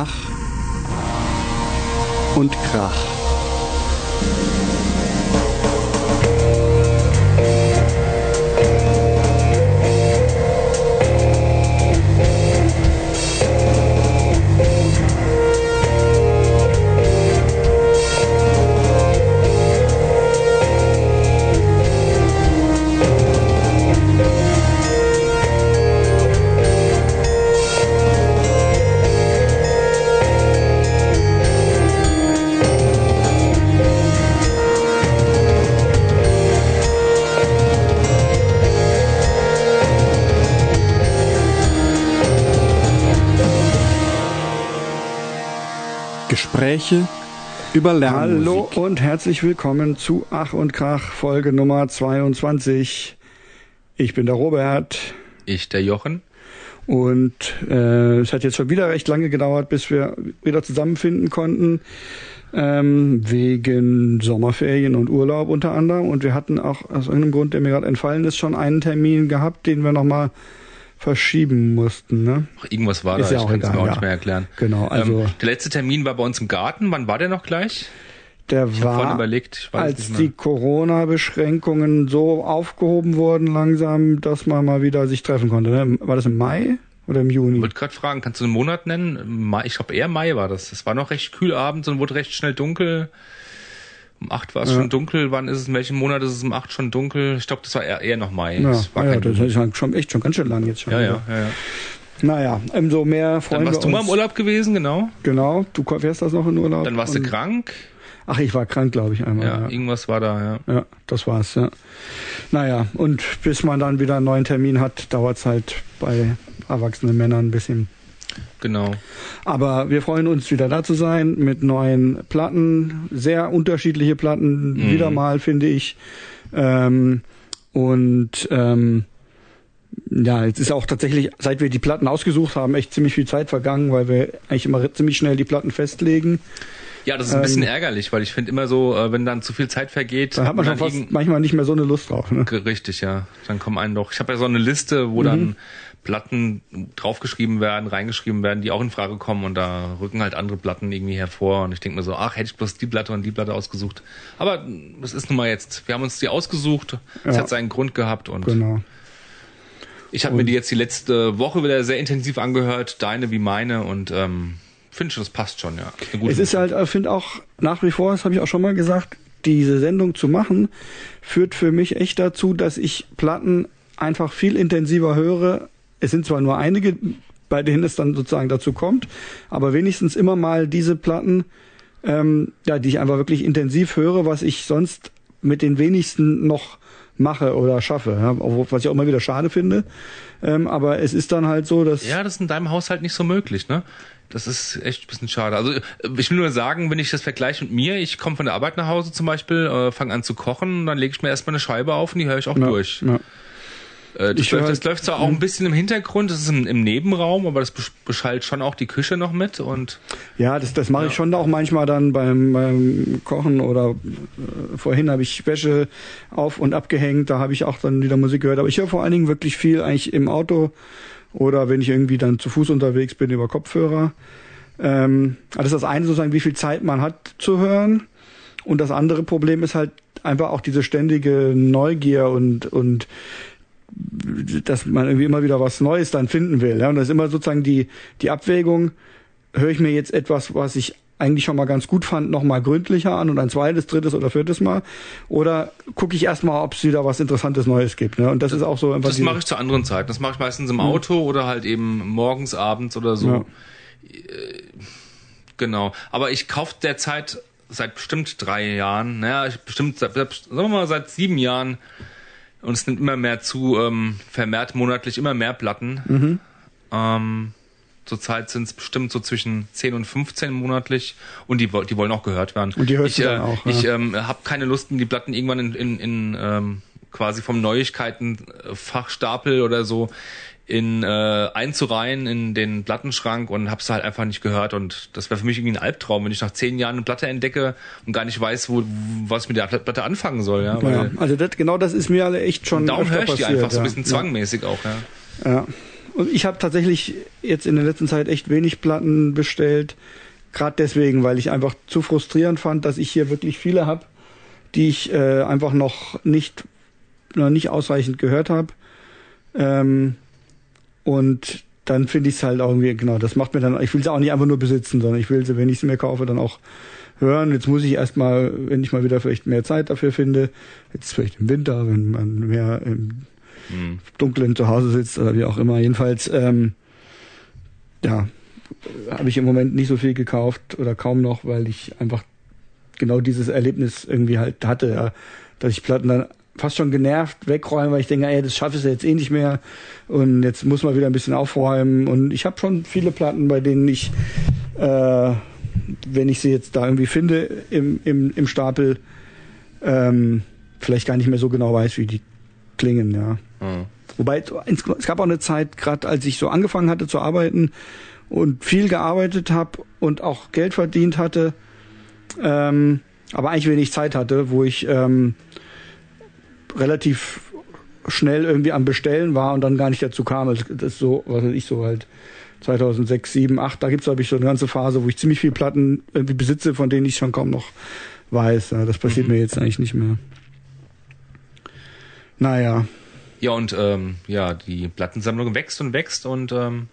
Ach und Krach. Gespräche über Lernmusik. Hallo und herzlich willkommen zu Ach und Krach, Folge Nummer 22. Ich bin der Robert. Ich der Jochen. Und äh, es hat jetzt schon wieder recht lange gedauert, bis wir wieder zusammenfinden konnten. Ähm, wegen Sommerferien und Urlaub unter anderem. Und wir hatten auch aus irgendeinem Grund, der mir gerade entfallen ist, schon einen Termin gehabt, den wir nochmal verschieben mussten. Ne? Ach, irgendwas war Ist da, ja ich kann es mir auch ja. nicht mehr erklären. Genau, also- ähm, der letzte Termin war bei uns im Garten. Wann war der noch gleich? Der Ich war, überlegt, als die Corona-Beschränkungen so aufgehoben wurden langsam, dass man mal wieder sich treffen konnte. Ne? War das im Mai oder im Juni? Ich wollte gerade fragen, kannst du einen Monat nennen? Ich glaube eher Mai war das. Es war noch recht kühl abends und wurde recht schnell dunkel. Um acht war es Ja. schon dunkel. Wann ist es? In welchem Monat ist es um acht schon dunkel? Ich glaube, das war eher, eher noch Mai. Ja, Es war ja, das ist schon echt schon ganz schön lang jetzt schon. ja, ja, ja, ja. Naja, umso mehr freuen Dann warst du mal im Urlaub gewesen, genau. Genau, du fährst das noch in Urlaub. Dann warst du krank. Ach, ich war krank, glaube ich, einmal. Ja, Ja, irgendwas war da, ja. ja, das war's, ja. Naja, und bis man dann wieder einen neuen Termin hat, dauert's halt bei erwachsenen Männern ein bisschen. Genau. Aber wir freuen uns wieder da zu sein mit neuen Platten, sehr unterschiedliche Platten, Mhm. wieder mal finde ich. Ähm, und ähm, ja, jetzt ist auch tatsächlich, seit wir die Platten ausgesucht haben, echt ziemlich viel Zeit vergangen, weil wir eigentlich immer ziemlich schnell die Platten festlegen. Ja, das ist ein bisschen Ähm, ärgerlich, weil ich finde immer so, äh, wenn dann zu viel Zeit vergeht, Da hat man schon dann fast manchmal nicht mehr so eine Lust drauf. Ne? Richtig, ja. Dann kommen einen doch. Ich habe ja so eine Liste, Mhm. wo dann Platten draufgeschrieben werden, reingeschrieben werden, die auch in Frage kommen und da rücken halt andere Platten irgendwie hervor und ich denke mir so, ach, hätte ich bloß die Platte und die Platte ausgesucht. Aber das ist nun mal jetzt, wir haben uns die ausgesucht, es Ja. hat seinen Grund gehabt und Genau. ich habe mir die jetzt die letzte Woche wieder sehr intensiv angehört, deine wie meine und ähm, finde schon, das passt schon, ja. Es ist halt, ich finde auch nach wie vor, das habe ich auch schon mal gesagt, diese Sendung zu machen, führt für mich echt dazu, dass ich Platten einfach viel intensiver höre. Es sind zwar nur einige, bei denen es dann sozusagen dazu kommt, aber wenigstens immer mal diese Platten, ähm, ja, die ich einfach wirklich intensiv höre, was ich sonst mit den wenigsten noch mache oder schaffe, ja, was ich auch immer wieder schade finde. Ähm, aber es ist dann halt so, dass Ja, das ist in deinem Haushalt nicht so möglich, ne? Das ist echt ein bisschen schade. Also äh, ich will nur sagen, wenn ich das vergleiche mit mir, ich komme von der Arbeit nach Hause zum Beispiel, äh, fange an zu kochen, dann lege ich mir erstmal eine Scheibe auf und die höre ich auch ja, durch. Ja. Äh, das, Ich läuft, das läuft zwar auch ein bisschen im Hintergrund, das ist im, im Nebenraum, aber das besch- beschallt schon auch die Küche noch mit und Ja, das, das mache ich Ja. schon auch manchmal dann beim, beim Kochen oder äh, vorhin habe ich Wäsche auf und abgehängt, da habe ich auch dann wieder Musik gehört. Aber ich höre vor allen Dingen wirklich viel eigentlich im Auto oder wenn ich irgendwie dann zu Fuß unterwegs bin über Kopfhörer. Ähm, also das ist das eine sozusagen, wie viel Zeit man hat zu hören. Und das andere Problem ist halt einfach auch diese ständige Neugier und, und dass man irgendwie immer wieder was Neues dann finden will. Ja? Und das ist immer sozusagen die, die Abwägung, höre ich mir jetzt etwas, was ich eigentlich schon mal ganz gut fand, nochmal gründlicher an und ein zweites, drittes oder viertes Mal? Oder gucke ich erstmal, ob es wieder was Interessantes Neues gibt? Ne? Und das ist auch so das mache ich zu anderen Zeiten. Das mache ich meistens im Auto oder halt eben morgens, abends oder so. Ja. Genau. Aber ich kaufe derzeit seit bestimmt drei Jahren, naja, ich bestimmt, seit- sagen wir mal, seit sieben Jahren und es nimmt immer mehr zu, ähm, vermehrt monatlich immer mehr Platten. Mhm. Ähm, zurzeit sind es bestimmt so zwischen 10 und 15 monatlich und die, die wollen auch gehört werden. Und die hörst ich, du dann auch, Ich ja. ähm, habe keine Lust, die Platten irgendwann in, in, in ähm, quasi vom Neuigkeitenfachstapel oder so in äh, einzureihen in den Plattenschrank und hab's halt einfach nicht gehört und das wäre für mich irgendwie ein Albtraum, wenn ich nach zehn Jahren eine Platte entdecke und gar nicht weiß, wo was ich mit der Platte anfangen soll, ja, Ja, also das, genau das ist mir alle echt schon darum höre ich die passiert, einfach so ein ja. bisschen zwangmäßig auch, ja. Ja. und ich habe tatsächlich jetzt in der letzten Zeit echt wenig Platten bestellt. Gerade deswegen, weil ich einfach zu frustrierend fand, dass ich hier wirklich viele habe, die ich äh, einfach noch nicht, noch nicht ausreichend gehört habe. Ähm, und dann finde ich es halt auch irgendwie, genau, das macht mir dann, ich will sie auch nicht einfach nur besitzen, sondern ich will sie, wenn ich sie mir kaufe, dann auch hören. Jetzt muss ich erstmal, wenn ich mal wieder vielleicht mehr Zeit dafür finde, jetzt vielleicht im Winter, wenn man mehr im hm. Dunklen zu Hause sitzt oder wie auch immer. Jedenfalls, ähm, ja, habe ich im Moment nicht so viel gekauft oder kaum noch, weil ich einfach genau dieses Erlebnis irgendwie halt hatte, ja, dass ich Platten dann fast schon genervt wegräumen, weil ich denke, ey, das schaffe ich jetzt eh nicht mehr und jetzt muss man wieder ein bisschen aufräumen und ich habe schon viele Platten, bei denen ich, äh, wenn ich sie jetzt da irgendwie finde im, im, im Stapel, ähm, vielleicht gar nicht mehr so genau weiß, wie die klingen, ja. Mhm. Wobei es gab auch eine Zeit, gerade als ich so angefangen hatte zu arbeiten und viel gearbeitet habe und auch Geld verdient hatte, ähm, aber eigentlich wenig Zeit hatte, wo ich ähm, relativ schnell irgendwie am Bestellen war und dann gar nicht dazu kam. Das ist so, was weiß ich, so halt 2006, 7, 8, da gibt's glaube ich so eine ganze Phase, wo ich ziemlich viele Platten irgendwie besitze, von denen ich schon kaum noch weiß. Das passiert mhm. mir jetzt eigentlich nicht mehr. Naja. Ja, und ähm, ja, die Plattensammlung wächst und wächst und ähm,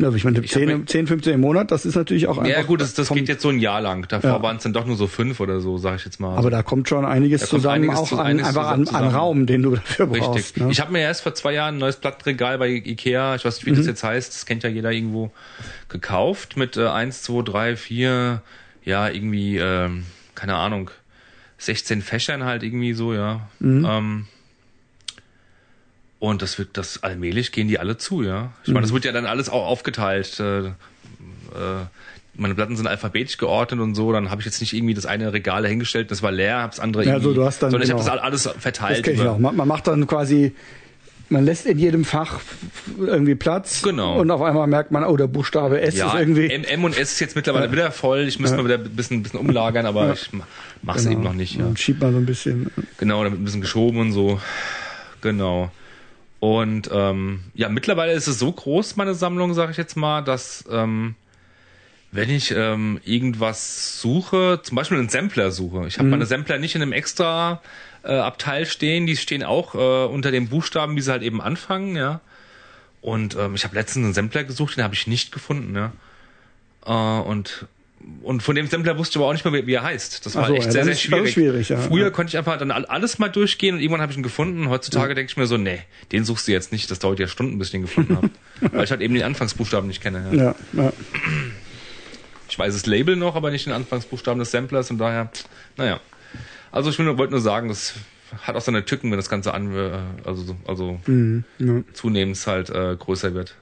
ja, ich meine, ich 10, 10, 15 im Monat, das ist natürlich auch einfach. Ja, gut, das, das geht jetzt so ein Jahr lang. Davor ja. waren es dann doch nur so fünf oder so, sag ich jetzt mal. Aber da kommt schon einiges zusammen, einiges auch zu, an, einfach an, an, Raum, den du dafür brauchst. Richtig. Ne? Ich habe mir erst vor zwei Jahren ein neues Plattenregal bei Ikea, ich weiß nicht, wie mhm. das jetzt heißt, das kennt ja jeder irgendwo, gekauft mit äh, 1, 2, 3, 4, ja, irgendwie, ähm, keine Ahnung, 16 Fächern halt irgendwie so, ja. Mhm. Ähm, und das wird, das allmählich gehen die alle zu, ja. Ich meine, das mhm. wird ja dann alles auch aufgeteilt. Äh, äh, meine Platten sind alphabetisch geordnet und so, dann habe ich jetzt nicht irgendwie das eine Regal hingestellt, das war leer, habe das andere ja, irgendwie, so, du hast dann, sondern genau. ich habe das alles verteilt. Das ich auch. Man, man macht dann quasi man lässt in jedem Fach irgendwie Platz. Genau. Und auf einmal merkt man, oh, der Buchstabe S ja, ist irgendwie. M, M und S ist jetzt mittlerweile ja. wieder voll. Ich müsste ja. mal wieder ein bisschen, ein bisschen umlagern, aber ja. ich mache es genau. eben noch nicht. Ja. Und schiebt man so ein bisschen. Genau, damit ein bisschen geschoben und so. Genau. Und ähm, ja, mittlerweile ist es so groß, meine Sammlung, sage ich jetzt mal, dass ähm, wenn ich ähm, irgendwas suche, zum Beispiel einen Sampler suche, ich habe mhm. meine Sampler nicht in einem extra äh, Abteil stehen, die stehen auch äh, unter den Buchstaben, wie sie halt eben anfangen, ja. Und ähm, ich habe letztens einen Sampler gesucht, den habe ich nicht gefunden, ja. Äh, und und von dem Sampler wusste ich aber auch nicht mehr, wie er heißt. Das war so, echt ja, sehr, sehr schwierig. schwierig ja. Früher ja. konnte ich einfach dann alles mal durchgehen und irgendwann habe ich ihn gefunden. Heutzutage denke ich mir so, nee, den suchst du jetzt nicht. Das dauert ja Stunden, bis ich den gefunden habe. weil ich halt eben den Anfangsbuchstaben nicht kenne. Ja. ja, Ich weiß das Label noch, aber nicht den Anfangsbuchstaben des Samplers und daher, naja. Also ich wollte nur sagen, das hat auch seine Tücken, wenn das Ganze an, äh, also, also mhm, zunehmend halt äh, größer wird.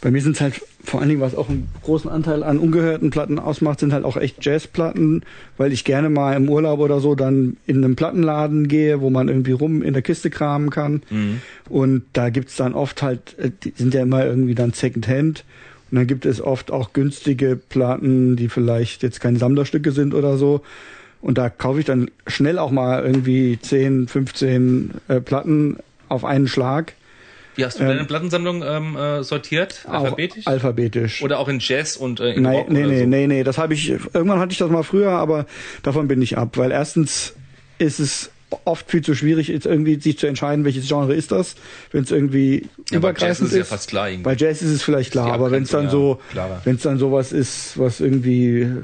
Bei mir sind es halt vor allen Dingen, was auch einen großen Anteil an ungehörten Platten ausmacht, sind halt auch echt Jazzplatten, weil ich gerne mal im Urlaub oder so dann in einen Plattenladen gehe, wo man irgendwie rum in der Kiste kramen kann. Mhm. Und da gibt's dann oft halt, äh, die sind ja immer irgendwie dann Secondhand. Und dann gibt es oft auch günstige Platten, die vielleicht jetzt keine Sammlerstücke sind oder so. Und da kaufe ich dann schnell auch mal irgendwie 10, 15 äh, Platten auf einen Schlag wie hast du ähm, deine Plattensammlung ähm, äh, sortiert? Alphabetisch? Alphabetisch. Oder auch in Jazz und äh, in Nein, Rock nee, nee, so? nee, nee, das habe ich irgendwann hatte ich das mal früher, aber davon bin ich ab, weil erstens ist es oft viel zu schwierig, jetzt irgendwie sich zu entscheiden, welches Genre ist das, wenn es irgendwie ja, übergreifend bei Jazz ist. ist. Ja fast klar irgendwie. Bei Jazz ist es vielleicht klar, aber wenn es dann so, wenn es dann sowas ist, was irgendwie äh,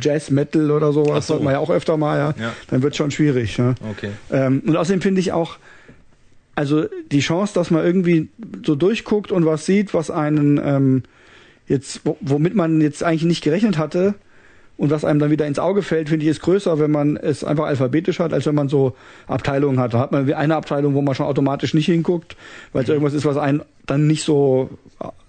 Jazz Metal oder sowas, so. hat man ja auch öfter mal, ja, ja. dann wird schon schwierig. Ja. Okay. Ähm, und außerdem finde ich auch also die Chance, dass man irgendwie so durchguckt und was sieht, was einen ähm, jetzt, womit man jetzt eigentlich nicht gerechnet hatte und was einem dann wieder ins Auge fällt, finde ich, ist größer, wenn man es einfach alphabetisch hat, als wenn man so Abteilungen hat. Da hat man eine Abteilung, wo man schon automatisch nicht hinguckt, weil es mhm. irgendwas ist, was einen dann nicht so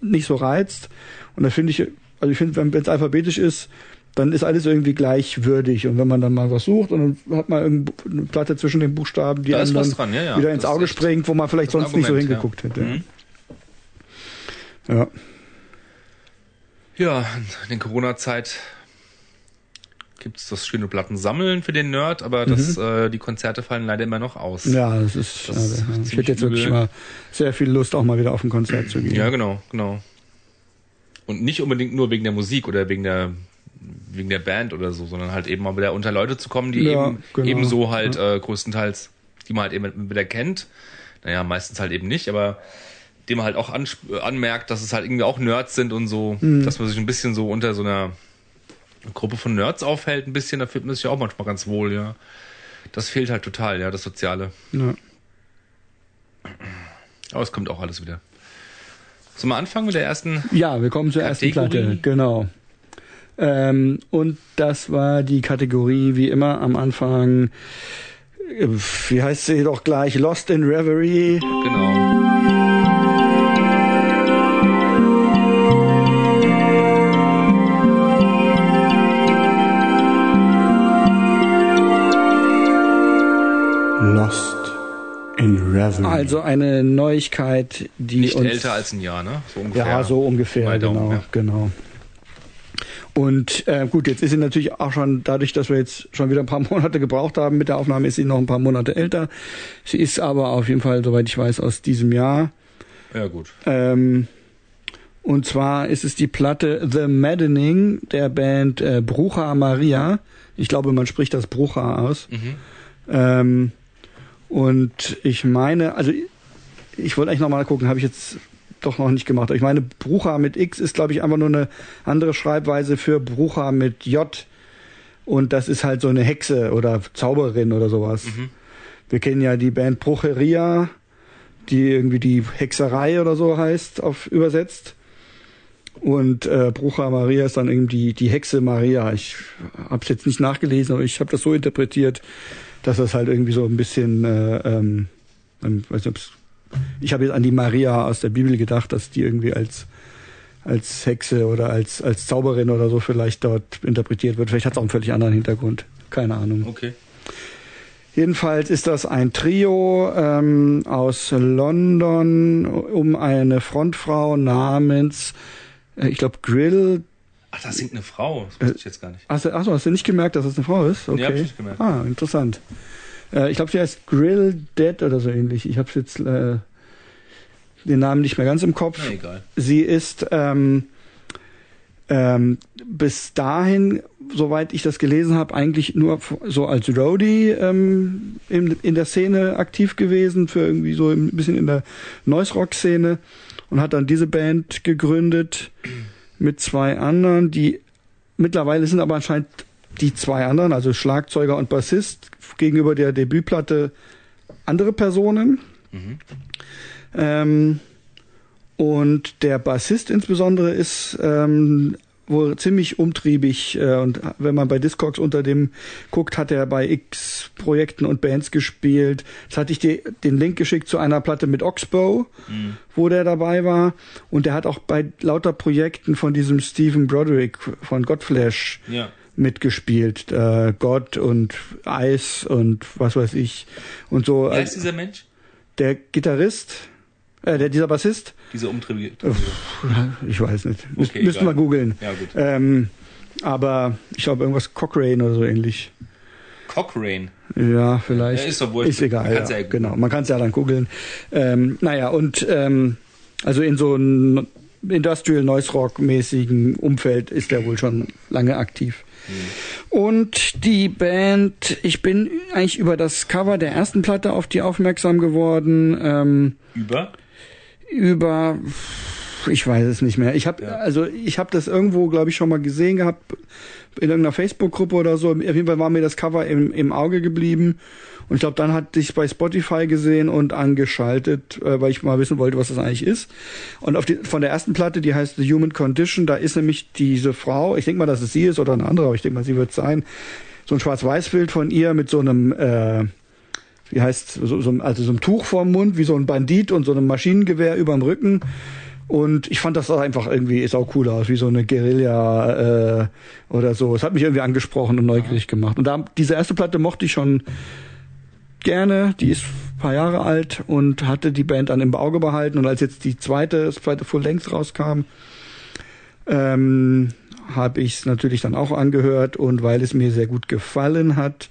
nicht so reizt. Und da finde ich, also ich finde, wenn es alphabetisch ist, dann ist alles irgendwie gleichwürdig. Und wenn man dann mal was sucht und dann hat man eine Platte zwischen den Buchstaben, die einem dann ja, ja. wieder ins das Auge springt, wo man vielleicht sonst Argument, nicht so hingeguckt ja. hätte. Mhm. Ja. Ja, in Corona-Zeit gibt's das schöne Plattensammeln für den Nerd, aber das, äh, die Konzerte fallen leider immer noch aus. Mhm. Ja, das ist Das schade. ist. Ich hätte jetzt wirklich mal sehr viel Lust, auch mal wieder auf ein Konzert zu gehen. Ja, genau, genau. Und nicht unbedingt nur wegen der Musik oder wegen der wegen der Band oder so, sondern halt eben mal wieder unter Leute zu kommen, die Ja, eben genau. ebenso halt äh, größtenteils, die man halt eben wieder kennt. Naja, meistens halt eben nicht, aber dem man halt auch anmerkt, dass es halt irgendwie auch Nerds sind und so, Mhm. dass man sich ein bisschen so unter so einer Gruppe von Nerds aufhält, ein bisschen, da fühlt man sich ja auch manchmal ganz wohl, ja. Das fehlt halt total, ja, das Soziale. Ja. Aber es kommt auch alles wieder. Sollen wir anfangen mit der ersten? Ja, wir kommen zur ersten Kategorie. Platte. Genau. Ähm, und das war die Kategorie, wie immer am Anfang, äh, wie heißt sie doch gleich, Lost in Reverie. Genau. Lost in Reverie. Also eine Neuigkeit, die Nicht uns älter als ein Jahr, ne? So ungefähr. Ja, so ungefähr, genau, Daumen, ja. genau. Und äh, gut, jetzt ist sie natürlich auch schon, dadurch, dass wir jetzt schon wieder ein paar Monate gebraucht haben mit der Aufnahme, ist sie noch ein paar Monate älter. Sie ist aber auf jeden Fall, soweit ich weiß, aus diesem Jahr. Ja, gut. Ähm, und zwar ist es die Platte The Maddening der Band äh, Brucha Maria. Ich glaube, man spricht das Brucha aus. Mhm. Ähm, und ich meine, also ich wollte eigentlich nochmal gucken, habe ich jetzt doch noch nicht gemacht. Ich meine, Brucha mit X ist, glaube ich, einfach nur eine andere Schreibweise für Brucha mit J. Und das ist halt so eine Hexe oder Zauberin oder sowas. Mhm. Wir kennen ja die Band Brucheria, die irgendwie die Hexerei oder so heißt, auf übersetzt. Und äh, Brucha Maria ist dann irgendwie die Hexe Maria. Ich habe es jetzt nicht nachgelesen, aber ich habe das so interpretiert, dass das halt irgendwie so ein bisschen, äh, ähm, ähm, weiß nicht, ob's, ich habe jetzt an die Maria aus der Bibel gedacht, dass die irgendwie als als Hexe oder als als Zauberin oder so vielleicht dort interpretiert wird. Vielleicht hat es auch einen völlig anderen Hintergrund. Keine Ahnung. Okay. Jedenfalls ist das ein Trio ähm, aus London um eine Frontfrau namens, äh, ich glaube, Grill. Ach, da singt eine Frau. Das wusste ich jetzt gar nicht. Achso, hast du nicht gemerkt, dass es eine Frau ist? Okay. Nee, hab ich nicht gemerkt. Ah, interessant. Äh, ich glaube, sie heißt Grill Dead oder so ähnlich. Ich habe jetzt äh, den Namen nicht mehr ganz im Kopf. Na, egal. Sie ist ähm, ähm, bis dahin, soweit ich das gelesen habe, eigentlich nur so als Roadie ähm, in, in der Szene aktiv gewesen, für irgendwie so ein bisschen in der Noise-Rock-Szene und hat dann diese Band gegründet mit zwei anderen, die mittlerweile sind aber anscheinend die zwei anderen, also Schlagzeuger und Bassist, gegenüber der Debütplatte andere Personen. Mhm. Ähm, und der Bassist insbesondere ist ähm, wohl ziemlich umtriebig. Äh, und wenn man bei Discogs unter dem guckt, hat er bei X Projekten und Bands gespielt. Jetzt hatte ich dir den Link geschickt zu einer Platte mit Oxbow, Mhm. wo der dabei war. Und der hat auch bei lauter Projekten von diesem Stephen Broderick von Godflesh Ja. Mitgespielt. Äh, Gott und Eis und was weiß ich. Und so. Wer ist dieser Mensch? Der Gitarrist, äh, der, dieser Bassist, Diese umtriebige. ich weiß nicht. Müs Okay, müssten wir googeln. Ja, gut. Ähm, aber ich glaube irgendwas Cochrane oder so ähnlich. Cochrane. Ja, vielleicht. Ja, ist doch wurscht. Ist egal. Man ja, ja genau. Man kann es ja dann googeln. Ähm, naja, und ähm, also in so einem Industrial Noise Rock mäßigen Umfeld ist der wohl schon lange aktiv. Hm. Und die Band, ich bin eigentlich über das Cover der ersten Platte auf die aufmerksam geworden. Ähm, Über? über ich weiß es nicht mehr. Ich habe Ja. also ich habe das irgendwo glaube ich schon mal gesehen gehabt in irgendeiner Facebook Gruppe oder so. Auf jeden Fall war mir das Cover im, im Auge geblieben und ich glaube dann hatte ich bei Spotify gesehen und angeschaltet, äh, weil ich mal wissen wollte, was das eigentlich ist. Und auf die, von der ersten Platte, die heißt The Human Condition, da ist nämlich diese Frau, ich denke mal, dass es sie ist oder eine andere, aber ich denke mal, sie wird sein. So ein Schwarz-Weiß-Bild von ihr mit so einem äh, wie heißt so, so, also so einem Tuch vorm Mund, wie so ein Bandit und so einem Maschinengewehr überm Rücken. Und ich fand das auch einfach irgendwie, ist auch cool aus, wie so eine Guerilla äh, oder so. Es hat mich irgendwie angesprochen und neugierig gemacht. Und da, diese erste Platte mochte ich schon gerne. Die ist ein paar Jahre alt und hatte die Band dann im Auge behalten. Und als jetzt die zweite, das zweite Full Length rauskam, ähm, habe ich es natürlich dann auch angehört und weil es mir sehr gut gefallen hat,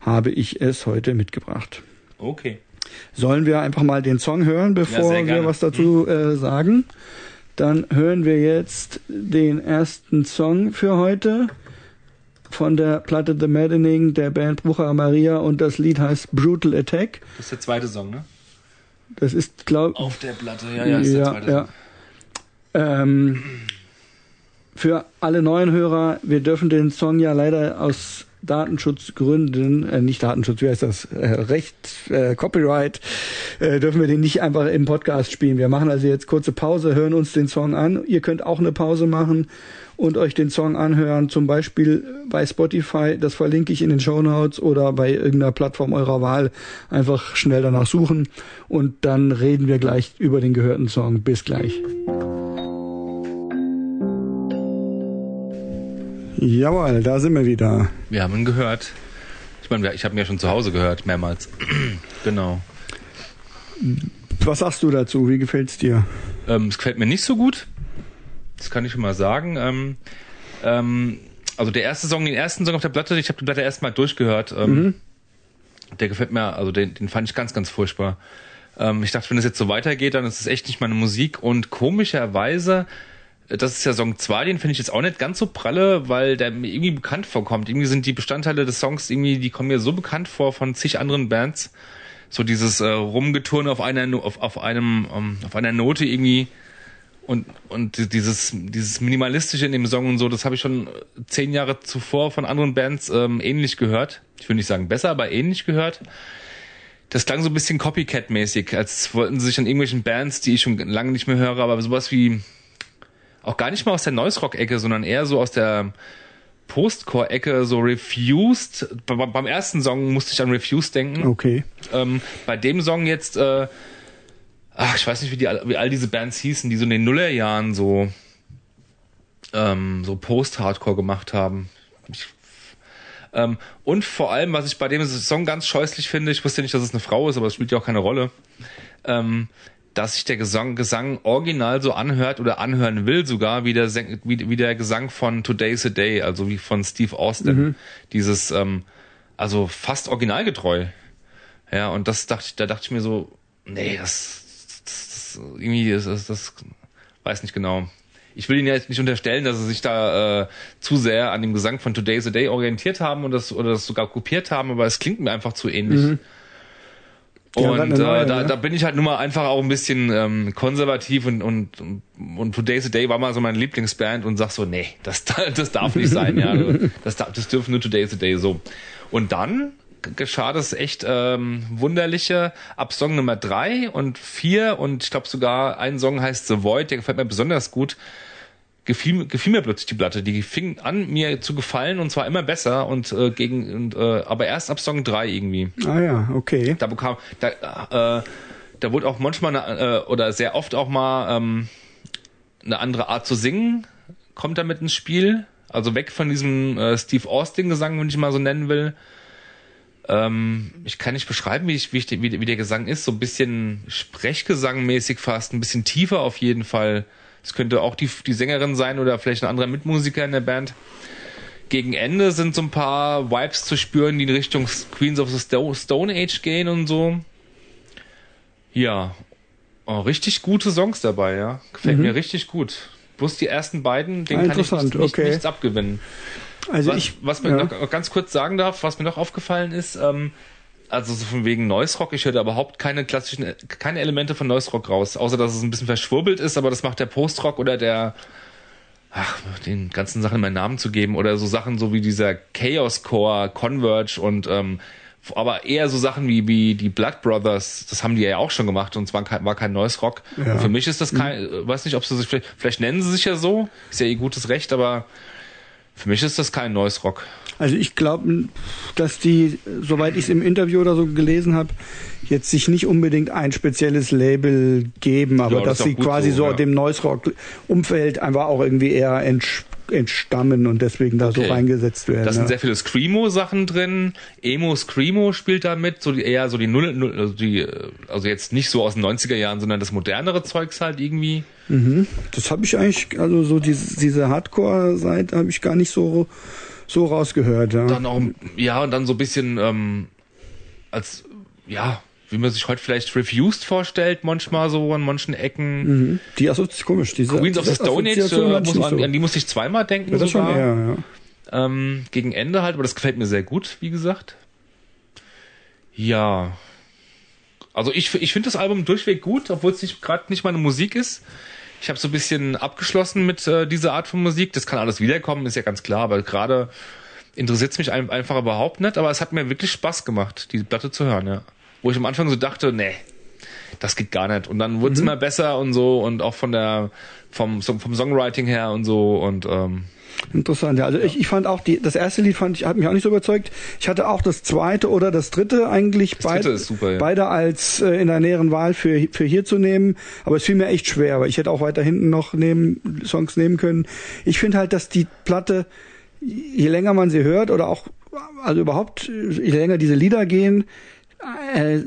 habe ich es heute mitgebracht. Okay. Sollen wir einfach mal den Song hören, bevor ja, wir was dazu äh, sagen? Dann hören wir jetzt den ersten Song für heute von der Platte The Maddening der Band Brucher Maria und das Lied heißt Brutal Attack. Das ist der zweite Song, ne? Das ist, glaube Auf der Platte, ja, ja, ist ja, der zweite ja. Ähm, für alle neuen Hörer, wir dürfen den Song ja leider aus Datenschutzgründen, äh, nicht Datenschutz, wie heißt das, äh, Recht, äh, Copyright, äh, dürfen wir den nicht einfach im Podcast spielen. Wir machen also jetzt kurze Pause, hören uns den Song an. Ihr könnt auch eine Pause machen und euch den Song anhören, zum Beispiel bei Spotify, das verlinke ich in den Show Notes oder bei irgendeiner Plattform eurer Wahl. Einfach schnell danach suchen und dann reden wir gleich über den gehörten Song. Bis gleich. Jawohl, da sind wir wieder. Wir haben ihn gehört. Ich meine, ich habe ihn ja schon zu Hause gehört, mehrmals. genau. Was sagst du dazu? Wie gefällt's dir? Ähm, es gefällt mir nicht so gut. Das kann ich schon mal sagen. Ähm, ähm, also der erste Song, den ersten Song auf der Platte, ich habe die Platte erstmal durchgehört. Ähm, mhm. Der gefällt mir, also den, den fand ich ganz, ganz furchtbar. Ähm, ich dachte, wenn es jetzt so weitergeht, dann ist es echt nicht meine Musik. Und komischerweise das ist ja Song 2, den finde ich jetzt auch nicht ganz so pralle, weil der mir irgendwie bekannt vorkommt. Irgendwie sind die Bestandteile des Songs irgendwie, die kommen mir so bekannt vor von zig anderen Bands. So dieses äh, Rumgeturne auf einer auf, auf einem um, ähm, auf einer Note irgendwie und und dieses dieses minimalistische in dem Song und so, das habe ich schon zehn Jahre zuvor von anderen Bands ähm, ähnlich gehört. Ich will nicht sagen besser, aber ähnlich gehört. Das klang so ein bisschen Copycat-mäßig, als wollten sie sich an irgendwelchen Bands, die ich schon lange nicht mehr höre, aber sowas wie auch gar nicht mal aus der Noise Rock Ecke, sondern eher so aus der Postcore Ecke, so Refused. beim ersten Song musste ich an Refused denken. Okay. Ähm, bei dem Song jetzt, äh, ach, ich weiß nicht, wie, die, wie all diese Bands hießen, die so in den Nullerjahren so, ähm, so Post-Hardcore gemacht haben. Ich, ähm, und vor allem, was ich bei dem Song ganz scheußlich finde, ich wusste nicht, dass es eine Frau ist, aber es spielt ja auch keine Rolle. Ähm, dass sich der Gesang, Gesang original so anhört oder anhören will sogar wie der, wie, wie der Gesang von Today's a Day, also wie von Steve Austin. Mhm. Dieses, ähm, also fast originalgetreu. Ja, und das dachte ich, da dachte ich mir so, nee, das, das, irgendwie, das, das, das weiß nicht genau. Ich will Ihnen jetzt nicht unterstellen, dass sie sich da äh, zu sehr an dem Gesang von Today's a Day orientiert haben und das oder das sogar kopiert haben, aber es klingt mir einfach zu ähnlich. Mhm. Und äh, neue, da, ne? da bin ich halt nun mal einfach auch ein bisschen ähm, konservativ und, und, und Today's a Day war mal so meine Lieblingsband und sag so, nee, das, das darf nicht sein, ja. Das, das dürfen nur Today's a Day so. Und dann geschah das echt ähm, wunderliche ab Song Nummer drei und vier und ich glaube sogar ein Song heißt The Void, der gefällt mir besonders gut gefiel, gefiel mir plötzlich die Platte. Die fing an, mir zu gefallen und zwar immer besser und äh, gegen und, äh, aber erst ab Song 3 irgendwie. Ah ja, okay. Da bekam da äh, da wurde auch manchmal eine, äh, oder sehr oft auch mal ähm, eine andere Art zu singen kommt damit ins Spiel. Also weg von diesem äh, Steve Austin Gesang, wenn ich mal so nennen will. Ähm, ich kann nicht beschreiben, wie, ich, wie, ich, wie, wie der Gesang ist. So ein bisschen Sprechgesangmäßig fast, ein bisschen tiefer auf jeden Fall. Es könnte auch die, die Sängerin sein oder vielleicht ein anderer Mitmusiker in der Band. Gegen Ende sind so ein paar Vibes zu spüren, die in Richtung Queens of the Stone Age gehen und so. Ja, oh, richtig gute Songs dabei, ja. Gefällt mhm. mir richtig gut. Bloß die ersten beiden, denen kann ich nicht, nicht, okay. nichts abgewinnen. Also was, ich, was mir ja. noch ganz kurz sagen darf, was mir noch aufgefallen ist, ähm, also so von wegen Noise Rock, ich höre da überhaupt keine klassischen, keine Elemente von Noise Rock raus, außer dass es ein bisschen verschwurbelt ist, aber das macht der Post Rock oder der, ach, den ganzen Sachen meinen Namen zu geben oder so Sachen so wie dieser Chaos Core, Converge und ähm, aber eher so Sachen wie, wie die Blood Brothers, das haben die ja auch schon gemacht und zwar kein, war kein Noise Rock. Ja. Für mich ist das kein, mhm. weiß nicht, ob sie sich vielleicht, vielleicht nennen sie sich ja so, ist ja ihr gutes Recht, aber für mich ist das kein Noise Rock. Also ich glaube, dass die, soweit ich es im Interview oder so gelesen habe, jetzt sich nicht unbedingt ein spezielles Label geben, aber ja, das dass sie quasi so, so ja. dem Noise Rock Umfeld einfach auch irgendwie eher entsprechen entstammen und deswegen da Okay. so reingesetzt werden. Da sind ja. sehr viele Screamo-Sachen drin. Emo Screamo spielt da mit, so die, eher so die Null, Null also die, äh, also jetzt nicht so aus den 90er Jahren, sondern das modernere Zeugs halt irgendwie. Das habe ich eigentlich, also so diese, diese Hardcore-Seite habe ich gar nicht so so rausgehört. Ja. Dann auch, ja, und dann so ein bisschen, ähm, als, ja, wie man sich heute vielleicht Refused vorstellt, manchmal so an manchen Ecken. Mhm. Die Assozi ist komisch. Diese, Queens of the Stone Age, äh, muss, nicht an, so. an die musste ich zweimal denken Ja, das schon sogar. eher, ja. Ähm, gegen Ende halt, aber das gefällt mir sehr gut, wie gesagt. Ja. Also ich, ich finde das Album durchweg gut, obwohl es nicht gerade nicht meine Musik ist. Ich habe so ein bisschen abgeschlossen mit äh, dieser Art von Musik. Das kann alles wiederkommen, ist ja ganz klar, aber gerade interessiert es mich ein, einfach überhaupt nicht. Aber es hat mir wirklich Spaß gemacht, diese Platte zu hören, ja. Wo ich am Anfang so dachte, nee, das geht gar nicht. Und dann wurde es immer besser und so und auch von der vom, vom Songwriting her und so und ähm, Interessant, ja. Also ich, ich fand auch die, das erste Lied fand ich, hat mich auch nicht so überzeugt. Ich hatte auch das zweite oder das dritte eigentlich Das beide, dritte super, ja. beide als äh, in der näheren Wahl für, für hier zu nehmen. Aber es fiel mir echt schwer, weil ich hätte auch weiter hinten noch nehmen, Songs nehmen können. Ich finde halt, dass die Platte, je länger man sie hört oder auch, also überhaupt, je länger diese Lieder gehen, äh,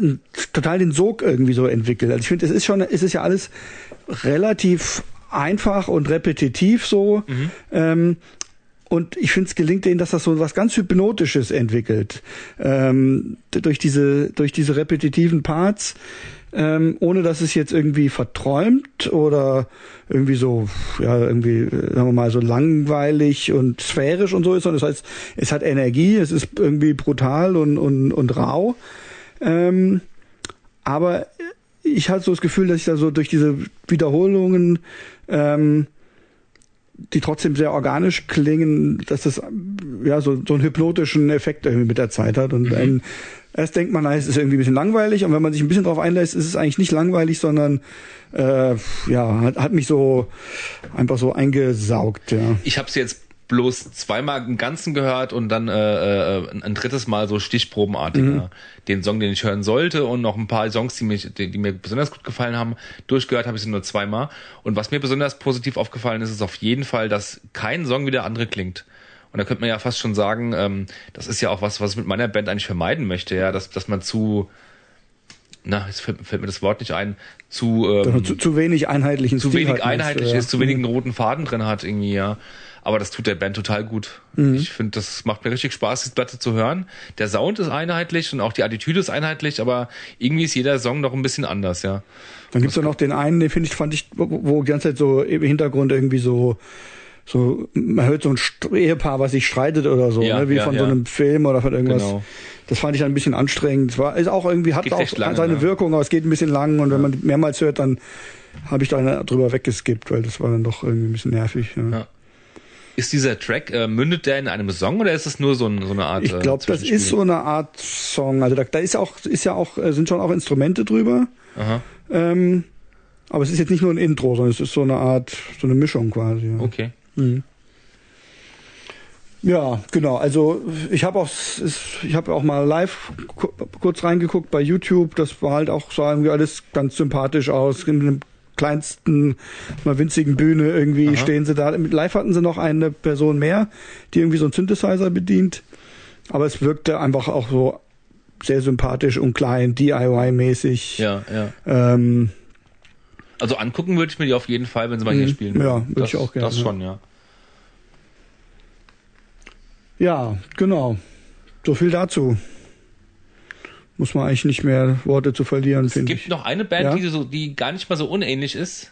total den Sog irgendwie so entwickelt. Also ich finde, es ist schon, es ist ja alles relativ einfach und repetitiv so. Ähm, und ich finde, es gelingt denen, dass das so was ganz Hypnotisches entwickelt. Ähm, durch diese, durch diese repetitiven Parts, ähm, ohne dass es jetzt irgendwie verträumt oder irgendwie so, ja, irgendwie, äh, sagen wir mal, so langweilig und sphärisch und so ist, sondern das heißt, es hat Energie, es ist irgendwie brutal und, und, und rau. Ähm, aber ich hatte so das Gefühl, dass ich da so durch diese Wiederholungen, ähm, die trotzdem sehr organisch klingen, dass das ja so, so einen hypnotischen Effekt irgendwie mit der Zeit hat. Und ein, erst denkt man, na, es ist irgendwie ein bisschen langweilig und wenn man sich ein bisschen drauf einlässt, ist es eigentlich nicht langweilig, sondern äh, ja, hat, hat mich so einfach so eingesaugt, ja. ich habe es jetzt bloß zweimal im Ganzen gehört und dann äh, äh, ein, ein drittes Mal so stichprobenartiger den Song, den ich hören sollte und noch ein paar Songs, die, mich, die, die mir besonders gut gefallen haben. Durchgehört habe ich sie nur zweimal. Und was mir besonders positiv aufgefallen ist, ist auf jeden Fall, dass kein Song wie der andere klingt. Und da könnte man ja fast schon sagen, ähm, das ist ja auch was, was ich mit meiner Band eigentlich vermeiden möchte, ja, dass, dass man zu, na, jetzt fällt, fällt mir das Wort nicht ein, zu, ähm, zu, zu wenig einheitlichen zu Stil wenig einheitlich ja. ist, zu wenig einen roten Faden drin hat irgendwie, ja. Aber das tut der Band total gut. Mhm. Ich finde, das macht mir richtig Spaß, die Platte zu hören. Der Sound ist einheitlich und auch die Attitüde ist einheitlich, aber irgendwie ist jeder Song noch ein bisschen anders, ja. Dann gibt's ja noch den einen, den finde ich, fand ich, wo, die ganze Zeit so im Hintergrund irgendwie so, so, man hört so ein Ehepaar, was sich streitet oder so, Ja, ne? wie ja, von ja. so einem Film oder von irgendwas. Genau. Das fand ich dann ein bisschen anstrengend. Es war, ist auch irgendwie, hat geht auch lange, seine ne? Wirkung, aber es geht ein bisschen lang und wenn man mehrmals hört, dann habe ich da drüber weggeskippt, weil das war dann doch irgendwie ein bisschen nervig. Ja. Ja. Ist dieser Track, äh, mündet der in einem Song oder ist es nur so, ein, so eine Art Ich glaube, das ist so eine Art Song. Also da, da ist auch, ist ja auch, äh, sind schon auch Instrumente drüber. Aha, Ähm, aber es ist jetzt nicht nur ein Intro, sondern es ist so eine Art, so eine Mischung quasi. Ja. okay. Ja, genau. Also ich habe auch, ich habe auch mal live ku- kurz reingeguckt bei YouTube. Das war halt auch sah irgendwie alles ganz sympathisch aus. In einem kleinsten, mal winzigen Bühne irgendwie Aha. stehen sie da. Mit Live hatten sie noch eine Person mehr, die irgendwie so einen Synthesizer bedient. Aber es wirkte einfach auch so sehr sympathisch und klein, DIY-mäßig. Ja, ja. Ähm, Also angucken würde ich mir die auf jeden Fall, wenn sie mal hier Mhm. spielen. Ja, würde ich auch gerne, Das schon, ja. ja, genau. So viel dazu. Muss man eigentlich nicht mehr Worte zu verlieren, Es finde gibt ich. noch eine Band, Ja? die, so, die gar nicht mal so unähnlich ist.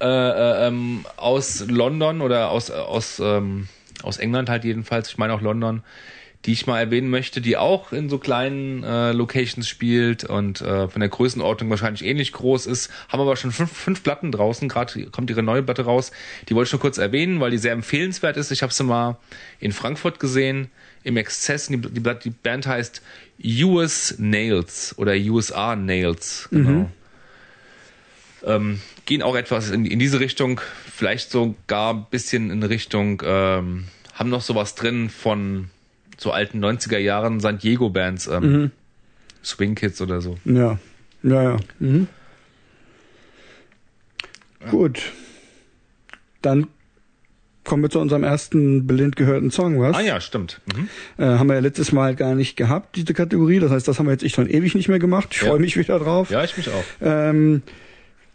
Äh, äh, ähm, aus London oder aus, aus, ähm, aus England halt jedenfalls, ich meine auch London, die ich mal erwähnen möchte, die auch in so kleinen äh, Locations spielt und äh, von der Größenordnung wahrscheinlich ähnlich groß ist, haben aber schon fünf, fünf Platten draußen, gerade kommt ihre neue Platte raus. Die wollte ich nur kurz erwähnen, weil die sehr empfehlenswert ist. Ich habe sie mal in Frankfurt gesehen, im Exzess. Die, die, die Band heißt US Nails oder USA Nails, genau. Ähm, gehen auch etwas in, in diese Richtung, vielleicht sogar ein bisschen in Richtung, ähm, haben noch sowas drin von so alten 90er Jahren San Diego Bands, ähm, Swing Kids oder so. Ja, ja, ja. Mhm. Gut. Dann kommen wir zu unserem ersten blind gehörten Song, was? Ah ja, stimmt. Mhm. Äh, haben wir ja letztes Mal gar nicht gehabt, diese Kategorie. Das heißt, das haben wir jetzt echt schon ewig nicht mehr gemacht. Ich Ja. freue mich wieder drauf. Ja, ich mich auch. Ähm,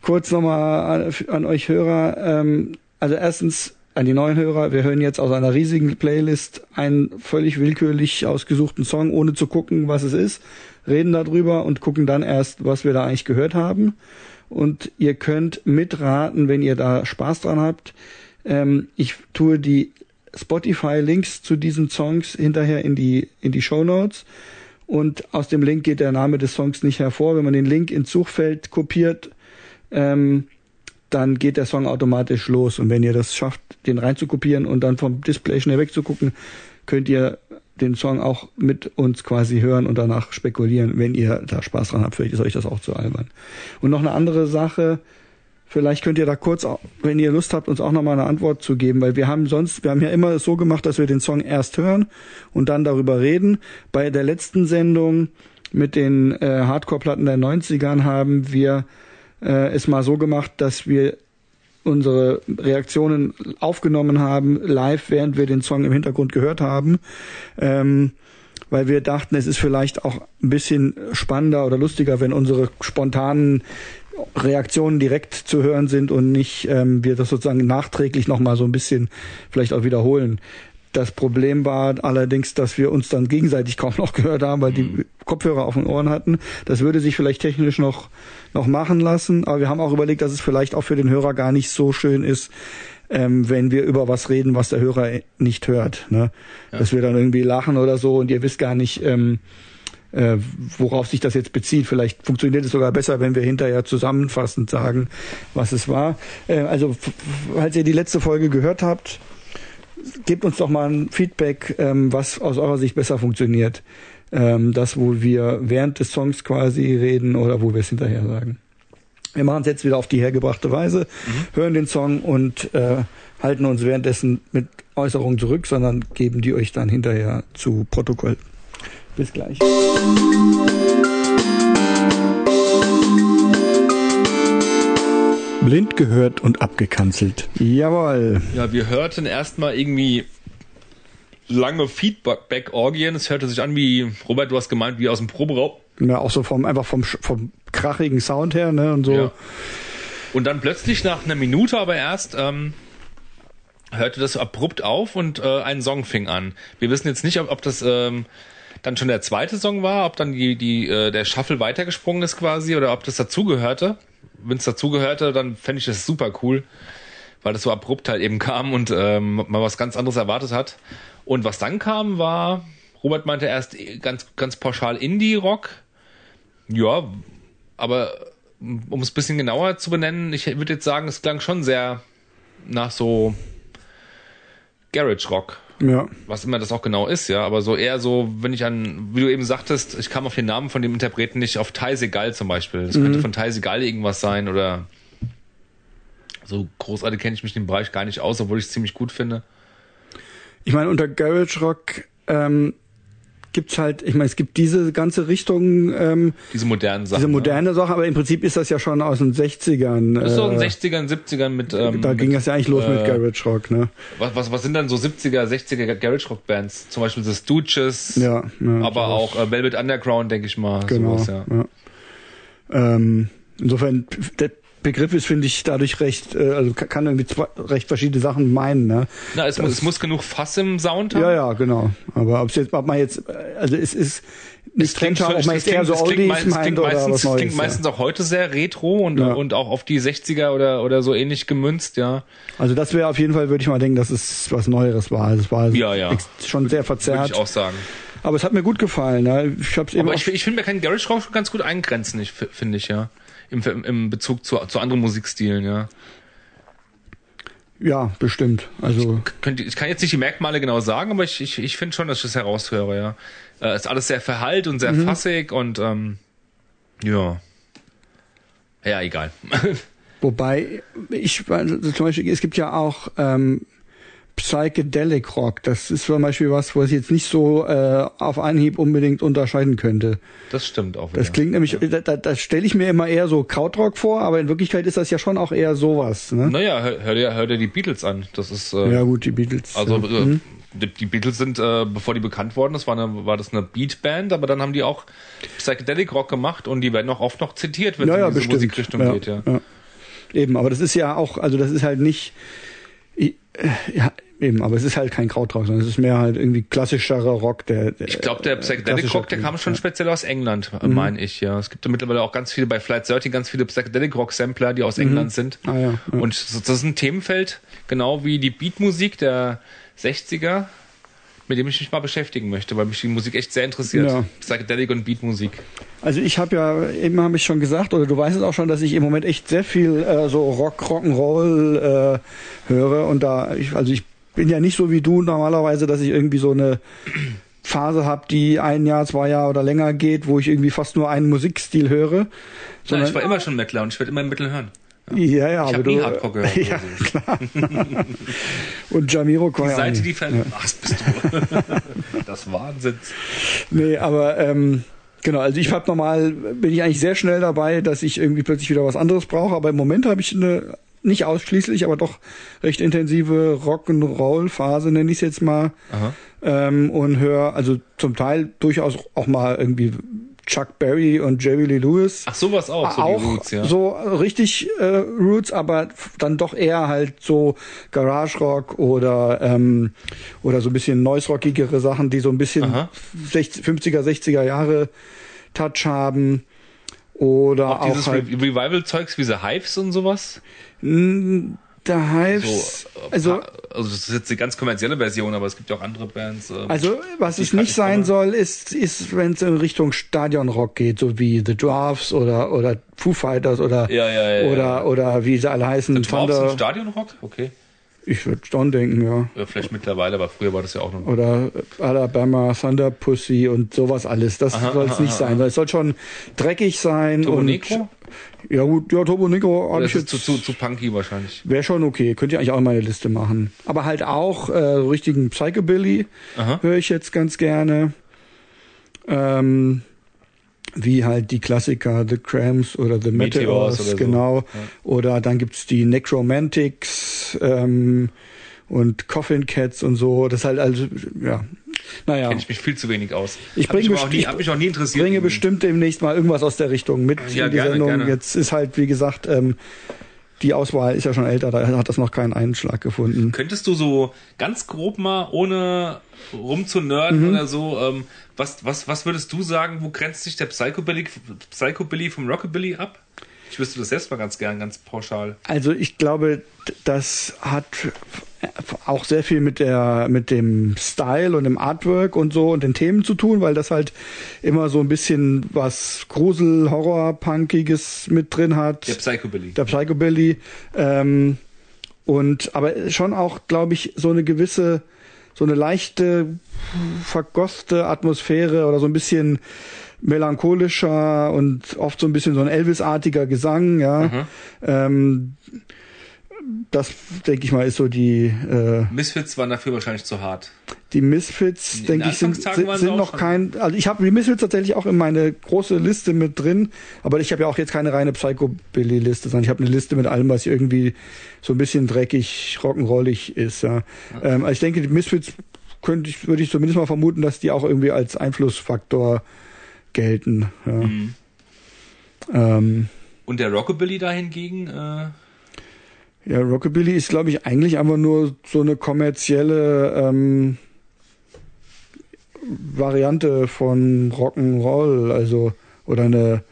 kurz nochmal an, an euch Hörer. Ähm, also erstens an die neuen Hörer. Wir hören jetzt aus einer riesigen Playlist einen völlig willkürlich ausgesuchten Song, ohne zu gucken, was es ist. Reden darüber und gucken dann erst, was wir da eigentlich gehört haben. Und ihr könnt mitraten, wenn ihr da Spaß dran habt. Ähm, ich tue die Spotify-Links zu diesen Songs hinterher in die, in die Show Notes. Und aus dem Link geht der Name des Songs nicht hervor. Wenn man den Link ins Suchfeld kopiert, ähm, dann geht der Song automatisch los. Und wenn ihr das schafft, den reinzukopieren und dann vom Display schnell wegzugucken, könnt ihr den Song auch mit uns quasi hören und danach spekulieren, wenn ihr da Spaß dran habt. Vielleicht ist euch das auch zu albern. Und noch eine andere Sache, vielleicht könnt ihr da kurz, wenn ihr Lust habt, uns auch nochmal eine Antwort zu geben, weil wir haben sonst, wir haben ja immer so gemacht, dass wir den Song erst hören und dann darüber reden. Bei der letzten Sendung mit den äh, Hardcore-Platten der 90ern haben wir äh, es mal so gemacht, dass wir unsere Reaktionen aufgenommen haben, live, während wir den Song im Hintergrund gehört haben. Ähm, weil wir dachten, es ist vielleicht auch ein bisschen spannender oder lustiger, wenn unsere spontanen Reaktionen direkt zu hören sind und nicht ähm, wir das sozusagen nachträglich nochmal so ein bisschen vielleicht auch wiederholen. Das Problem war allerdings, dass wir uns dann gegenseitig kaum noch gehört haben, weil die Kopfhörer auf den Ohren hatten. Das würde sich vielleicht technisch noch, noch machen lassen, aber wir haben auch überlegt, dass es vielleicht auch für den Hörer gar nicht so schön ist, ähm, wenn wir über was reden, was der Hörer nicht hört. Ne? Dass wir dann irgendwie lachen oder so und ihr wisst gar nicht, ähm, äh, worauf sich das jetzt bezieht. Vielleicht funktioniert es sogar besser, wenn wir hinterher zusammenfassend sagen, was es war. Äh, also, falls ihr die letzte Folge gehört habt, gebt uns doch mal ein Feedback, ähm, was aus eurer Sicht besser funktioniert. Ähm, das, wo wir während des Songs quasi reden oder wo wir es hinterher sagen. Wir machen es jetzt wieder auf die hergebrachte Weise, hören den Song und äh, halten uns währenddessen mit Äußerungen zurück, sondern geben die euch dann hinterher zu Protokoll. Bis gleich. Blind gehört und abgekanzelt. Jawohl. Ja, wir hörten erstmal irgendwie lange Feedback-Orgien. Es hörte sich an wie, Robert, du hast gemeint, wie aus dem Proberaum. Ja, auch so vom einfach vom vom krachigen Sound her, ne? Und so. Ja. Und dann plötzlich nach einer Minute aber erst ähm, hörte das abrupt auf und äh, ein Song fing an. Wir wissen jetzt nicht, ob, ob das ähm, dann schon der zweite Song war, ob dann die, die, äh, der Shuffle weitergesprungen ist quasi oder ob das dazugehörte. Wenn es dazugehörte, dann fände ich das super cool, weil das so abrupt halt eben kam und ähm, man was ganz anderes erwartet hat. Und was dann kam, war, Robert meinte erst ganz, ganz pauschal Indie-Rock. Ja, aber um es ein bisschen genauer zu benennen, ich würde jetzt sagen, es klang schon sehr nach so Garage Rock, Ja. was immer das auch genau ist, ja, aber so eher so, wenn ich an, wie du eben sagtest, ich kam auf den Namen von dem Interpreten nicht, auf Ty Segal zum Beispiel. Das könnte von Ty Segal irgendwas sein oder so großartig kenne ich mich in dem Bereich gar nicht aus, obwohl ich es ziemlich gut finde. Ich meine, unter Garage Rock ähm, gibt's halt, ich meine, es gibt diese ganze Richtung, ähm, Diese modernen Sachen. diese moderne Sache, aber im Prinzip ist das ja schon aus den 60ern. Ne? Das ist so in den 60ern, 70ern mit. Ähm, da ging mit, das ja eigentlich los mit äh, Garage Rock, ne? Was, was, was sind dann so 70er, 60er Garage Rock Bands? Zum Beispiel The Stooges, Ja, ja aber auch äh, Velvet Underground, denke ich mal. Genau. Sowas, ja. ja. Ähm, insofern, Begriff ist, finde ich, dadurch recht, äh, also ka- kann irgendwie zwei, recht verschiedene Sachen meinen, ne? Na, es, muss- es muss genug Fass im Sound haben. Ja, ja, genau. Aber ob es jetzt, ob man jetzt, äh, also es ist nicht trennscharf, ob man es jetzt eher so es klingt, Oldies meistens, meint klingt oder meistens, was Neues. klingt meistens auch heute sehr retro und, Ja. und auch auf die 60er oder, oder so ähnlich gemünzt, ja. ja. Also das wäre auf jeden Fall, würde ich mal denken, dass es was Neueres war. Also es war Ja, ja. schon sehr Würde verzerrt. ich auch sagen. Aber es hat mir gut gefallen. Ne? Ich hab's eben Aber ich, ich finde, man kann Garage Rock ganz gut eingrenzen, ich, finde ich, ja. Im, im, Bezug zu, zu anderen Musikstilen, ja. ja, bestimmt. Also Könnt, ihr- ich kann jetzt nicht die Merkmale genau sagen, aber ich, ich, ich finde schon, dass ich das heraushöre, ja. Äh, ist alles sehr verhallt und sehr fassig und ähm, ja. Ja, egal. Wobei, ich, also zum Beispiel, es gibt ja auch ähm, Psychedelic Rock. Das ist zum Beispiel was, wo ich jetzt nicht so äh, auf Anhieb unbedingt unterscheiden könnte. Das stimmt auch. Das klingt nämlich, ja. da, da stelle ich mir immer eher so Krautrock vor, aber in Wirklichkeit ist das ja schon auch eher sowas. Ne? Naja, hör, hör, dir, hör dir die Beatles an. Das ist äh, ja gut, die Beatles. Also äh, hm? die Beatles sind, äh, bevor die bekannt wurden, das war, eine, war das eine Beatband, aber dann haben die auch Psychedelic Rock gemacht und die werden auch oft noch zitiert, wenn ja, es ja, in diese bestimmt. Musikrichtung ja, geht. Ja. ja. Eben, aber das ist ja auch, also das ist halt nicht, ja, eben, aber es ist halt kein Krautrock, sondern es ist mehr halt irgendwie klassischerer Rock. Der, der ich glaube, der Psychedelic Rock, der kam schon speziell aus England, mhm. meine ich. Ja, es gibt ja mittlerweile auch ganz viele bei Flight 13 ganz viele Psychedelic Rock Sampler, die aus mhm. England sind. Ah, ja, ja. Und das ist ein Themenfeld, genau wie die Beatmusik der 60er, mit dem ich mich mal beschäftigen möchte, weil mich die Musik echt sehr interessiert. Ja. Psychedelic und Beatmusik. Also ich habe ja, eben habe ich schon gesagt, oder du weißt es auch schon, dass ich im Moment echt sehr viel äh, so Rock, Rock'n'Roll äh, höre und da, ich, also ich bin ja nicht so wie du normalerweise, dass ich irgendwie so eine Phase habe, die ein Jahr, zwei Jahre oder länger geht, wo ich irgendwie fast nur einen Musikstil höre. Nein, ich war immer schon Mettler und ich werde immer Metal hören. Ja, ja, ich aber nie du. Hardcore gehört. Ja, klar. Und Jamiro Die Seite, die ver ja. Ach, bist du. das Wahnsinns. Nee, aber ähm, genau, also ich habe normal, bin ich eigentlich sehr schnell dabei, dass ich irgendwie plötzlich wieder was anderes brauche, aber im Moment habe ich eine nicht ausschließlich, aber doch recht intensive Rock'n'Roll-Phase, nenne ich es jetzt mal. Ähm, und höre also zum Teil durchaus auch mal irgendwie Chuck Berry und Jerry Lee Lewis. Ach, sowas auch, so auch Roots, ja. So richtig äh, Roots, aber dann doch eher halt so Garage Rock oder ähm, oder so ein bisschen noise rockigere Sachen, die so ein bisschen Aha. 60, 50er, 60er Jahre Touch haben. Oder auch, auch dieses halt, Re Revival-Zeugs wie The Hives und sowas? mh, der Hives, So, äh, also also das ist jetzt die ganz kommerzielle Version, aber es gibt ja auch andere Bands. ähm, Also, was es nicht ich sein soll, ist, ist wenn es in Richtung Stadionrock geht, so wie The Dwarfs oder, oder Foo Fighters oder, Ja, ja, ja, oder, oder wie sie alle heißen. Dwarfs und Thunder. Stadionrock? Okay. Ich würde schon denken, ja. Vielleicht mittlerweile, aber früher war das ja auch noch. Oder Alabama, Thunder Pussy und sowas alles. Das soll es nicht aha. sein. Es soll schon dreckig sein. Turbo und, Negro? Ja gut, ja, Turbo Negro habe ich jetzt... zu, zu, zu punky wahrscheinlich. Wäre schon okay. Könnt ihr eigentlich auch in meine Liste machen. Aber halt auch äh, richtigen Psychobilly höre ich jetzt ganz gerne. Ähm, wie halt die Klassiker The Cramps oder The Meteors Meteors, oder so. genau. Ja. Oder dann gibt's die Necromantics ähm, und Coffin Cats und so. Das ist halt also, ja. Naja, Kenne ich mich viel zu wenig aus. Ich mich, bringe aber auch nie, besti- hab mich auch nie ich interessiert. bringe bestimmt demnächst mal irgendwas aus der Richtung mit Ja, in die gerne, Sendung. gerne. Jetzt ist halt, wie gesagt, ähm, die Auswahl ist ja schon älter, da hat das noch keinen Einschlag gefunden. Könntest du so ganz grob mal, ohne rumzunörden Mhm. oder so, ähm, was, was, was würdest du sagen, wo grenzt sich der Psychobilly, Psychobilly vom Rockabilly ab? Ich wüsste das selbst mal ganz gern, ganz pauschal. Also ich glaube, das hat auch sehr viel mit der mit dem Style und dem Artwork und so und den Themen zu tun, weil das halt immer so ein bisschen was Grusel, Horror, Punkiges mit drin hat. Der Psychobilly. der Psychobilly. Ähm, und aber schon auch, glaube ich, so eine gewisse, so eine leichte, vergosste Atmosphäre oder so ein bisschen melancholischer und oft so ein bisschen so ein Elvis-artiger Gesang, ja. Mhm. Ähm, das, denke ich mal, ist so die, äh, Misfits waren dafür wahrscheinlich zu hart. die Misfits, denke ich, sind, sind, sind noch kein. Also ich habe die Misfits tatsächlich auch in meine große Liste mit drin, aber ich habe ja auch jetzt keine reine Psychobilly-Liste, sondern ich habe eine Liste mit allem, was irgendwie so ein bisschen dreckig, rock'n'rollig ist. Ja. Ähm, also ich denke, die Misfits könnte ich, würde ich zumindest mal vermuten, dass die auch irgendwie als Einflussfaktor gelten. Ja. Mhm. Ähm, Und der Rockabilly da hingegen, äh, Ja, Rockabilly ist, glaube ich, eigentlich einfach nur so eine kommerzielle ähm, Variante von Rock'n'Roll, also oder eine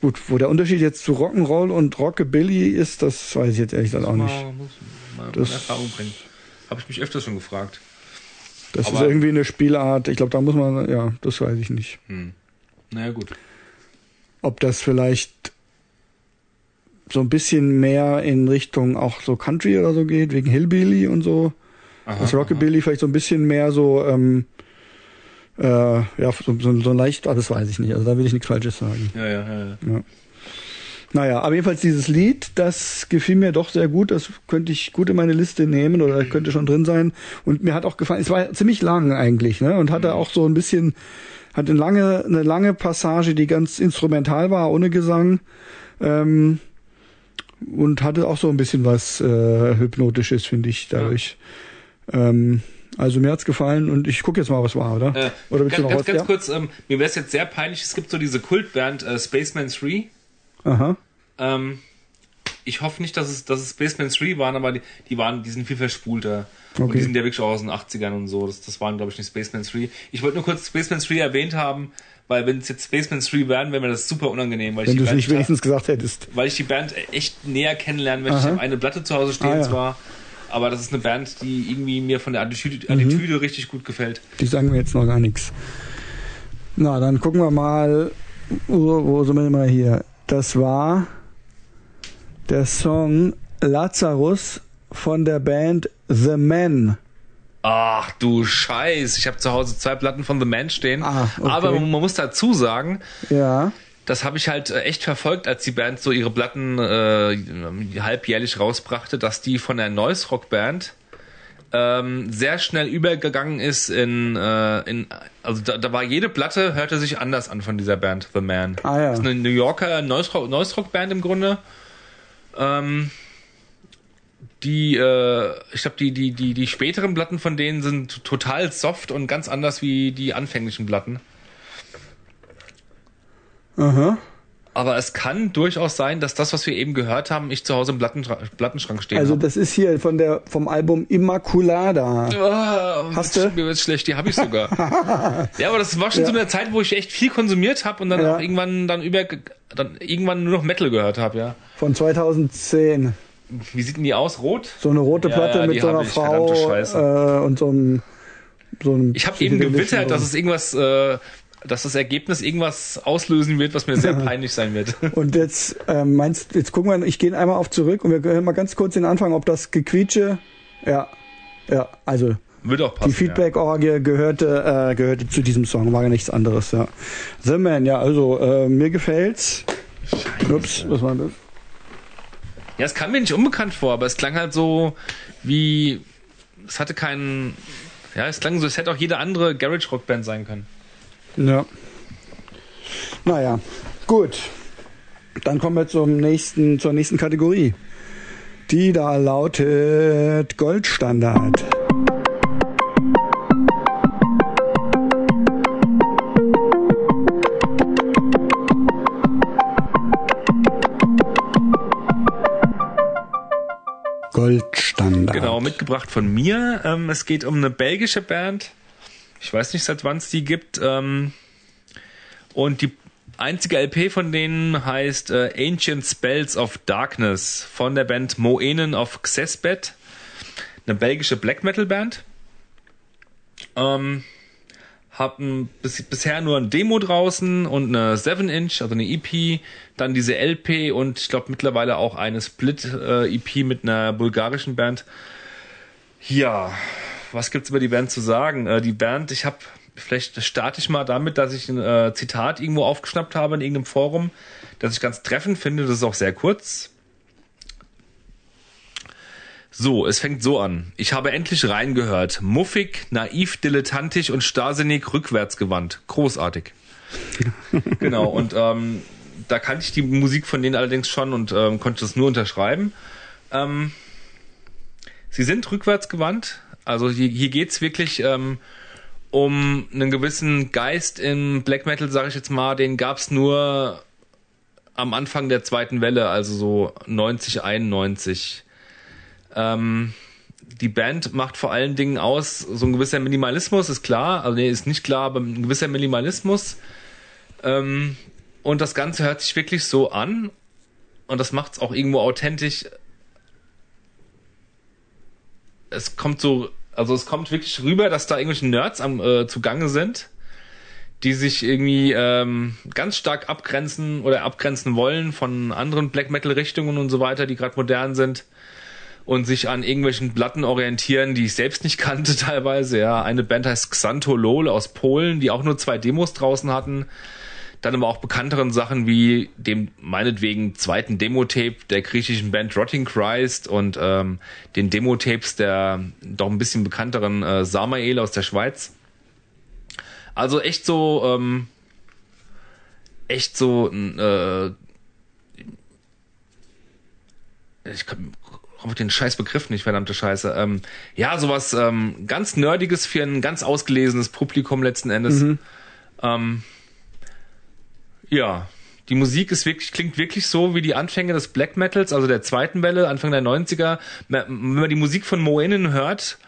gut, wo der Unterschied jetzt zu Rock'n'Roll und Rockabilly ist, das weiß ich jetzt ehrlich gesagt auch nicht. mal, muss mal Das- Erfahrung bringen. Habe ich mich öfters schon gefragt. Das ist aber- irgendwie eine Spielart. Ich glaube, da muss man, ja, das weiß ich nicht. Hm. Naja, gut. Ob das vielleicht so ein bisschen mehr in Richtung auch so Country oder so geht, wegen Hillbilly und so. Aha, das Rockabilly vielleicht so ein bisschen mehr so, ähm, äh, ja, so, so, so leicht, ah, das weiß ich nicht. Also da will ich nichts Falsches sagen. aha. Ja, ja, ja. ja. Naja, aber jedenfalls dieses Lied, das gefiel mir doch sehr gut. Das könnte ich gut in meine Liste nehmen oder könnte schon drin sein. Und mir hat auch gefallen, es war ziemlich lang eigentlich, ne? Und hatte auch so ein bisschen, hat eine lange, eine lange Passage, die ganz instrumental war, ohne Gesang. Ähm, und hatte auch so ein bisschen was äh, Hypnotisches, finde ich, dadurch. Ja. Ähm, also mir hat's gefallen und ich gucke jetzt mal, was war, oder? Äh, oder ganz, ganz, ganz kurz, ähm, mir wäre es jetzt sehr peinlich, es gibt so diese Kultband äh, Spaceman 3. Aha. Ähm, ich hoffe nicht, dass es, dass es Spaceman 3 waren, aber die, die waren, die sind viel verspulter. Okay. Und die sind ja wirklich auch aus den 80ern und so. Das, das waren, glaube ich, nicht Spaceman 3. Ich wollte nur kurz Spaceman 3 erwähnt haben, weil wenn es jetzt Spaceman 3 wären, wäre mir das super unangenehm. Weil wenn du es nicht wenigstens gesagt hättest. Weil ich die Band echt näher kennenlernen möchte. Aha. Ich habe eine Platte zu Hause stehen Ah, ja. zwar, aber das ist eine Band, die irgendwie mir von der Attitüde, Attitüde richtig gut gefällt. Die sagen mir jetzt noch gar nichts. Na, dann gucken wir mal, wo, wo sind wir mal hier? Das war der Song Lazarus von der Band The Men. Ach du Scheiß, ich habe zu Hause zwei Platten von The Man stehen. Ah, okay. Aber man, man muss dazu sagen, Ja. das habe ich halt äh, echt verfolgt, als die Band so ihre Platten äh, halbjährlich rausbrachte, dass die von der Noise Rock Band ähm, sehr schnell übergegangen ist in, äh, in also da, da war jede Platte hörte sich anders an von dieser Band The Man. Ah, ja. Das ist eine New Yorker Noise Rock, Noise Rock Band im Grunde. Ähm, die, äh, ich glaube, die, die, die, die späteren Platten von denen sind total soft und ganz anders wie die anfänglichen Platten. Aha. Aber es kann durchaus sein, dass das, was wir eben gehört haben, ich zu Hause im Plattentra Plattenschrank stehen Also das ist hier von der vom Album Immaculada. Oh, Hast du? Mir wird's schlecht, die habe ich sogar. ja, aber das war schon Ja. so eine Zeit, wo ich echt viel konsumiert habe und dann Ja. auch irgendwann dann über dann irgendwann nur noch Metal gehört habe, ja. Von 2010. Wie sieht denn die aus? Rot? So eine rote Ja, Platte ja, mit die so einer ich, Frau Scheiße. äh, und so einem so einem Ich habe eben gewittert, dass es irgendwas, äh, dass das Ergebnis irgendwas auslösen wird, was mir sehr peinlich sein wird. Und jetzt ähm, meinst jetzt gucken wir, ich gehe einmal auf zurück und wir hören mal ganz kurz den Anfang, ob das Gequietsche, ja, ja, also Wird auch passen. die Feedback-Orgie gehörte, äh, gehörte zu diesem Song, war ja nichts anderes, ja. The Man, ja, also äh, mir gefällt's. Ups, was war das? Ja. es kam mir nicht unbekannt vor, aber es klang halt so wie, es hatte keinen, ja, es klang so, es hätte auch jede andere Garage Rock Band sein können. Ja. Naja, gut. Dann kommen wir zum nächsten, zur nächsten Kategorie. Die da lautet Goldstandard. Goldstandard. Genau, mitgebracht von mir. Ähm, es geht um eine belgische Band. Ich weiß nicht, seit wann es die gibt. Ähm, und die einzige LP von denen heißt äh, Ancient Spells of Darkness von der Band Moenen of Xesbet. Eine belgische Black Metal Band. Ähm, hatten bis, bisher nur ein Demo draußen und eine 7-Inch, also eine EP, dann diese LP und ich glaube mittlerweile auch eine Split-EP mit einer bulgarischen Band. Ja, was gibt's über die Band zu sagen? Äh, die Band, ich habe, vielleicht starte ich mal damit, dass ich ein äh, Zitat irgendwo aufgeschnappt habe in irgendeinem Forum, das ich ganz treffend finde, das ist auch sehr kurz. So, es fängt so an. Ich habe endlich reingehört. Muffig, naiv, dilettantisch und starrsinnig rückwärtsgewandt. Großartig. genau, und ähm, da kannte ich die Musik von denen allerdings schon und ähm, konnte das nur unterschreiben. Ähm, sie sind rückwärtsgewandt. Also hier, hier geht's wirklich ähm, um einen gewissen Geist im Black Metal, sage ich jetzt mal. Den gab's nur am Anfang der zweiten Welle, also so 90, 91. Ähm, die Band macht vor allen Dingen aus, so ein gewisser Minimalismus ist klar, also nee, ist nicht klar, aber ein gewisser Minimalismus. Ähm, und das Ganze hört sich wirklich so an und das macht es auch irgendwo authentisch. Es kommt so, also es kommt wirklich rüber, dass da irgendwelche Nerds am äh, zugange sind, die sich irgendwie ähm, ganz stark abgrenzen oder abgrenzen wollen von anderen Black Metal Richtungen und so weiter, die gerade modern sind und sich an irgendwelchen Platten orientieren, die ich selbst nicht kannte teilweise. Ja, eine Band heißt Xanto Lol aus Polen, die auch nur zwei Demos draußen hatten. dann aber auch bekannteren Sachen wie dem meinetwegen zweiten Demo-Tape der griechischen Band Rotting Christ und ähm, den Demo-Tapes der doch ein bisschen bekannteren äh, Samael aus der Schweiz. Also echt so, ähm, echt so, äh, ich komme den scheiß Begriff nicht, verdammte Scheiße. Ähm, ja, sowas ähm, ganz Nerdiges für ein ganz ausgelesenes Publikum letzten Endes. Mhm. Ähm, ja, die Musik ist wirklich, klingt wirklich so wie die Anfänge des Black Metals, also der zweiten Welle, Anfang der 90er. Wenn man die Musik von Moenen hört,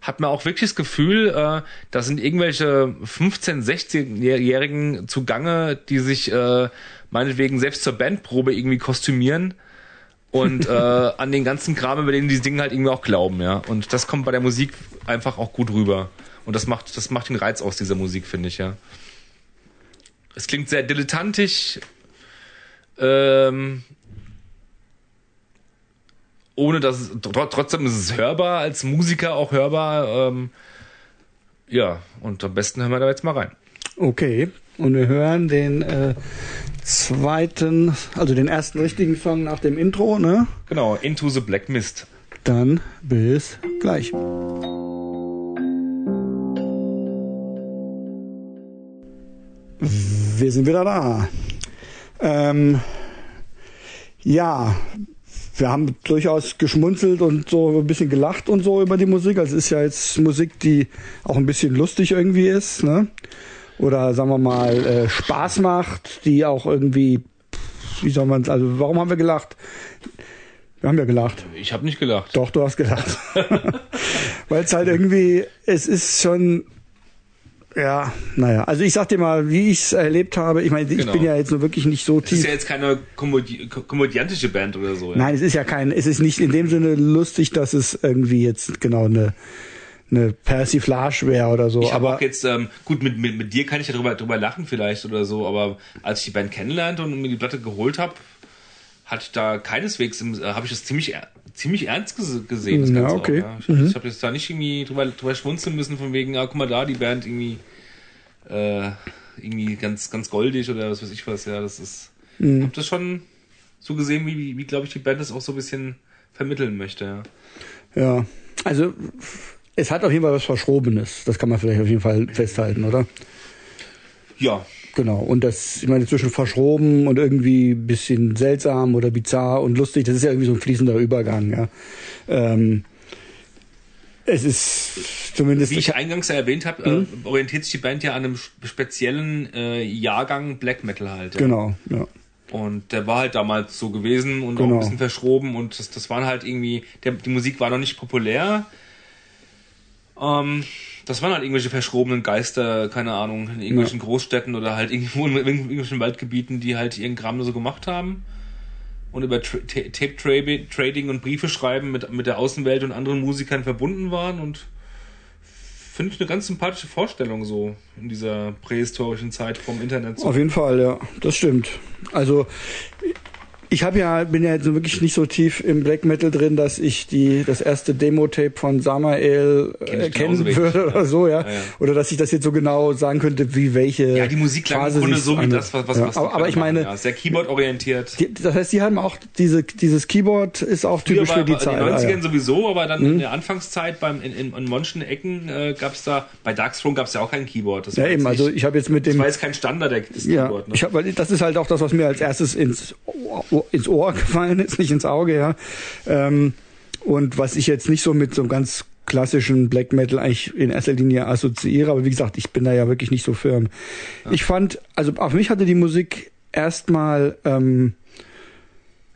hat man auch wirklich das Gefühl, äh, da sind irgendwelche 15-, 16-Jährigen zugange, die sich äh, meinetwegen selbst zur Bandprobe irgendwie kostümieren und äh, an den ganzen Kram, über den die Dinge halt irgendwie auch glauben, ja. Und das kommt bei der Musik einfach auch gut rüber. Und das macht, das macht den Reiz aus dieser Musik, finde ich, ja. Es klingt sehr dilettantisch, ähm, ohne dass trotzdem ist es hörbar, als Musiker auch hörbar. Ähm, ja, und am besten hören wir da jetzt mal rein. Okay, und wir hören den äh, zweiten, also den ersten richtigen Song nach dem Intro, ne? Genau, Into the Black Mist. Dann bis gleich. Wir sind wieder da. Ähm, ja, wir haben durchaus geschmunzelt und so ein bisschen gelacht und so über die Musik. Also es ist ja jetzt Musik, die auch ein bisschen lustig irgendwie ist, ne? Oder sagen wir mal äh, Spaß macht, die auch irgendwie, wie soll man also warum haben wir gelacht? Wir haben ja gelacht. Ich habe nicht gelacht. Doch, du hast gelacht. Weil es halt irgendwie, es ist schon, ja, naja. Also ich sag dir mal, wie ich es erlebt habe. Ich meine, ich genau. bin ja jetzt nur wirklich nicht so tief. Es ist ja jetzt keine komödi komödiantische Band oder so. Ja? Nein, es ist ja kein, es ist nicht in dem Sinne lustig, dass es irgendwie jetzt genau eine eine Persiflage wäre oder so. Ich aber auch jetzt, ähm, gut, mit, mit, mit dir kann ich ja drüber, drüber lachen vielleicht oder so, aber als ich die Band kennenlernte und mir die Platte geholt habe, hatte ich da keineswegs, äh, habe ich das ziemlich ziemlich ernst gesehen. Das Ganze ja, okay. Auch, ja. Ich, mhm. ich habe jetzt da nicht irgendwie drüber, drüber schwunzeln müssen von wegen, ah, guck mal da, die Band irgendwie äh, irgendwie ganz ganz goldig oder was weiß ich was. Ja, das ist. Mhm. Hab das schon so gesehen, wie, wie, wie glaube ich die Band das auch so ein bisschen vermitteln möchte. Ja. Ja, also es hat auf jeden Fall was Verschrobenes. Das kann man vielleicht auf jeden Fall festhalten, oder? Ja. Genau. Und das, ich meine, zwischen verschroben und irgendwie bisschen seltsam oder bizarr und lustig, das ist ja irgendwie so ein fließender Übergang, ja. Ähm, es ist zumindest. Wie ich eingangs erwähnt habe, mhm. äh, orientiert sich die Band ja an einem speziellen äh, Jahrgang Black Metal halt. Ja. Genau, ja. Und der war halt damals so gewesen und genau. auch ein genau. bisschen verschroben und das, das waren halt irgendwie, der, die Musik war noch nicht populär. Ähm, das waren halt irgendwelche verschrobenen Geister, keine Ahnung, in irgendwelchen ja. Großstädten oder halt irgendwo in irgendwelchen Waldgebieten, die halt ihren Gramm so gemacht haben und über Tra Tape Trading und Briefe schreiben mit, mit der Außenwelt und anderen Musikern verbunden waren und finde ich eine ganz sympathische Vorstellung so in dieser prähistorischen Zeit vom Internet. Auf jeden Fall, ja, das stimmt. Also ich habe ja bin ja jetzt wirklich nicht so tief im Black Metal drin, dass ich die das erste Demo-Tape von Samael äh, kennen würde oder so, ja. Ja, ja. Oder dass ich das jetzt so genau sagen könnte, wie welche. Ja, die Musik klang im Grunde so wie das, was, was, ja. was Aber, aber ich meine, ja, sehr Keyboard-orientiert. Das heißt, die haben auch diese dieses Keyboard ist auch typisch für die Zeit. In den 90ern sowieso, aber dann mhm. in der Anfangszeit beim in, in, in manchen Ecken äh, gab es da bei Darkthrone gab es ja auch kein Keyboard. Das ja eben, also nicht, also ich habe jetzt mit dem. Das war jetzt kein Standard das Keyboard. Ne? Ich hab, weil das ist halt auch das, was mir als erstes ins ins Ohr gefallen ist, nicht ins Auge, ja. Ähm, und was ich jetzt nicht so mit so einem ganz klassischen Black Metal eigentlich in erster Linie assoziiere, aber wie gesagt, ich bin da ja wirklich nicht so firm. Ja. Ich fand, also auf mich hatte die Musik erstmal ähm,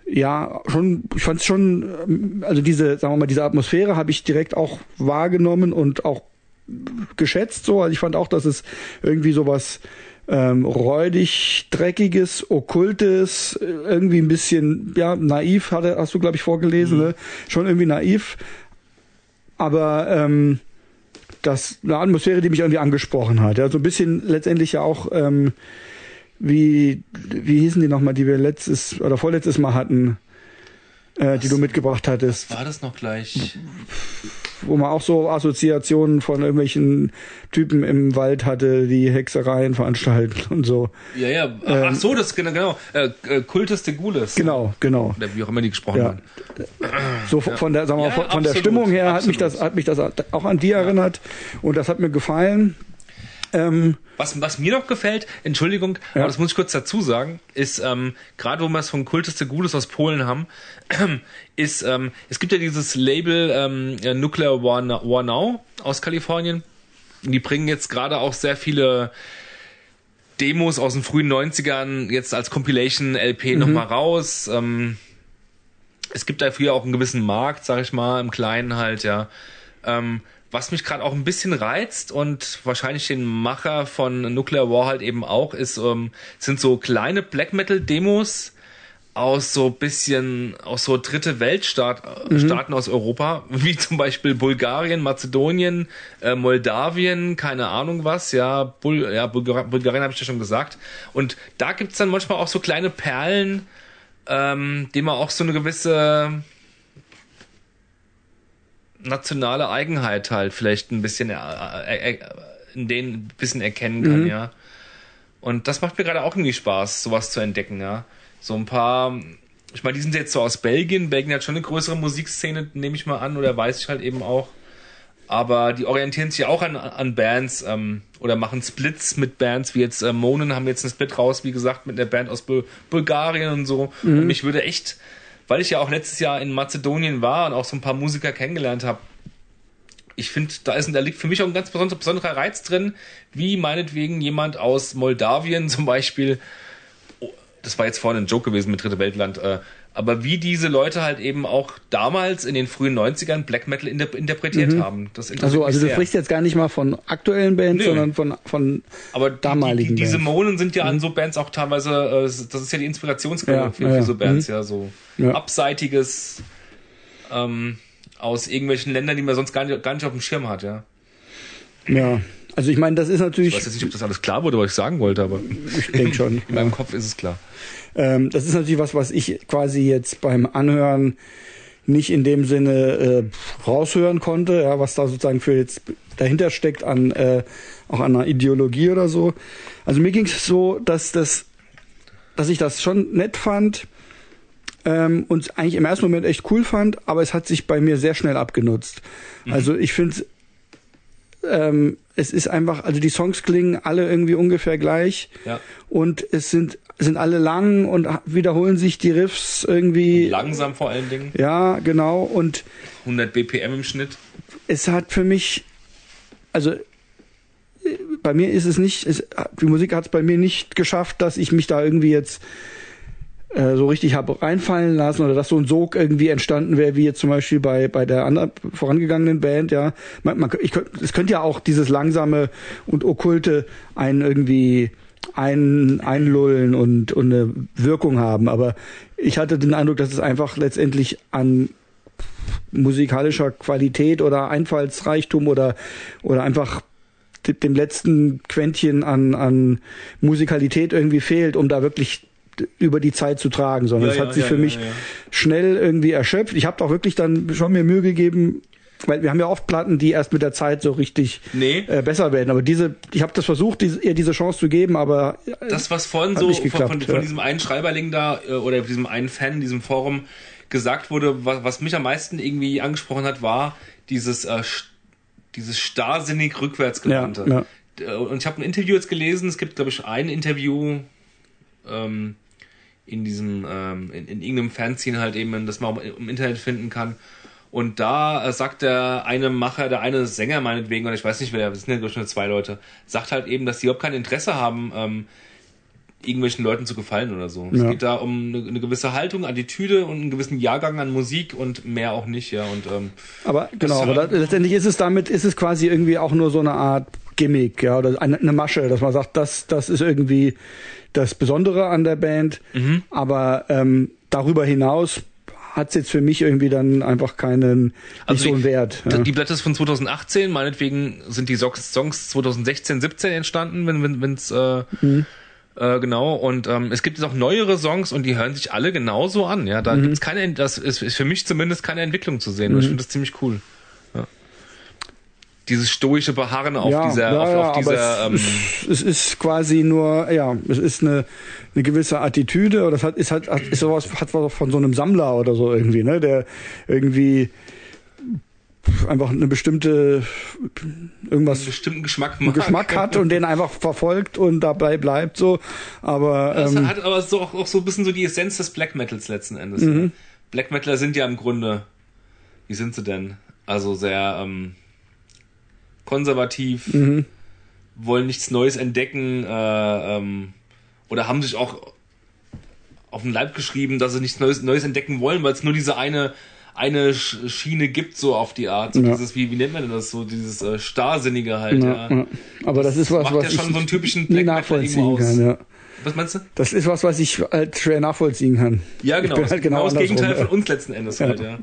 ja schon, ich fand es schon, ähm, also diese, sagen wir mal, diese Atmosphäre habe ich direkt auch wahrgenommen und auch geschätzt so. Also ich fand auch, dass es irgendwie sowas ähm, räudig, dreckiges, okkultes, irgendwie ein bisschen, ja, naiv, hatte, hast du, glaube ich, vorgelesen, mhm. ne? Schon irgendwie naiv. Aber ähm, das eine Atmosphäre, die mich irgendwie angesprochen hat. Ja, so ein bisschen letztendlich ja auch ähm, wie wie hießen die nochmal, die wir letztes oder vorletztes Mal hatten, äh, die du mitgebracht hattest. Was war das noch gleich? Wo man auch so Assoziationen von irgendwelchen Typen im Wald hatte, die Hexereien veranstalten und so. Ja, ja. Ach ähm, so, das genau, genau. Äh, äh, Kultus de Gules. Genau, genau. Wie auch immer die gesprochen ja. haben. So ja. von der, sagen wir, ja, von, von der Stimmung her absolut. hat mich das, hat mich das auch an die erinnert und das hat mir gefallen. Ähm, was, was mir noch gefällt, Entschuldigung, ja. aber das muss ich kurz dazu sagen, ist, ähm, gerade wo wir es von Kultus de Gules aus Polen haben, äh, ist, ähm, es gibt ja dieses Label ähm, Nuclear War, War Now aus Kalifornien. Die bringen jetzt gerade auch sehr viele Demos aus den frühen 90ern jetzt als Compilation LP mhm. nochmal raus. Ähm, es gibt dafür auch einen gewissen Markt, sag ich mal, im Kleinen halt, ja. Ähm, was mich gerade auch ein bisschen reizt und wahrscheinlich den Macher von Nuclear War halt eben auch ist, ähm, sind so kleine Black Metal Demos aus so bisschen aus so dritte Weltstaaten mhm. aus Europa, wie zum Beispiel Bulgarien, Mazedonien, äh, Moldawien, keine Ahnung was, ja, Bul ja Bulgar Bulgarien habe ich ja schon gesagt. Und da gibt's dann manchmal auch so kleine Perlen, ähm, die man auch so eine gewisse nationale Eigenheit halt vielleicht ein bisschen äh, äh, äh, in denen ein bisschen erkennen kann, mhm. ja. Und das macht mir gerade auch irgendwie Spaß, sowas zu entdecken, ja. So ein paar, ich meine, die sind jetzt so aus Belgien. Belgien hat schon eine größere Musikszene, nehme ich mal an, oder weiß ich halt eben auch. Aber die orientieren sich auch an, an Bands ähm, oder machen Splits mit Bands, wie jetzt äh, Monen haben jetzt einen Split raus, wie gesagt, mit einer Band aus Bul Bulgarien und so. Mhm. Und mich würde echt weil ich ja auch letztes Jahr in Mazedonien war und auch so ein paar Musiker kennengelernt habe, ich finde, da ist da liegt für mich auch ein ganz besonderer, besonderer Reiz drin, wie meinetwegen jemand aus Moldawien zum Beispiel, oh, das war jetzt vorhin ein Joke gewesen mit Dritte Weltland, äh, aber wie diese Leute halt eben auch damals in den frühen 90ern Black Metal interpretiert mhm. haben. Das also, also du sehr. sprichst jetzt gar nicht mal von aktuellen Bands, Nö. sondern von, von aber damaligen die, die, Diese Monen sind ja mhm. an so Bands auch teilweise, äh, das ist ja die Inspirationsquelle ja, für, ja. für, so Bands, mhm. ja, so abseitiges ähm, aus irgendwelchen Ländern, die man sonst gar nicht, gar nicht auf dem Schirm hat, ja. Ja, also ich meine, das ist natürlich. Ich weiß jetzt nicht, ob das alles klar wurde, was ich sagen wollte, aber ich denke schon. In meinem Kopf ist es klar. Ähm, das ist natürlich was, was ich quasi jetzt beim Anhören nicht in dem Sinne äh, raushören konnte, ja, was da sozusagen für jetzt dahinter steckt an äh, auch an einer Ideologie oder so. Also mir ging es so, dass das, dass ich das schon nett fand ähm, und eigentlich im ersten Moment echt cool fand, aber es hat sich bei mir sehr schnell abgenutzt. Mhm. Also ich finde ähm, es ist einfach, also die Songs klingen alle irgendwie ungefähr gleich ja. und es sind sind alle lang und wiederholen sich die Riffs irgendwie. Und langsam vor allen Dingen. Ja, genau und 100 BPM im Schnitt. Es hat für mich, also bei mir ist es nicht, es, die Musik hat es bei mir nicht geschafft, dass ich mich da irgendwie jetzt äh, so richtig habe reinfallen lassen oder dass so ein Sog irgendwie entstanden wäre, wie jetzt zum Beispiel bei bei der anderen vorangegangenen Band, ja. Man, man, ich, es könnte ja auch dieses langsame und okkulte einen irgendwie ein, einlullen und, und eine Wirkung haben, aber ich hatte den Eindruck, dass es einfach letztendlich an musikalischer Qualität oder Einfallsreichtum oder oder einfach dem letzten Quäntchen an, an Musikalität irgendwie fehlt, um da wirklich über die Zeit zu tragen, sondern es ja, hat ja, sich ja, für mich schnell irgendwie erschöpft. Ich habe auch wirklich dann schon mir Mühe gegeben, weil wir haben ja oft Platten, die erst mit der Zeit so richtig nee. äh, besser werden. Aber diese, ich habe das versucht, diese, ihr diese Chance zu geben, aber äh, das was vorhin so geklappt, von, von, von, diesem einen Schreiberling da äh, oder diesem einen Fan, diesem Forum gesagt wurde, was, was mich am meisten irgendwie angesprochen hat, war dieses äh, dieses starrsinnig rückwärtsgewandte. Ja, ja. Äh, und ich habe ein Interview jetzt gelesen. Es gibt glaube ich ein Interview. Ähm, in diesem, ähm, in, in irgendeinem Fanzine halt eben, das man im Internet finden kann. Und da äh, sagt der eine Macher, der eine Sänger meinetwegen, oder ich weiß nicht wer, das sind ja durch nur zwei Leute, sagt halt eben, dass sie überhaupt kein Interesse haben, ähm, irgendwelchen Leuten zu gefallen oder so. Ja. Es geht da um eine, eine, gewisse Haltung, Attitüde und einen gewissen Jahrgang an Musik und mehr auch nicht, ja. Und, ähm, aber genau, aber letztendlich ist es damit, ist es quasi irgendwie auch nur so eine Art Gimmick, ja, oder eine, eine Masche, dass man sagt, das, das ist irgendwie das Besondere an der Band. Mhm. Aber ähm, darüber hinaus hat es jetzt für mich irgendwie dann einfach keinen nicht also so einen Wert. Ja. Die Blätter ist von 2018, meinetwegen sind die Songs 2016, 17 entstanden, wenn wenn wenn's äh, mhm. äh, genau und ähm, es gibt jetzt auch neuere Songs und die hören sich alle genauso an. Ja, da mhm. gibt's keine, das ist, ist für mich zumindest keine Entwicklung zu sehen. Mhm. ich finde das ziemlich cool. Dieses stoische Beharren auf ja, dieser, ja, auf, auf dieser, ähm, es, es ist quasi nur, ja, es ist eine, eine gewisse Attitüde oder es hat, ist halt, hat, ist sowas, hat was von so einem Sammler oder so irgendwie, ne, der irgendwie einfach eine bestimmte irgendwas einen bestimmten Geschmack einen. Geschmack hat und den einfach verfolgt und dabei bleibt so. Aber Das ähm, hat aber so auch, auch so ein bisschen so die Essenz des Black Metals letzten Endes. Mhm. Ja. Black Metaler sind ja im Grunde, wie sind sie denn? Also sehr ähm, konservativ, Mhm. wollen nichts Neues entdecken äh, ähm, oder haben sich auch auf den Leib geschrieben, dass sie nichts Neues, Neues entdecken wollen, weil es nur diese eine eine Sch- Schiene gibt so auf die Art, so Ja. dieses wie wie nennt man denn das so dieses äh, starrsinnige halt. ja, Ja. aber das ist was, macht was ja ich schon so einen typischen Black nachvollziehen kann. Ja. Was meinst du? Das ist was, was ich halt schwer nachvollziehen kann. Ja, Ich genau. bin Das halt ist genau das Gegenteil von uns letzten Endes halt, ja.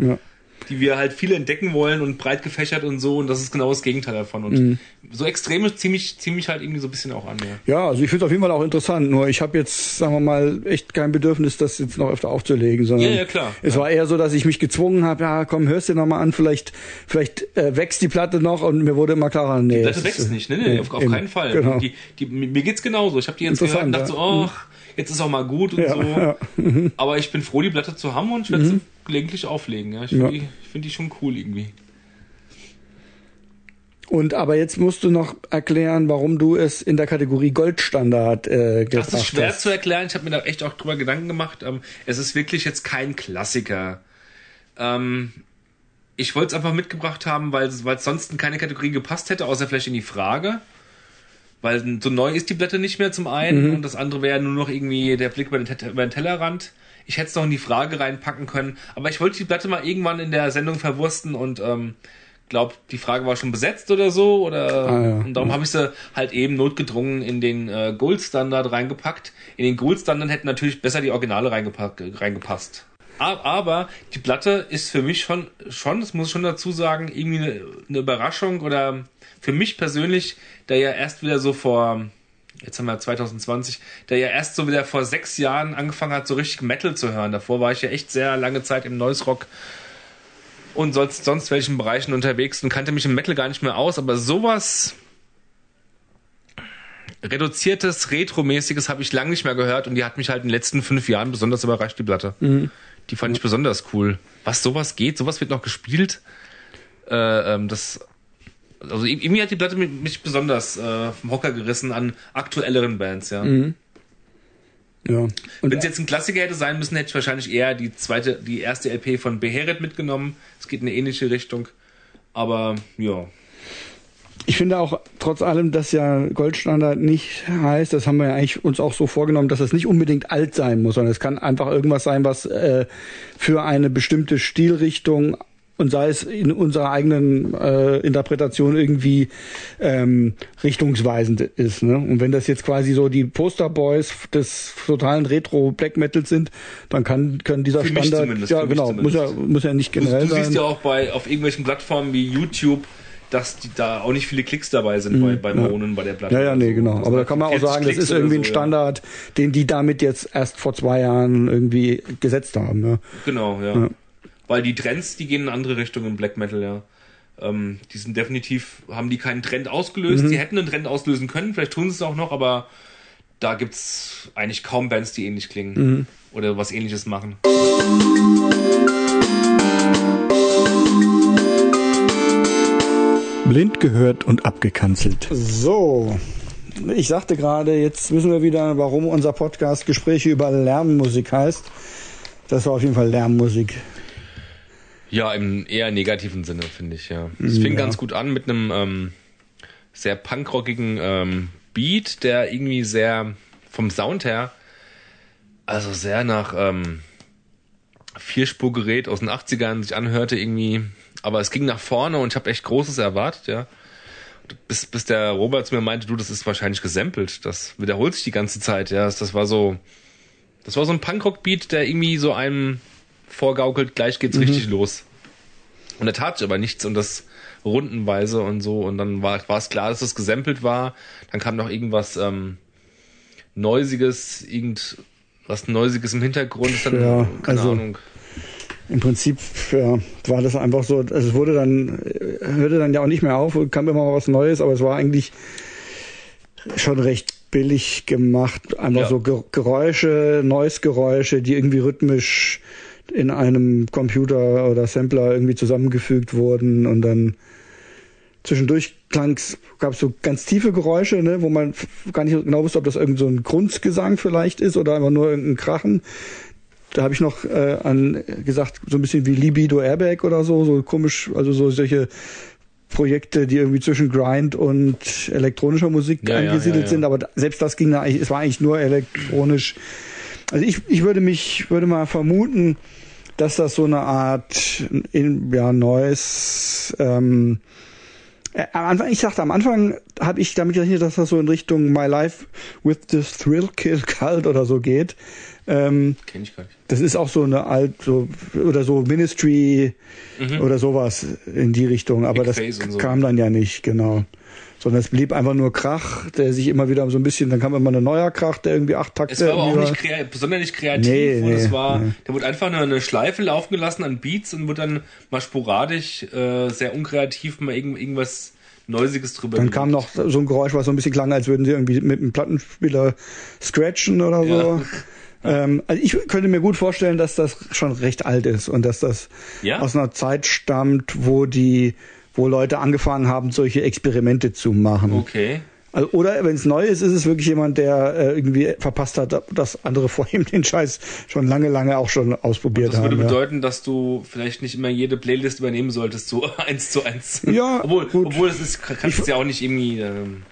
Die wir halt viel entdecken wollen und breit gefächert und so und das ist genau das Gegenteil davon. Und Mhm. so Extreme ziemlich, ziemlich halt irgendwie so ein bisschen auch an, ja. Ja, also ich finde es auf jeden Fall auch interessant. Nur ich habe jetzt, sagen wir mal, echt kein Bedürfnis, das jetzt noch öfter aufzulegen. Sondern Ja, ja, klar. Es Ja. war eher so, dass ich mich gezwungen habe, ja, komm, hörst dir noch mal an, vielleicht, vielleicht äh, wächst die Platte noch und mir wurde immer klarer, nee. Die das Platte ist, wächst nicht, ne, ne, nee, auf, auf keinen Fall. Genau. Die, die, mir geht's genauso. Ich habe die jetzt gehört und dachte so, ja. ach, jetzt ist auch mal gut und Ja, so. ja. Mhm. Aber ich bin froh, die Platte zu haben und ich werde sie gelegentlich auflegen. Ja. Ich finde die, find die schon cool irgendwie. Und aber jetzt musst du noch erklären, warum du es in der Kategorie Goldstandard äh, gebracht Das ist schwer hast. zu erklären. Ich habe mir da echt auch drüber Gedanken gemacht. Ähm, es ist wirklich jetzt kein Klassiker. Ähm, ich wollte es einfach mitgebracht haben, weil es sonst in keine Kategorie gepasst hätte, außer vielleicht in die Frage. Weil so neu ist die Blätter nicht mehr zum einen und das andere wäre nur noch irgendwie der Blick über den, Tet- über den Tellerrand. Ich hätte es noch in die Frage reinpacken können, aber ich wollte die Platte mal irgendwann in der Sendung verwursten und ähm, glaube, die Frage war schon besetzt oder so oder Ah, ja. und darum habe ich sie halt eben notgedrungen in den äh, Gold Standard reingepackt. In den Gold Standard hätten natürlich besser die Originale reingepackt, reingepasst. A- Aber die Platte ist für mich schon, schon, das muss ich schon dazu sagen, irgendwie eine, eine Überraschung oder für mich persönlich, der ja erst wieder so vor, jetzt haben wir 2020, der ja erst so wieder vor sechs Jahren angefangen hat, so richtig Metal zu hören. Davor war ich ja echt sehr lange Zeit im Noise Rock und sonst, sonst welchen Bereichen unterwegs und kannte mich im Metal gar nicht mehr aus, aber sowas reduziertes, retromäßiges habe ich lange nicht mehr gehört und die hat mich halt in den letzten fünf Jahren besonders überrascht, die Platte. Die fand ich besonders cool. Was sowas geht, sowas wird noch gespielt. Äh, ähm, das, also irgendwie hat die Platte mich, besonders äh, vom Hocker gerissen an aktuelleren Bands, ja. Ja. Und Wenn es jetzt ein Klassiker hätte sein müssen, hätte ich wahrscheinlich eher die zweite, die erste LP von Beheret mitgenommen. Es geht in eine ähnliche Richtung. Aber ja. Ich finde auch trotz allem, dass ja Goldstandard nicht heißt, das haben wir ja eigentlich uns auch so vorgenommen, dass es nicht unbedingt alt sein muss, sondern es kann einfach irgendwas sein, was äh, für eine bestimmte Stilrichtung und sei es in unserer eigenen äh, Interpretation irgendwie ähm, richtungsweisend ist. Ne? Und wenn das jetzt quasi so die Posterboys des totalen Retro Black Metal sind, dann kann, kann dieser Für Standard ja genau muss ja muss ja nicht Du, generell du siehst sein. ja auch bei auf irgendwelchen Plattformen wie YouTube, dass die, da auch nicht viele Klicks dabei sind bei, Mhm, ja. Monen bei der Platte. Ja, ja, nee, genau. Also Aber da kann man auch 40 sagen, das Klicks ist oder irgendwie ein so, ja. Standard, den die damit jetzt erst vor zwei Jahren irgendwie gesetzt haben. Ja. Genau, ja. Ja. Weil die Trends, die gehen in andere Richtungen im Black Metal, ja. Ähm, die sind definitiv, haben die keinen Trend ausgelöst. Mhm. Die hätten einen Trend auslösen können, vielleicht tun sie es auch noch, aber da gibt's eigentlich kaum Bands, die ähnlich klingen. Mhm. Oder was ähnliches machen. Blind gehört und abgekanzelt. So, ich sagte gerade, jetzt wissen wir wieder, warum unser Podcast Gespräche über Lärmmusik heißt. Das war auf jeden Fall Lärmmusik. Ja, im eher negativen Sinne, finde ich, ja. Es fing Ja. ganz gut an mit einem ähm, sehr punkrockigen ähm, Beat, der irgendwie sehr vom Sound her, also sehr nach ähm, Vierspurgerät aus den 80ern sich anhörte irgendwie. Aber es ging nach vorne und ich habe echt Großes erwartet, ja. Bis, bis der Robert zu mir meinte, du, das ist wahrscheinlich gesampelt. Das wiederholt sich die ganze Zeit, ja. Das war so, das war so ein Punkrock-Beat, der irgendwie so einem vorgaukelt, gleich geht's richtig los. Und er tat aber nichts und das rundenweise und so. Und dann war, es klar, dass das gesampelt war. Dann kam noch irgendwas ähm, Neusiges, irgendwas Neusiges im Hintergrund. Ist dann, Ja, keine also- Ahnung. im Prinzip ja, war das einfach so, also es wurde dann, hörte dann ja auch nicht mehr auf, kam immer mal was Neues, aber es war eigentlich schon recht billig gemacht. Einfach Ja. so Ge- Geräusche, Noise-Geräusche, die irgendwie rhythmisch in einem Computer oder Sampler irgendwie zusammengefügt wurden und dann zwischendurch klang's, gab es so ganz tiefe Geräusche, ne, wo man gar nicht genau wusste, ob das irgend so ein Grundgesang vielleicht ist oder einfach nur irgendein Krachen. Da habe ich noch äh, an gesagt, so ein bisschen wie Libido Airbag oder so, so komisch, also so solche Projekte, die irgendwie zwischen Grind und elektronischer Musik Ja, angesiedelt ja, ja. sind, aber da- selbst das ging da eigentlich, es war eigentlich nur elektronisch. Also ich, ich würde mich, würde mal vermuten, dass das so eine Art in, ja, neues ähm, äh, am Anfang, ich sagte, am Anfang habe ich damit gerechnet, dass das so in Richtung My Life with the Thrill Kill Cult oder so geht. Ähm, Kenn ich gar nicht. das ist auch so eine alt, so, oder so Ministry Mhm. oder sowas in die Richtung, aber Big das so. kam dann ja nicht, genau. Sondern es blieb einfach nur Krach, der sich immer wieder so ein bisschen, dann kam immer ein neuer Krach, der irgendwie acht Takte Es war aber auch nicht krea sonderlich kreativ Nee, und es nee, war, nee. da wurde einfach eine, eine Schleife laufen gelassen an Beats und wurde dann mal sporadisch, äh, sehr unkreativ mal irgend, irgendwas Neusiges drüber Dann kam noch so ein Geräusch, was so ein bisschen klang, als würden sie irgendwie mit einem Plattenspieler scratchen oder so. Ähm, also ich könnte mir gut vorstellen, dass das schon recht alt ist und dass das Ja? aus einer Zeit stammt, wo die, wo Leute angefangen haben, solche Experimente zu machen. Okay. Also, oder wenn es neu ist, ist es wirklich jemand, der äh, irgendwie verpasst hat, dass andere vor ihm den Scheiß schon lange, lange auch schon ausprobiert Das würde haben. ja. bedeuten, dass du vielleicht nicht immer jede Playlist übernehmen solltest, so eins zu eins. Ja, obwohl, gut. obwohl es ist, kannst es ja auch nicht irgendwie ähm,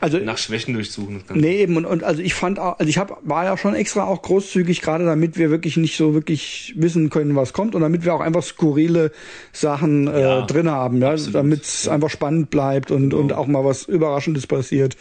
Also nach Schwächen durchsuchen. Das. Nee, eben und, und also ich fand auch, also ich hab, war ja schon extra auch großzügig, gerade damit wir wirklich nicht so wirklich wissen können, was kommt und damit wir auch einfach skurrile Sachen äh, Ja, drin haben, ja, damit es einfach spannend bleibt und, und auch mal was Überraschendes passiert.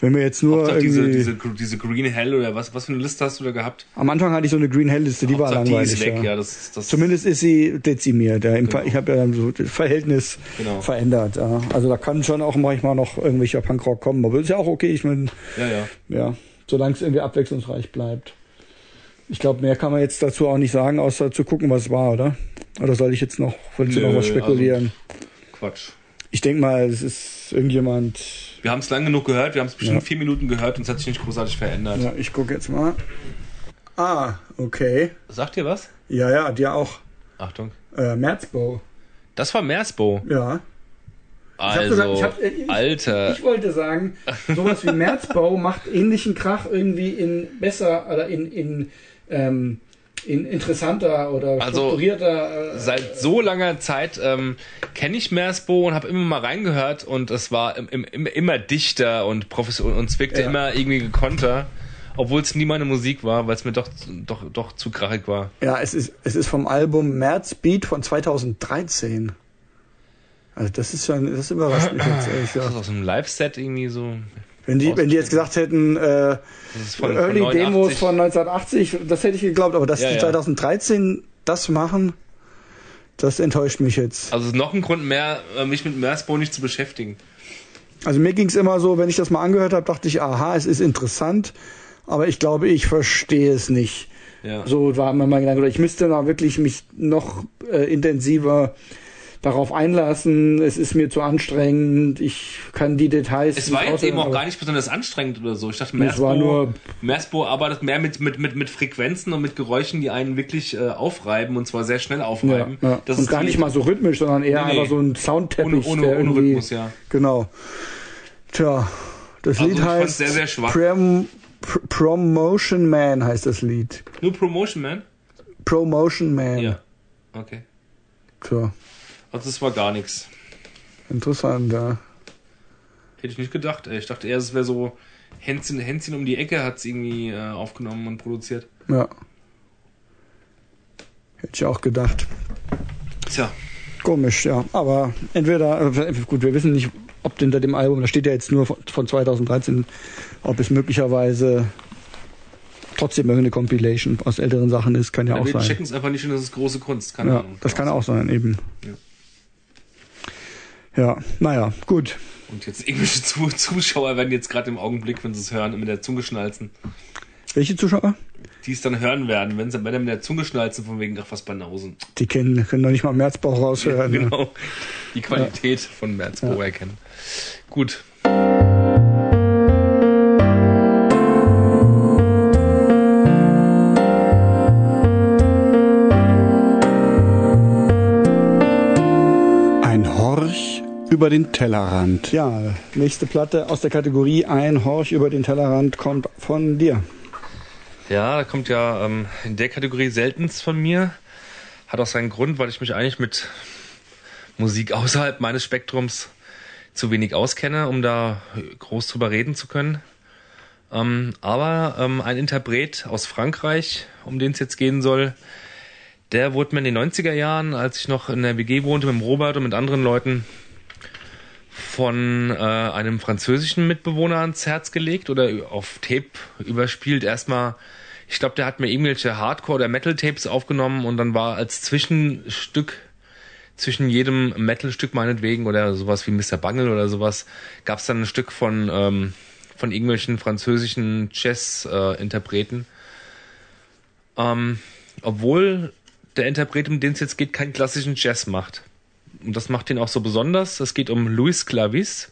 Wenn wir jetzt nur Hauptsache diese, diese, diese Green Hell oder was, was für eine Liste hast du da gehabt? am Anfang hatte ich so eine Green Hell Liste, die war Hauptsache, langweilig. Die ist weg, ja. ja. das, das, Zumindest ist sie dezimiert. Ja. Genau. Ich habe ja dann so das Verhältnis Genau. verändert. Ja. Also da kann schon auch manchmal noch irgendwelcher Punkrock kommen, aber ist ja auch okay. Ich meine, ja, ja. ja, solange es irgendwie abwechslungsreich bleibt. Ich glaube, mehr kann man jetzt dazu auch nicht sagen, außer zu gucken, was war, oder? Oder soll ich jetzt noch, willst du noch was spekulieren? Quatsch. ich denke mal, es ist irgendjemand. Wir haben es lang genug gehört, wir haben es bestimmt Ja. vier Minuten gehört und es hat sich nicht großartig verändert. Ja, ich gucke jetzt mal. Ah, okay. Sagt ihr was? Ja, ja, dir auch. Achtung. Äh, Merzbow. Das war Meersbo. Ja. Also, sogar- ich hab, äh, ich- Alter. Ich wollte sagen, sowas wie Merzbau macht ähnlichen Krach irgendwie in besser oder in, in, ähm, in interessanter oder Also, strukturierter. Äh, Seit so langer Zeit ähm, kenne ich Meersbo und habe immer mal reingehört und es war im, im, im, immer dichter und professionell und es wirkte Ja. immer irgendwie gekonter, obwohl es nie meine Musik war, weil es mir doch, doch, doch zu krachig war. ja, es ist, es ist vom Album März Beat von 2013. Also das ist schon, das überrascht mich jetzt ehrlich Ist das gesagt. aus einem Live-Set irgendwie so? Wenn die, wenn die jetzt gesagt hätten, äh, von, Early von Demos 89. von 1980, das hätte ich geglaubt, aber dass Ja, die ja. 2013 das machen, das enttäuscht mich jetzt. Also noch ein Grund mehr, äh, mich mit Meersbo nicht zu beschäftigen. Also mir ging es immer so, wenn ich das mal angehört habe, dachte ich, aha, es ist interessant, aber ich glaube, ich verstehe es nicht. Ja. So war mir mein Gedanke. Ich müsste da wirklich mich noch äh, intensiver darauf einlassen. Es ist mir zu anstrengend. Ich kann die Details. Es war jetzt eben auch gar nicht besonders anstrengend oder so. Ich dachte, nur- Meersbo arbeitet mehr mit, mit, mit, mit Frequenzen und mit Geräuschen, die einen wirklich äh, aufreiben und zwar sehr schnell Ja, aufreiben. ja. Das Und ist gar nicht mal so rhythmisch, sondern eher Nee, einfach so ein Soundteppich. ohne, ohne, ohne Rhythmus, ja. Genau. Tja, das Also Lied heißt sehr, sehr schwach. Prom Pr Promotion Man heißt das Lied. Nur Promotion Man? Promotion Man. Ja. Okay. Tja, Also das war gar nichts. interessant, ja. Hätte ich nicht gedacht. ey. Ich dachte eher, es wäre so Hänschen, Hänschen um die Ecke hat es irgendwie äh, aufgenommen und produziert. Ja. Hätte ich auch gedacht. Tja, Komisch, ja. Aber entweder, äh, gut, wir wissen nicht, ob hinter dem Album, da steht ja jetzt nur von von 2013, ob es möglicherweise trotzdem irgendeine Compilation aus älteren Sachen ist, kann ja ja, auch wir sein. checken es einfach nicht und das ist große Kunst. Keine Ja, Ahnung. das kann auch sein, eben. Ja. Ja, naja, gut. Und jetzt irgendwelche Zu Zuschauer werden jetzt gerade im Augenblick, wenn sie es hören, mit der Zunge schnalzen. Welche Zuschauer? die es dann hören werden, wenn sie mit der Zunge schnalzen von wegen, ach was Banausen. Die kennen, können doch nicht mal Merzbauch raushören. ne? Genau. Die Qualität von Merzbow erkennen. Gut. Über den Tellerrand. Ja, nächste Platte aus der Kategorie Ein Horch über den Tellerrand kommt von dir. Ja, da kommt ja ähm, in der Kategorie seltenst von mir. Hat auch seinen Grund, weil ich mich eigentlich mit Musik außerhalb meines Spektrums zu wenig auskenne, um da groß drüber reden zu können. Ähm, aber ähm, ein Interpret aus Frankreich, um den es jetzt gehen soll, der wurde mir in den 90er Jahren, als ich noch in der WG wohnte mit Robert und mit anderen Leuten, von äh, einem französischen Mitbewohner ans Herz gelegt oder auf Tape überspielt. Erstmal, ich glaube, der hat mir irgendwelche Hardcore- oder Metal-Tapes aufgenommen und dann war als Zwischenstück zwischen jedem Metal-Stück meinetwegen oder sowas wie Mr. Bungle oder sowas, gab es dann ein Stück von, ähm, von irgendwelchen französischen Jazz-Interpreten. Ähm, obwohl der Interpret, um den es jetzt geht, keinen klassischen Jazz macht. Und das macht ihn auch so besonders. Es geht um Louis Clavis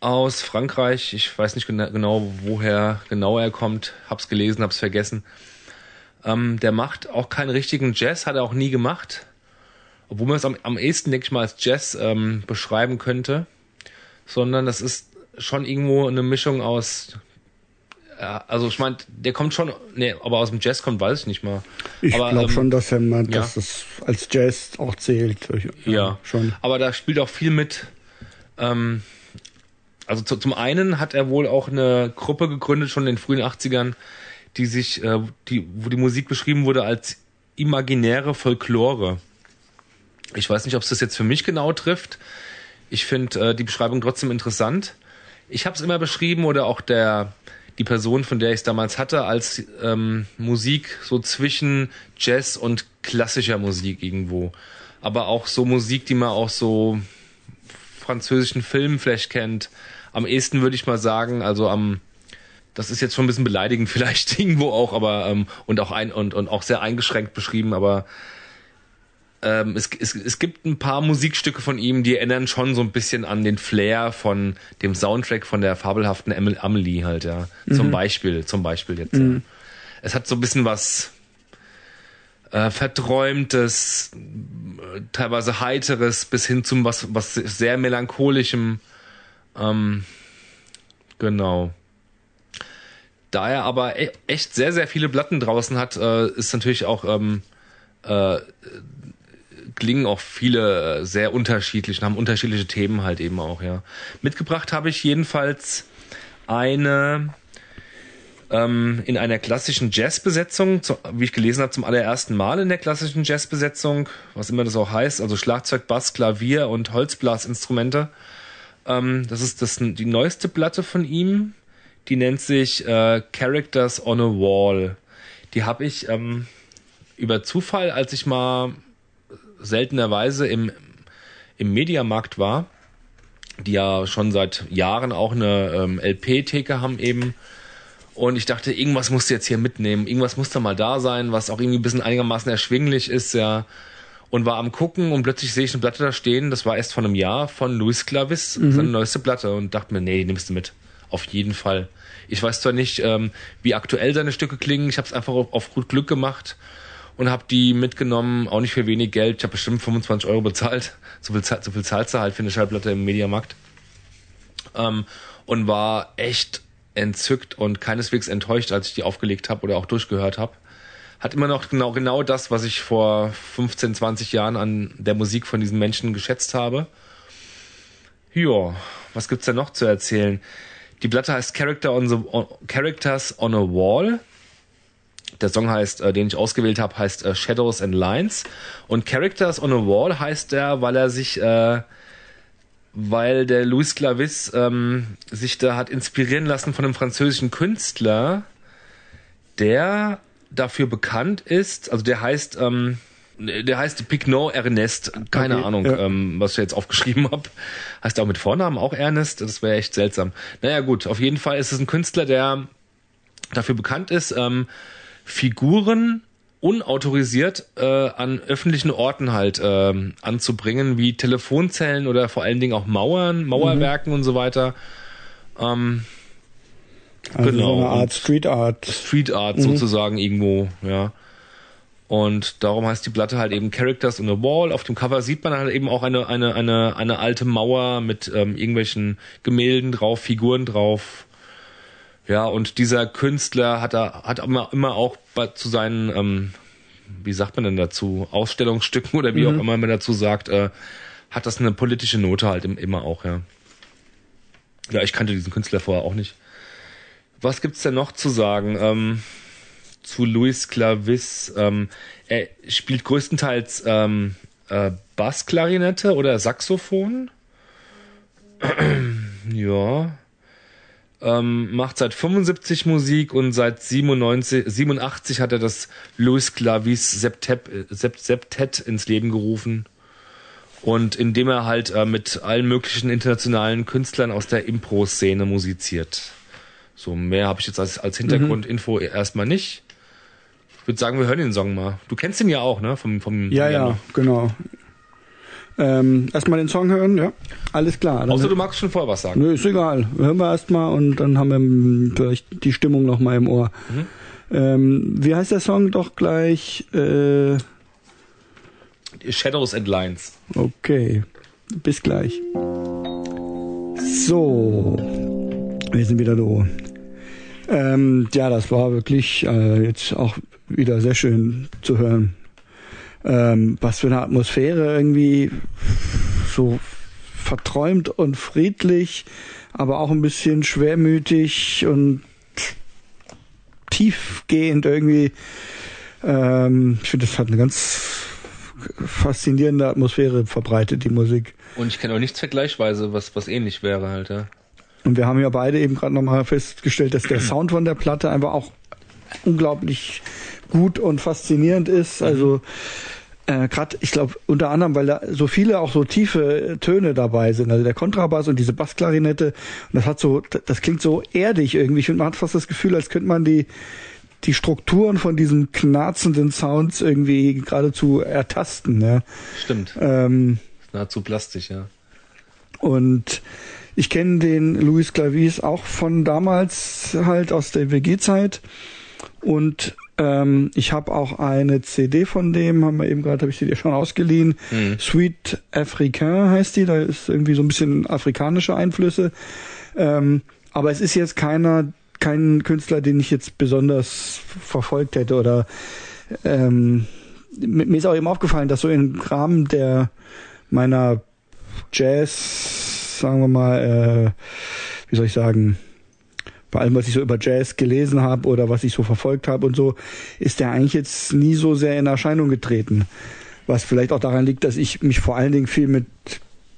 aus Frankreich. Ich weiß nicht gena genau, woher genau er kommt. Hab's gelesen, hab's vergessen. Ähm, der macht auch keinen richtigen Jazz, hat er auch nie gemacht. Obwohl man es am, am ehesten, denke ich mal, als Jazz ähm, beschreiben könnte. Sondern das ist schon irgendwo eine Mischung aus ja, also ich meine, der kommt schon, nee, aber aus dem Jazz kommt, weiß ich nicht mal. Ich glaube ähm, schon, dass, er mal, ja. dass das als Jazz auch zählt. Ja, schon. Aber da spielt auch viel mit. Ähm, also zu, zum einen hat er wohl auch eine Gruppe gegründet, schon in den frühen 80ern, die sich, äh, die, wo die Musik beschrieben wurde als imaginäre Folklore. Ich weiß nicht, ob es das jetzt für mich genau trifft. Ich finde äh, die Beschreibung trotzdem interessant. Ich habe es immer beschrieben oder auch der die Person, von der ich es damals hatte, als ähm, Musik so zwischen Jazz und klassischer Musik irgendwo. Aber auch so Musik, die man auch so französischen Filmen vielleicht kennt. Am ehesten würde ich mal sagen, also am das ist jetzt schon ein bisschen beleidigend vielleicht irgendwo auch, aber ähm, und auch ein und, und auch sehr eingeschränkt beschrieben, aber ähm, es, es, es gibt ein paar Musikstücke von ihm, die erinnern schon so ein bisschen an den Flair von dem Soundtrack von der fabelhaften Emil- Amelie halt, ja. Zum Beispiel, zum Beispiel jetzt. Ja. Es hat so ein bisschen was äh, verträumtes, teilweise heiteres, bis hin zum was, was sehr melancholischem. Ähm, genau. Da er aber e echt sehr, sehr viele Platten draußen hat, äh, ist natürlich auch ähm, äh, klingen auch viele äh, sehr unterschiedlich und haben unterschiedliche Themen halt eben auch, ja. Mitgebracht habe ich jedenfalls eine ähm, in einer klassischen Jazzbesetzung, zu, wie ich gelesen habe, zum allerersten Mal in der klassischen Jazzbesetzung, was immer das auch heißt, also Schlagzeug, Bass, Klavier und Holzblasinstrumente. Ähm, das ist das, die neueste Platte von ihm, die nennt sich äh, Characters on a Wall. Die habe ich ähm, über Zufall, als ich mal seltenerweise im, im Mediamarkt war, die ja schon seit Jahren auch eine ähm, LP-Theke haben eben. Und ich dachte, irgendwas musst du jetzt hier mitnehmen, irgendwas muss da mal da sein, was auch irgendwie ein bisschen einigermaßen erschwinglich ist, ja. Und war am gucken und plötzlich sehe ich eine Platte da stehen, das war erst vor einem Jahr von Luis Clavis, seine neueste Platte und dachte mir, nee, die nimmst du mit. Auf jeden Fall. Ich weiß zwar nicht, ähm, wie aktuell seine Stücke klingen, ich habe es einfach auf, auf gut Glück gemacht und habe die mitgenommen, auch nicht für wenig Geld. Ich habe bestimmt 25 Euro bezahlt. So viel, so viel zahlst du halt für eine Schallplatte im Mediamarkt. Ähm, und war echt entzückt und keineswegs enttäuscht, als ich die aufgelegt habe oder auch durchgehört habe. Hat immer noch genau, genau das, was ich vor 15, 20 Jahren an der Musik von diesen Menschen geschätzt habe. Ja, was gibt's denn noch zu erzählen? Die Platte heißt Character on the, on, Characters on a Wall. Der Song heißt, äh, den ich ausgewählt habe, heißt äh, Shadows and Lines. Und Characters on a Wall heißt der, weil er sich, äh, weil der Louis Clavis ähm, sich da hat inspirieren lassen von einem französischen Künstler, der dafür bekannt ist, also der heißt, ähm, der heißt Picnot Ernest, keine Okay, Ahnung, ja. ähm, was ich jetzt aufgeschrieben habe. Heißt er auch mit Vornamen auch Ernest? Das wäre echt seltsam. Naja gut, auf jeden Fall ist es ein Künstler, der dafür bekannt ist, ähm, Figuren unautorisiert äh, an öffentlichen Orten halt ähm, anzubringen, wie Telefonzellen oder vor allen Dingen auch Mauern, Mauerwerken mhm. und so weiter. Ähm, also genau. so eine Art Street Art. Street Art mhm. sozusagen irgendwo, ja. Und darum heißt die Platte halt eben Characters on the Wall. Auf dem Cover sieht man halt eben auch eine, eine, eine, eine alte Mauer mit ähm, irgendwelchen Gemälden drauf, Figuren drauf. Ja, und dieser Künstler hat er, hat immer, immer auch bei, zu seinen, ähm, wie sagt man denn dazu, Ausstellungsstücken oder wie mhm. auch immer man dazu sagt, äh, hat das eine politische Note halt immer auch, ja. Ja, ich kannte diesen Künstler vorher auch nicht. Was gibt's denn noch zu sagen? Ähm, zu Luis Clavis. Ähm, er spielt größtenteils ähm, äh, Bassklarinette oder Saxophon. ja. Ähm, macht seit 75 Musik und seit 97, 87 hat er das Luis Clavis Septet, Septet ins Leben gerufen. Und indem er halt äh, mit allen möglichen internationalen Künstlern aus der Impro-Szene musiziert. So mehr habe ich jetzt als, als Hintergrundinfo mhm. erstmal nicht. Ich würde sagen, wir hören den Song mal. Du kennst ihn ja auch, ne? Vom, vom, ja, ja, genau. Ähm, erstmal den Song hören, ja. Alles klar. Außer du magst schon vorher was sagen. Nö, ist egal. Hören wir erstmal und dann haben wir vielleicht die Stimmung nochmal im Ohr. Mhm. Ähm, wie heißt der Song doch gleich? Äh, Shadows and Lines. Okay. Bis gleich. So. Wir sind wieder da. Ähm, ja, das war wirklich äh, jetzt auch wieder sehr schön zu hören. Ähm, was für eine Atmosphäre irgendwie so verträumt und friedlich, aber auch ein bisschen schwermütig und tiefgehend irgendwie. Ähm, ich finde, das hat eine ganz faszinierende Atmosphäre verbreitet, die Musik. Und ich kenne auch nichts vergleichsweise, was, was ähnlich wäre halt, ja. Und wir haben ja beide eben gerade nochmal festgestellt, dass der Sound von der Platte einfach auch unglaublich gut und faszinierend ist. Mhm. Also äh, gerade, ich glaube, unter anderem, weil da so viele auch so tiefe Töne dabei sind. Also der Kontrabass und diese Bassklarinette. Und das hat so, das klingt so erdig irgendwie. Ich finde, man hat fast das Gefühl, als könnte man die die Strukturen von diesen knarzenden Sounds irgendwie geradezu ertasten. Ja. Stimmt. Ähm, nahezu plastisch, ja. Und ich kenne den Luis Clavis auch von damals halt aus der WG-Zeit und ähm, ich habe auch eine CD von dem, haben wir eben gerade, habe ich sie dir schon ausgeliehen. Mhm. Sweet Africain heißt die, da ist irgendwie so ein bisschen afrikanische Einflüsse. Ähm, aber es ist jetzt keiner, kein Künstler, den ich jetzt besonders verfolgt hätte oder ähm, mir ist auch eben aufgefallen, dass so im Rahmen der meiner Jazz, sagen wir mal, äh, wie soll ich sagen, bei allem, was ich so über Jazz gelesen habe oder was ich so verfolgt habe und so, ist der eigentlich jetzt nie so sehr in Erscheinung getreten. Was vielleicht auch daran liegt, dass ich mich vor allen Dingen viel mit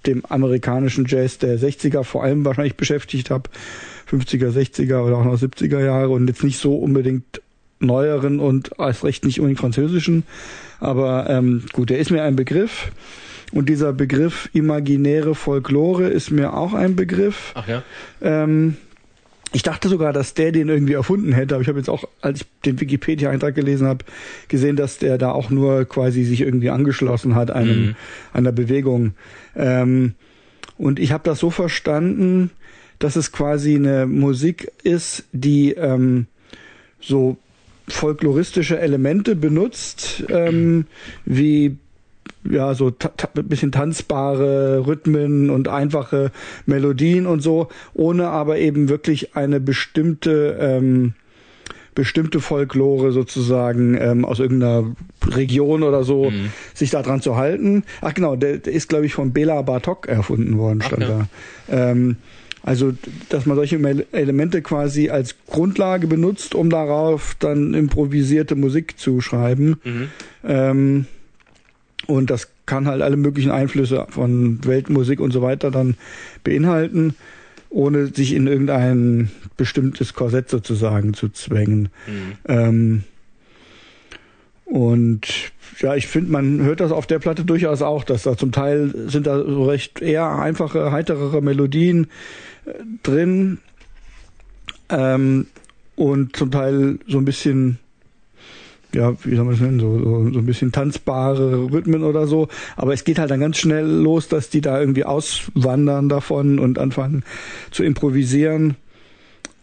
dem amerikanischen Jazz der 60er vor allem wahrscheinlich beschäftigt habe. 50er, 60er oder auch noch 70er Jahre und jetzt nicht so unbedingt neueren und erst recht nicht unbedingt französischen. Aber ähm, gut, der ist mir ein Begriff. Und dieser Begriff imaginäre Folklore ist mir auch ein Begriff. Ach ja. Ähm, ich dachte sogar, dass der den irgendwie erfunden hätte, aber ich habe jetzt auch, als ich den Wikipedia-Eintrag gelesen habe, gesehen, dass der da auch nur quasi sich irgendwie angeschlossen hat einem, mhm. einer Bewegung. Ähm, und ich habe das so verstanden, dass es quasi eine Musik ist, die ähm, so folkloristische Elemente benutzt, ähm, wie ja, so ein bisschen tanzbare Rhythmen und einfache Melodien und so, ohne aber eben wirklich eine bestimmte ähm, bestimmte Folklore sozusagen ähm, aus irgendeiner Region oder so mhm. sich daran zu halten. Ach genau, der, der ist glaube ich von Bela Bartok erfunden worden, stand Ach, ja. da. Ähm, also, dass man solche Elemente quasi als Grundlage benutzt, um darauf dann improvisierte Musik zu schreiben. Mhm. Ähm, und das kann halt alle möglichen Einflüsse von Weltmusik und so weiter dann beinhalten, ohne sich in irgendein bestimmtes Korsett sozusagen zu zwängen. Mhm. Ähm, und ja, ich finde, man hört das auf der Platte durchaus auch, dass da zum Teil sind da so recht eher einfache, heiterere Melodien äh, drin. Ähm, und zum Teil so ein bisschen ja, wie soll man das nennen, so, so, so ein bisschen tanzbare Rhythmen oder so. Aber es geht halt dann ganz schnell los, dass die da irgendwie auswandern davon und anfangen zu improvisieren.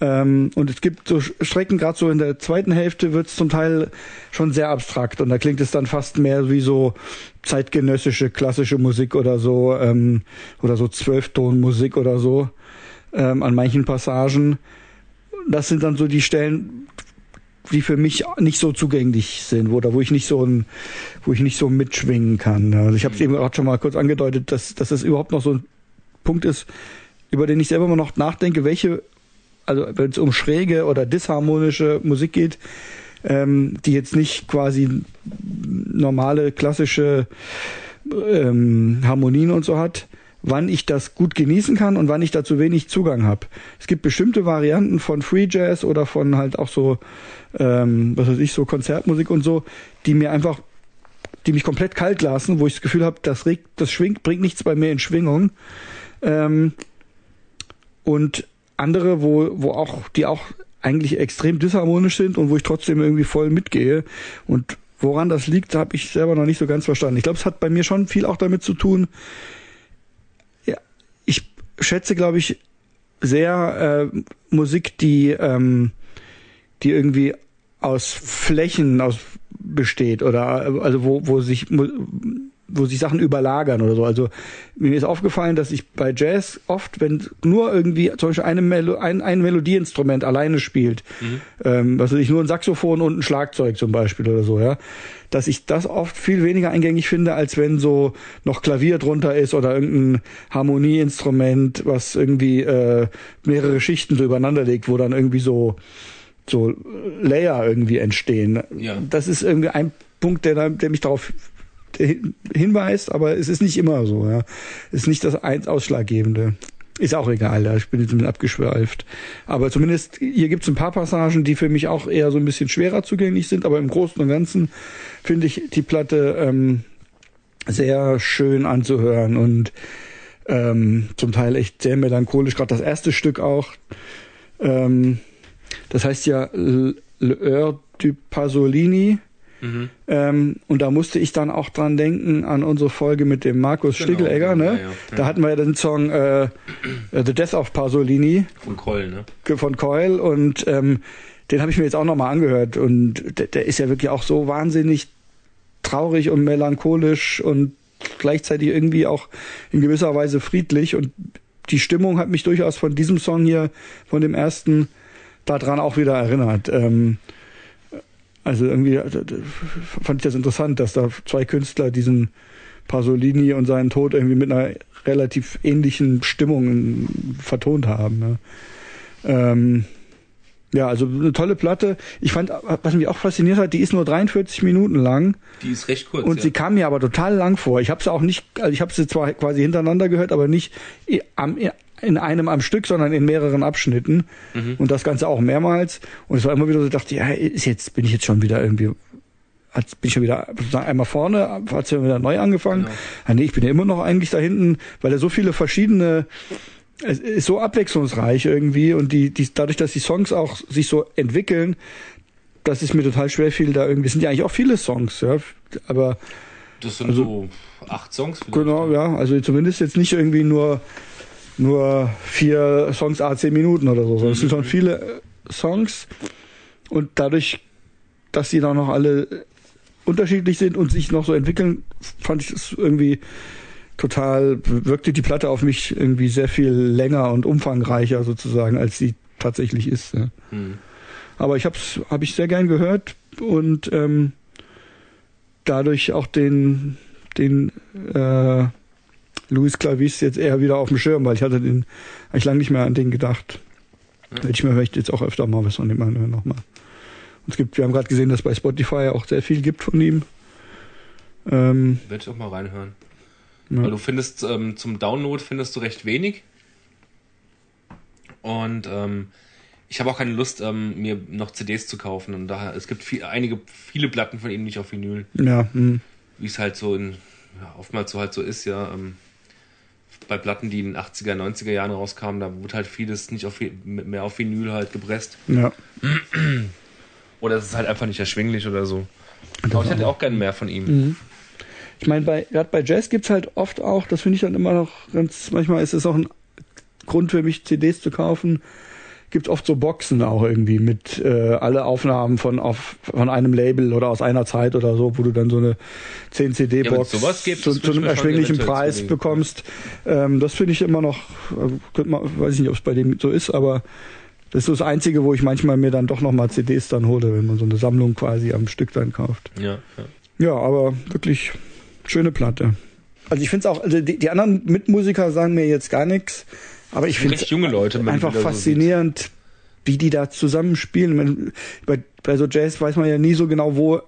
Ähm, und es gibt so Strecken, gerade so in der zweiten Hälfte wird es zum Teil schon sehr abstrakt und da klingt es dann fast mehr wie so zeitgenössische klassische Musik oder so ähm, oder so Zwölftonmusik oder so ähm, an manchen Passagen. Das sind dann so die Stellen, die für mich nicht so zugänglich sind oder wo ich nicht so ein, wo ich nicht so mitschwingen kann. Also ich habe es eben auch schon mal kurz angedeutet, dass, dass das überhaupt noch so ein Punkt ist, über den ich selber immer noch nachdenke, welche, also wenn es um schräge oder disharmonische Musik geht, ähm, die jetzt nicht quasi normale klassische ähm, Harmonien und so hat, wann ich das gut genießen kann und wann ich dazu wenig Zugang habe. Es gibt bestimmte Varianten von Free Jazz oder von halt auch so, ähm, was weiß ich, so Konzertmusik und so, die mir einfach, die mich komplett kalt lassen, wo ich das Gefühl habe, das regt, das schwingt, bringt nichts bei mir in Schwingung. Ähm, und andere, wo, wo auch, die auch eigentlich extrem disharmonisch sind und wo ich trotzdem irgendwie voll mitgehe. Und woran das liegt, habe ich selber noch nicht so ganz verstanden. Ich glaube, es hat bei mir schon viel auch damit zu tun, schätze, glaube ich, sehr äh, Musik, die, ähm, die irgendwie aus Flächen aus besteht oder also wo, wo sich wo sich Sachen überlagern oder so. Also mir ist aufgefallen, dass ich bei Jazz oft, wenn nur irgendwie zum Beispiel eine Melo ein, ein Melodieinstrument alleine spielt, mhm. ähm, was weiß ich, nur ein Saxophon und ein Schlagzeug zum Beispiel oder so, ja, dass ich das oft viel weniger eingängig finde, als wenn so noch Klavier drunter ist oder irgendein Harmonieinstrument, was irgendwie äh, mehrere Schichten so übereinander legt, wo dann irgendwie so so Layer irgendwie entstehen. Ja. Das ist irgendwie ein Punkt, der, der mich darauf hinweist, aber es ist nicht immer so. Ja. Ist nicht das eins Ausschlaggebende. Ist auch egal, ja. ich bin jetzt ein bisschen abgeschweift. Aber zumindest hier gibt es ein paar Passagen, die für mich auch eher so ein bisschen schwerer zugänglich sind, aber im Großen und Ganzen finde ich die Platte ähm, sehr schön anzuhören und ähm, zum Teil echt sehr melancholisch, gerade das erste Stück auch. Ähm, das heißt ja Le du Pasolini. Mhm. Ähm, und da musste ich dann auch dran denken an unsere Folge mit dem Markus genau, Stiglegger. Ne? Ja, ja. Da hatten wir ja den Song äh, The Death of Pasolini. Von Keul, ne? Von Keul. Und ähm, den habe ich mir jetzt auch nochmal angehört. Und der, der ist ja wirklich auch so wahnsinnig traurig und melancholisch und gleichzeitig irgendwie auch in gewisser Weise friedlich. Und die Stimmung hat mich durchaus von diesem Song hier, von dem ersten, daran auch wieder erinnert. Ähm, also irgendwie äh, fand ich das interessant, dass da zwei Künstler diesen Pasolini und seinen Tod irgendwie mit einer relativ ähnlichen Stimmung vertont haben. Ne? Ähm, ja, also eine tolle Platte. Ich fand, was mich auch fasziniert hat, die ist nur 43 Minuten lang. Die ist recht kurz. Und ja. sie kam mir aber total lang vor. Ich habe sie auch nicht, also ich habe sie zwar quasi hintereinander gehört, aber nicht am, in einem am Stück, sondern in mehreren Abschnitten. Mhm. Und das Ganze auch mehrmals. Und es war immer wieder so, ich dachte, ja, ist jetzt, bin ich jetzt schon wieder irgendwie bin ich schon wieder einmal vorne, hat es ja wieder neu angefangen. Genau. Ja, nee, ich bin ja immer noch eigentlich da hinten, weil er so viele verschiedene es ist so abwechslungsreich irgendwie und die, die dadurch, dass die Songs auch sich so entwickeln, das ist mir total schwer viel da irgendwie. Es sind ja eigentlich auch viele Songs, ja, aber das sind also, so acht Songs. Vielleicht. Genau, ja, also zumindest jetzt nicht irgendwie nur nur vier Songs a zehn Minuten oder so, es sind schon viele äh, Songs und dadurch, dass die dann noch alle unterschiedlich sind und sich noch so entwickeln, fand ich es irgendwie total, wirkte die Platte auf mich irgendwie sehr viel länger und umfangreicher sozusagen, als sie tatsächlich ist. Ja. Mhm. Aber ich habe es hab ich sehr gern gehört und ähm, dadurch auch den, den äh, Luis Clavis jetzt eher wieder auf dem Schirm, weil ich hatte den eigentlich lange nicht mehr an den gedacht. Ja. Hätte ich mir vielleicht jetzt auch öfter mal was von dem anhören nochmal. Und es gibt, wir haben gerade gesehen, dass bei Spotify auch sehr viel gibt von ihm. Ähm, Werde ich auch mal reinhören. Ja. Weil du findest, ähm, zum Download findest du recht wenig. Und ähm, ich habe auch keine Lust, ähm, mir noch CDs zu kaufen. Und daher, es gibt viel, einige, viele Platten von ihm nicht auf Vinyl. Ja. Hm. Wie es halt so in, ja, oftmals so halt so ist, ja. Ähm, bei Platten, die in den 80er, 90er Jahren rauskamen, da wurde halt vieles nicht auf, mehr auf Vinyl halt gepresst. Ja. Oder es ist halt einfach nicht erschwinglich oder so. Aber ich hätte auch gerne mehr von ihm. Mhm. Ich meine, bei, gerade bei Jazz gibt's halt oft auch, das finde ich dann immer noch ganz, manchmal ist es auch ein Grund für mich, CDs zu kaufen, gibt oft so Boxen auch irgendwie mit äh, alle Aufnahmen von auf, von einem Label oder aus einer Zeit oder so, wo du dann so eine 10 CD Box ja, gibt, zu, zu einem erschwinglichen Preis zulegen. bekommst. Ähm, das finde ich immer noch, äh, könnte man, weiß ich nicht, ob es bei dem so ist, aber das ist so das Einzige, wo ich manchmal mir dann doch nochmal CDs dann hole, wenn man so eine Sammlung quasi am Stück dann kauft. Ja, ja. ja aber wirklich schöne Platte. Also ich finde es auch, also die, die anderen Mitmusiker sagen mir jetzt gar nichts, aber ich finde es einfach faszinierend, so wie die da zusammenspielen. Bei, bei so Jazz weiß man ja nie so genau, wo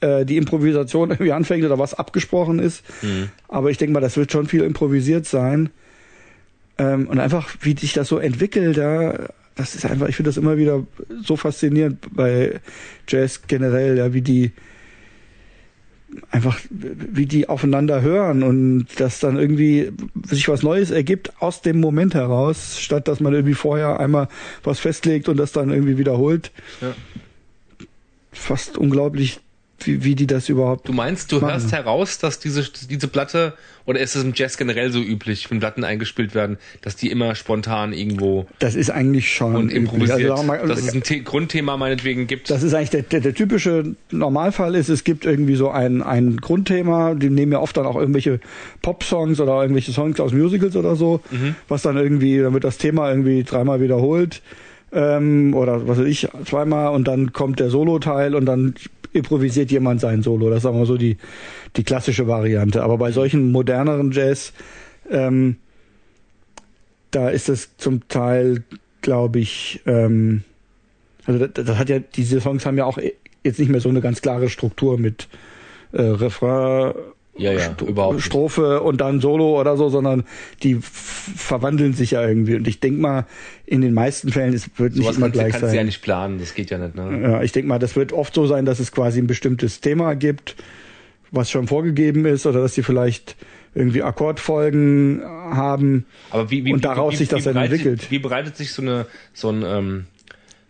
äh, die Improvisation irgendwie anfängt oder was abgesprochen ist. Mhm. Aber ich denke mal, das wird schon viel improvisiert sein. Ähm, und einfach, wie sich das so entwickelt, ja, das ist einfach, ich finde das immer wieder so faszinierend bei Jazz generell, ja, wie die einfach, wie die aufeinander hören und dass dann irgendwie sich was Neues ergibt aus dem Moment heraus, statt dass man irgendwie vorher einmal was festlegt und das dann irgendwie wiederholt. Ja. Fast unglaublich, wie, wie die das überhaupt. Du meinst, du machen. hörst heraus, dass diese, diese Platte, oder ist es im Jazz generell so üblich, wenn Platten eingespielt werden, dass die immer spontan irgendwo. Das ist eigentlich schon. Und improvisiert. Also, mal, dass es ein The Grundthema meinetwegen gibt. Das ist eigentlich der, der, der typische Normalfall ist, es gibt irgendwie so ein, ein Grundthema, die nehmen ja oft dann auch irgendwelche Pop-Songs oder irgendwelche Songs aus Musicals oder so, mhm. was dann irgendwie, dann wird das Thema irgendwie dreimal wiederholt ähm, oder was weiß ich, zweimal und dann kommt der Solo-Teil und dann improvisiert jemand sein Solo. Das ist wir so die, die klassische Variante. Aber bei solchen moderneren Jazz, ähm, da ist es zum Teil, glaube ich, ähm, also das, das, hat ja, diese Songs haben ja auch jetzt nicht mehr so eine ganz klare Struktur mit äh, Refrain, ja, ja, St überhaupt Strophe und dann Solo oder so, sondern die verwandeln sich ja irgendwie. Und ich denke mal, in den meisten Fällen, es wird so nicht immer gleich kannst sein. kannst du ja nicht planen, das geht ja nicht. Ne? Ja, ich denke mal, das wird oft so sein, dass es quasi ein bestimmtes Thema gibt, was schon vorgegeben ist, oder dass sie vielleicht irgendwie Akkordfolgen haben Aber wie, wie, und daraus wie, wie, sich das dann entwickelt. Wie bereitet sich so eine so ein ähm,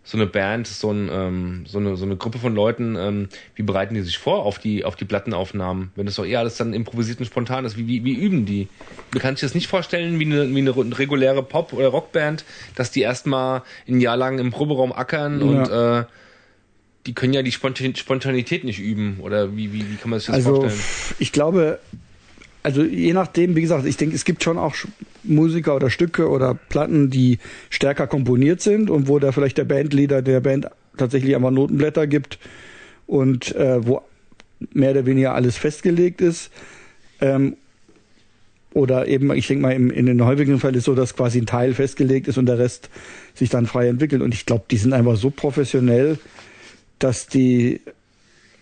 so eine Band, so, ein, ähm, so, eine, so eine Gruppe von Leuten, ähm, wie bereiten die sich vor auf die, auf die Plattenaufnahmen? Wenn das doch eher alles dann improvisiert und spontan ist, wie, wie, wie üben die? Du kannst dir das nicht vorstellen wie eine, wie eine reguläre Pop- oder Rockband, dass die erstmal ein Jahr lang im Proberaum ackern ja. und äh, die können ja die Spontanität nicht üben. Oder wie, wie, wie kann man sich das also, vorstellen? Ich glaube, also je nachdem, wie gesagt, ich denke, es gibt schon auch Musiker oder Stücke oder Platten, die stärker komponiert sind und wo da vielleicht der Bandleader der Band tatsächlich einfach Notenblätter gibt und äh, wo mehr oder weniger alles festgelegt ist. Ähm, oder eben, ich denke mal, im, in den häufigen Fällen ist so, dass quasi ein Teil festgelegt ist und der Rest sich dann frei entwickelt. Und ich glaube, die sind einfach so professionell, dass die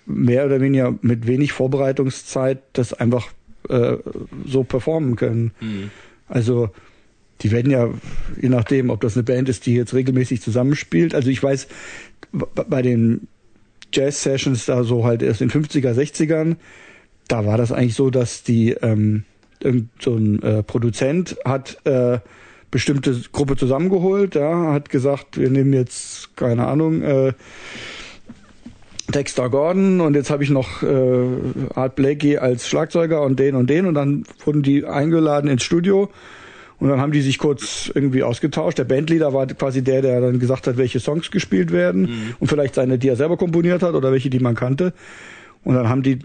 mehr oder weniger mit wenig Vorbereitungszeit das einfach äh, so performen können. Mhm. Also die werden ja, je nachdem, ob das eine Band ist, die jetzt regelmäßig zusammenspielt. Also ich weiß, bei den Jazz-Sessions da so halt erst in 50er, 60ern, da war das eigentlich so, dass die ähm, irgend so ein äh, Produzent hat äh, bestimmte Gruppe zusammengeholt, ja, hat gesagt, wir nehmen jetzt, keine Ahnung, äh, Dexter Gordon und jetzt habe ich noch äh, Art Blakey als Schlagzeuger und den und den und dann wurden die eingeladen ins Studio und dann haben die sich kurz irgendwie ausgetauscht. Der Bandleader war quasi der, der dann gesagt hat, welche Songs gespielt werden mhm. und vielleicht seine, die er selber komponiert hat oder welche, die man kannte. Und dann haben die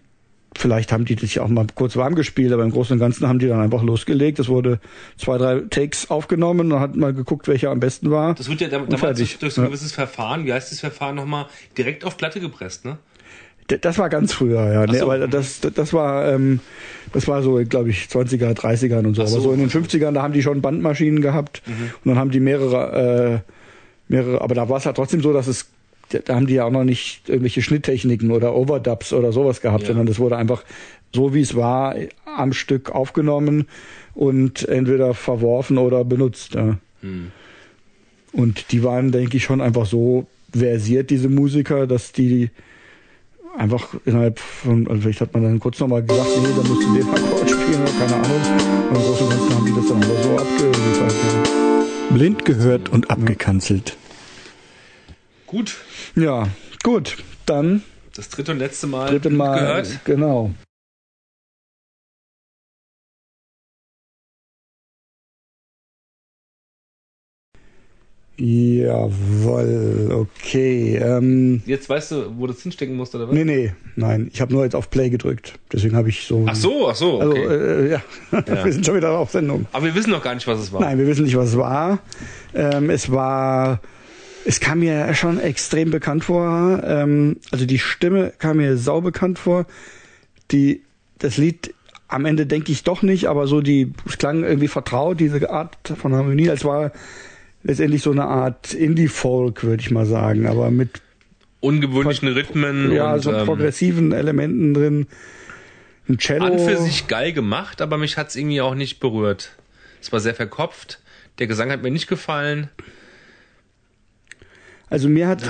vielleicht haben die sich auch mal kurz warm gespielt, aber im Großen und Ganzen haben die dann einfach losgelegt. Es wurde zwei, drei Takes aufgenommen und hat mal geguckt, welcher am besten war. Das wird ja damals durch, durch so ein gewisses Verfahren, wie heißt das Verfahren nochmal, direkt auf Platte gepresst, ne? Das war ganz früher, ja. Nee, so. aber das, das war, ähm, das war so, glaube ich, 20er, 30ern und so. so. Aber so in den 50ern, da haben die schon Bandmaschinen gehabt mhm. und dann haben die mehrere, äh, mehrere, aber da war es halt trotzdem so, dass es da haben die ja auch noch nicht irgendwelche Schnitttechniken oder Overdubs oder sowas gehabt, ja. sondern das wurde einfach so wie es war am Stück aufgenommen und entweder verworfen oder benutzt. Ja. Hm. Und die waren, denke ich, schon einfach so versiert, diese Musiker, dass die einfach innerhalb von, also vielleicht hat man dann kurz nochmal gesagt, nee, da musst du den Akkord spielen oder keine Ahnung. Und im Großen und Ganzen haben die das dann aber so abgeliefert. Ja. Blind gehört und abgekanzelt. Gut. Ja, gut. Dann Das dritte und letzte Mal, dritte Mal. gehört. Genau. Jawohl, okay. Ähm, Jetzt weißt du, wo du es hinstecken musst, oder was? nee, nee, nein. Ich habe nur jetzt auf Play gedrückt. Deswegen habe ich so. Ach so, ach so, Also, okay. äh, ja. Ja. wir sind schon wieder auf Sendung. Aber wir wissen noch gar nicht, was es war. Nein, wir wissen nicht, was es war. Ähm, es war, es kam mir schon extrem bekannt vor. Ähm, also die Stimme kam mir sau bekannt vor. Die, das Lied am Ende denke ich doch nicht, aber so die, es klang irgendwie vertraut, diese Art von Harmonie. Es war letztendlich so eine Art Indie-Folk, würde ich mal sagen, aber mit Ungewöhnlichen Rhythmen ja, und so ähm, progressiven Elementen drin. Ein Cello. an für sich geil gemacht, aber mich hat's irgendwie auch nicht berührt. Es war sehr verkopft. Der Gesang hat mir nicht gefallen. Also mir hat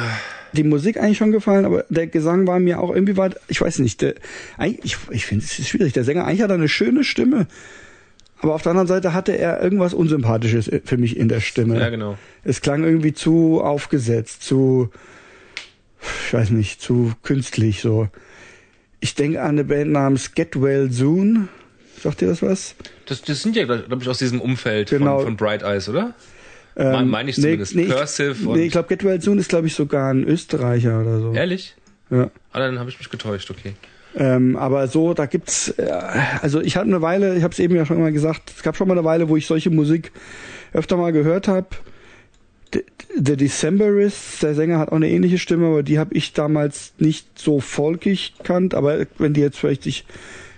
die Musik eigentlich schon gefallen, aber der Gesang war mir auch irgendwie weit, ich weiß nicht, der, ich, ich finde es ist schwierig. Der Sänger eigentlich hat er eine schöne Stimme, aber auf der anderen Seite hatte er irgendwas Unsympathisches für mich in der Stimme. Ja, genau. Es klang irgendwie zu aufgesetzt, zu, ich weiß nicht, zu künstlich so. Ich denke an eine Band namens Get Well Soon. Sagt ihr das was? Das, das sind ja, glaube ich, aus diesem Umfeld Genau. von, von Bright Eyes, oder? Mein- meine ich zumindest. Nee, Cursive ich, und- nee, ich glaube, Get Well Soon ist, glaube ich, sogar ein Österreicher oder so. Ehrlich? Ja. Ah, dann habe ich mich getäuscht, okay. Ähm, aber so, da gibt's, äh, also ich hatte eine Weile, ich habe es eben ja schon mal gesagt, es gab schon mal eine Weile, wo ich solche Musik öfter mal gehört habe. The Decemberists, der Sänger hat auch eine ähnliche Stimme, aber die habe ich damals nicht so folkig kannt. Aber wenn die jetzt vielleicht sich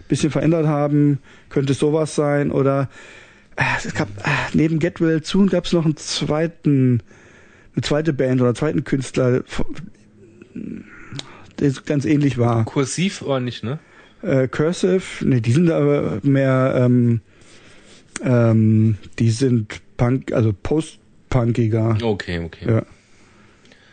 ein bisschen verändert haben, könnte es sowas sein. Oder es gab äh, neben Get Well Soon gab es noch einen zweiten, eine zweite Band oder einen zweiten Künstler, der ganz ähnlich war. Kursiv oder nicht, ne? Äh, Cursive, ne, die sind aber mehr, ähm, ähm, die sind Punk, also post-punkiger. Okay, okay. Ja.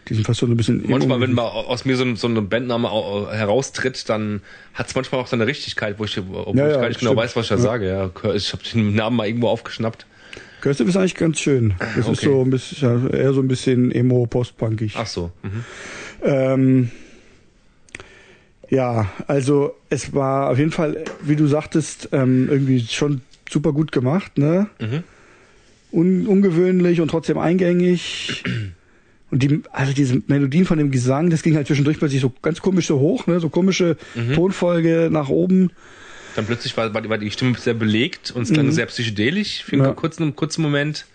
Die sind fast so ein bisschen. Manchmal, wenn mal aus mir so, ein- so eine Bandname au- au- heraustritt, dann hat's manchmal auch so eine Richtigkeit, wo ich, obwohl Ja, ich gar nicht genau stimmt. weiß, was ich da sage. Ja, ich habe den Namen mal irgendwo aufgeschnappt. Cursive ist eigentlich ganz schön. Das ist Okay. so ein bisschen, eher so ein bisschen emo, post-punkig. Ach so. Mhm. Ähm, ja, also es war auf jeden Fall, wie du sagtest, ähm, irgendwie schon super gut gemacht, ne? Mhm. Un ungewöhnlich und trotzdem eingängig. Und die, also diese Melodien von dem Gesang, das ging halt zwischendurch plötzlich so ganz komisch so hoch, ne? So komische Mhm. Tonfolge nach oben. Dann plötzlich war, war, die- war die Stimme sehr belegt und es klang sehr psychedelisch für einen Ja. kurzen, kurzen Moment,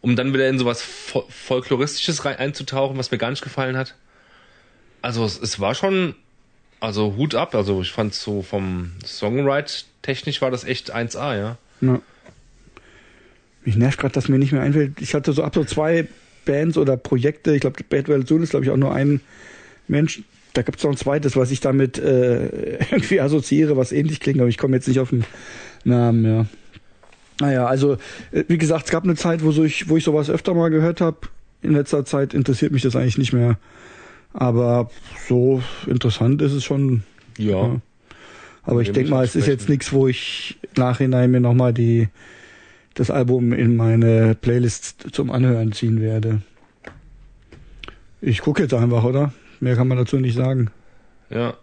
um dann wieder in sowas Fol Folkloristisches rein, einzutauchen, was mir gar nicht gefallen hat. Also es, es war schon, also Hut ab, also ich fand so vom Songwrite technisch war das echt 1A, ja. Ja. Mich nervt gerade, dass mir nicht mehr einfällt. Ich hatte so ab so zwei Bands oder Projekte. Ich glaube, Bad Well Soon ist, glaube ich, auch nur ein Mensch. Da gibt es noch ein zweites, was ich damit äh, irgendwie assoziiere, was ähnlich klingt, aber ich komme jetzt nicht auf den Namen, ja. Naja, also, äh, wie gesagt, es gab eine Zeit, wo, so ich, wo ich sowas öfter mal gehört habe. In letzter Zeit interessiert mich das eigentlich nicht mehr. Aber so interessant ist es schon. Ja. Aber ich denke mal, es ist jetzt nichts, wo ich Nachhinein mir nochmal die das Album in meine Playlist zum Anhören ziehen werde. Ich gucke jetzt einfach, oder? Mehr kann man dazu nicht sagen. Ja.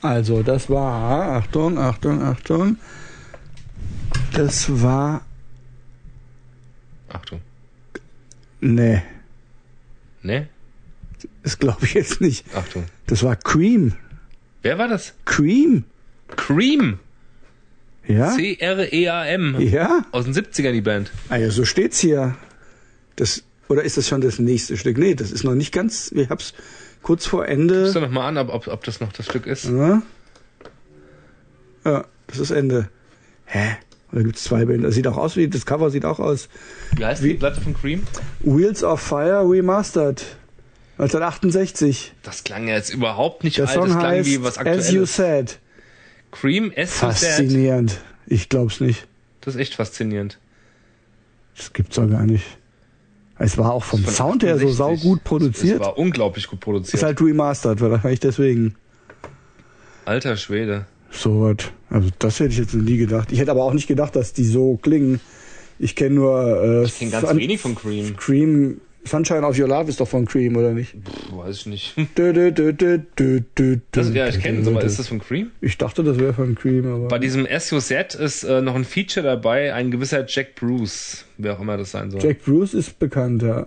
Also, das war, Achtung, Achtung, Achtung. Das war, Achtung. nee, Ne? das glaube ich jetzt nicht. Achtung. Das war Cream. Wer war das? Cream? Cream. Ja? C-R-E-A-M. Ja? Aus den 70ern die Band. Ah ja, so steht's hier. Das, oder ist das schon das nächste Stück? Nee, das ist noch nicht ganz, ich hab's kurz vor Ende. Guckst du noch mal an, ob, ob, ob das noch das Stück ist? Ja, ja das ist Ende. Hä? Da gibt's zwei Bilder. Das sieht auch aus wie, das Cover sieht auch aus. Wie heißt die Platte von Cream? Wheels of Fire Remastered. 1968. Das klang ja jetzt überhaupt nicht Der alt. Song Das klang heißt wie was As You Aktuelles. Said. Cream, Said. Faszinierend. Ich glaub's nicht. Das ist echt faszinierend. Das gibt's doch gar nicht. Es war auch vom Sound her so 68. saugut produziert. war unglaublich gut produziert. Ist halt remastered, wahrscheinlich deswegen. Alter Schwede. So was. Also das hätte ich jetzt nie gedacht. Ich hätte aber auch nicht gedacht, dass die so klingen. Ich kenne nur äh, Ich kenne ganz wenig von Cream. Cream. Sunshine of Your Love ist doch von Cream, oder nicht? Puh, weiß ich nicht. Dö, dö, dö, Das, ja, ich kenne aber ist das von Cream? Ich dachte, das wäre von Cream, aber. Bei diesem SUZ ist äh, noch ein Feature dabei, ein gewisser Jack Bruce, wer auch immer das sein soll. Jack Bruce ist bekannt, ja.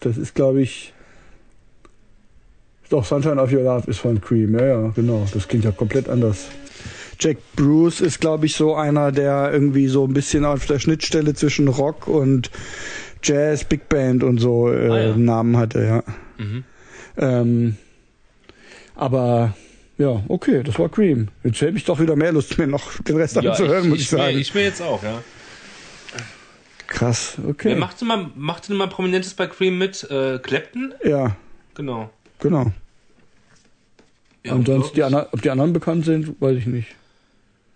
Das ist, glaube ich. Doch, Sunshine of Your Love ist von Cream, ja, ja, genau. Das klingt ja komplett anders. Jack Bruce ist, glaube ich, so einer, der irgendwie so ein bisschen auf der Schnittstelle zwischen Rock und Jazz, Big Band und so äh, Ah, ja. Namen hatte, ja. Mhm. Ähm, aber ja, okay, das war Cream. Jetzt hätte ich doch wieder mehr Lust, mir noch den Rest Ja, anzuhören, muss ich, ich, sagen. Mir, ich mir jetzt auch, ja. Krass, okay. Wer machte mal, machte mal Prominentes bei Cream mit? Äh, Clapton? ja, Genau. genau. Ja, und sonst die ob die anderen bekannt sind, weiß ich nicht.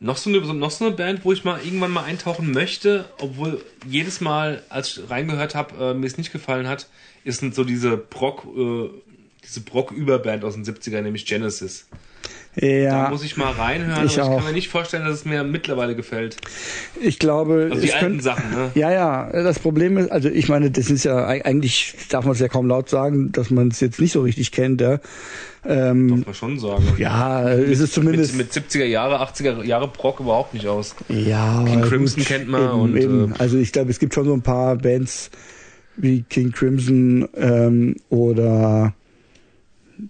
Noch so, eine, noch so eine Band, wo ich mal irgendwann mal eintauchen möchte, obwohl jedes Mal, als ich reingehört habe, äh, mir es nicht gefallen hat, ist so diese Brock, äh, diese Brock-Überband aus den 70ern, nämlich Genesis. Da Ja, muss ich mal reinhören, ich aber ich kann mir nicht vorstellen, dass es mir mittlerweile gefällt. ich glaube, Also die es alten könnte, Sachen, ne? ja, ja, das Problem ist, also ich meine, das ist ja eig- eigentlich, darf man es ja kaum laut sagen, dass man es jetzt nicht so richtig kennt, ja. Ähm, Darf man schon sagen. ja, es ist zumindest. Mit, mit 70er Jahre, 80er Jahre Brock überhaupt nicht aus. Ja, King Crimson gut, kennt man eben, und, eben. äh, also ich glaube, es gibt schon so ein paar Bands wie King Crimson ähm, oder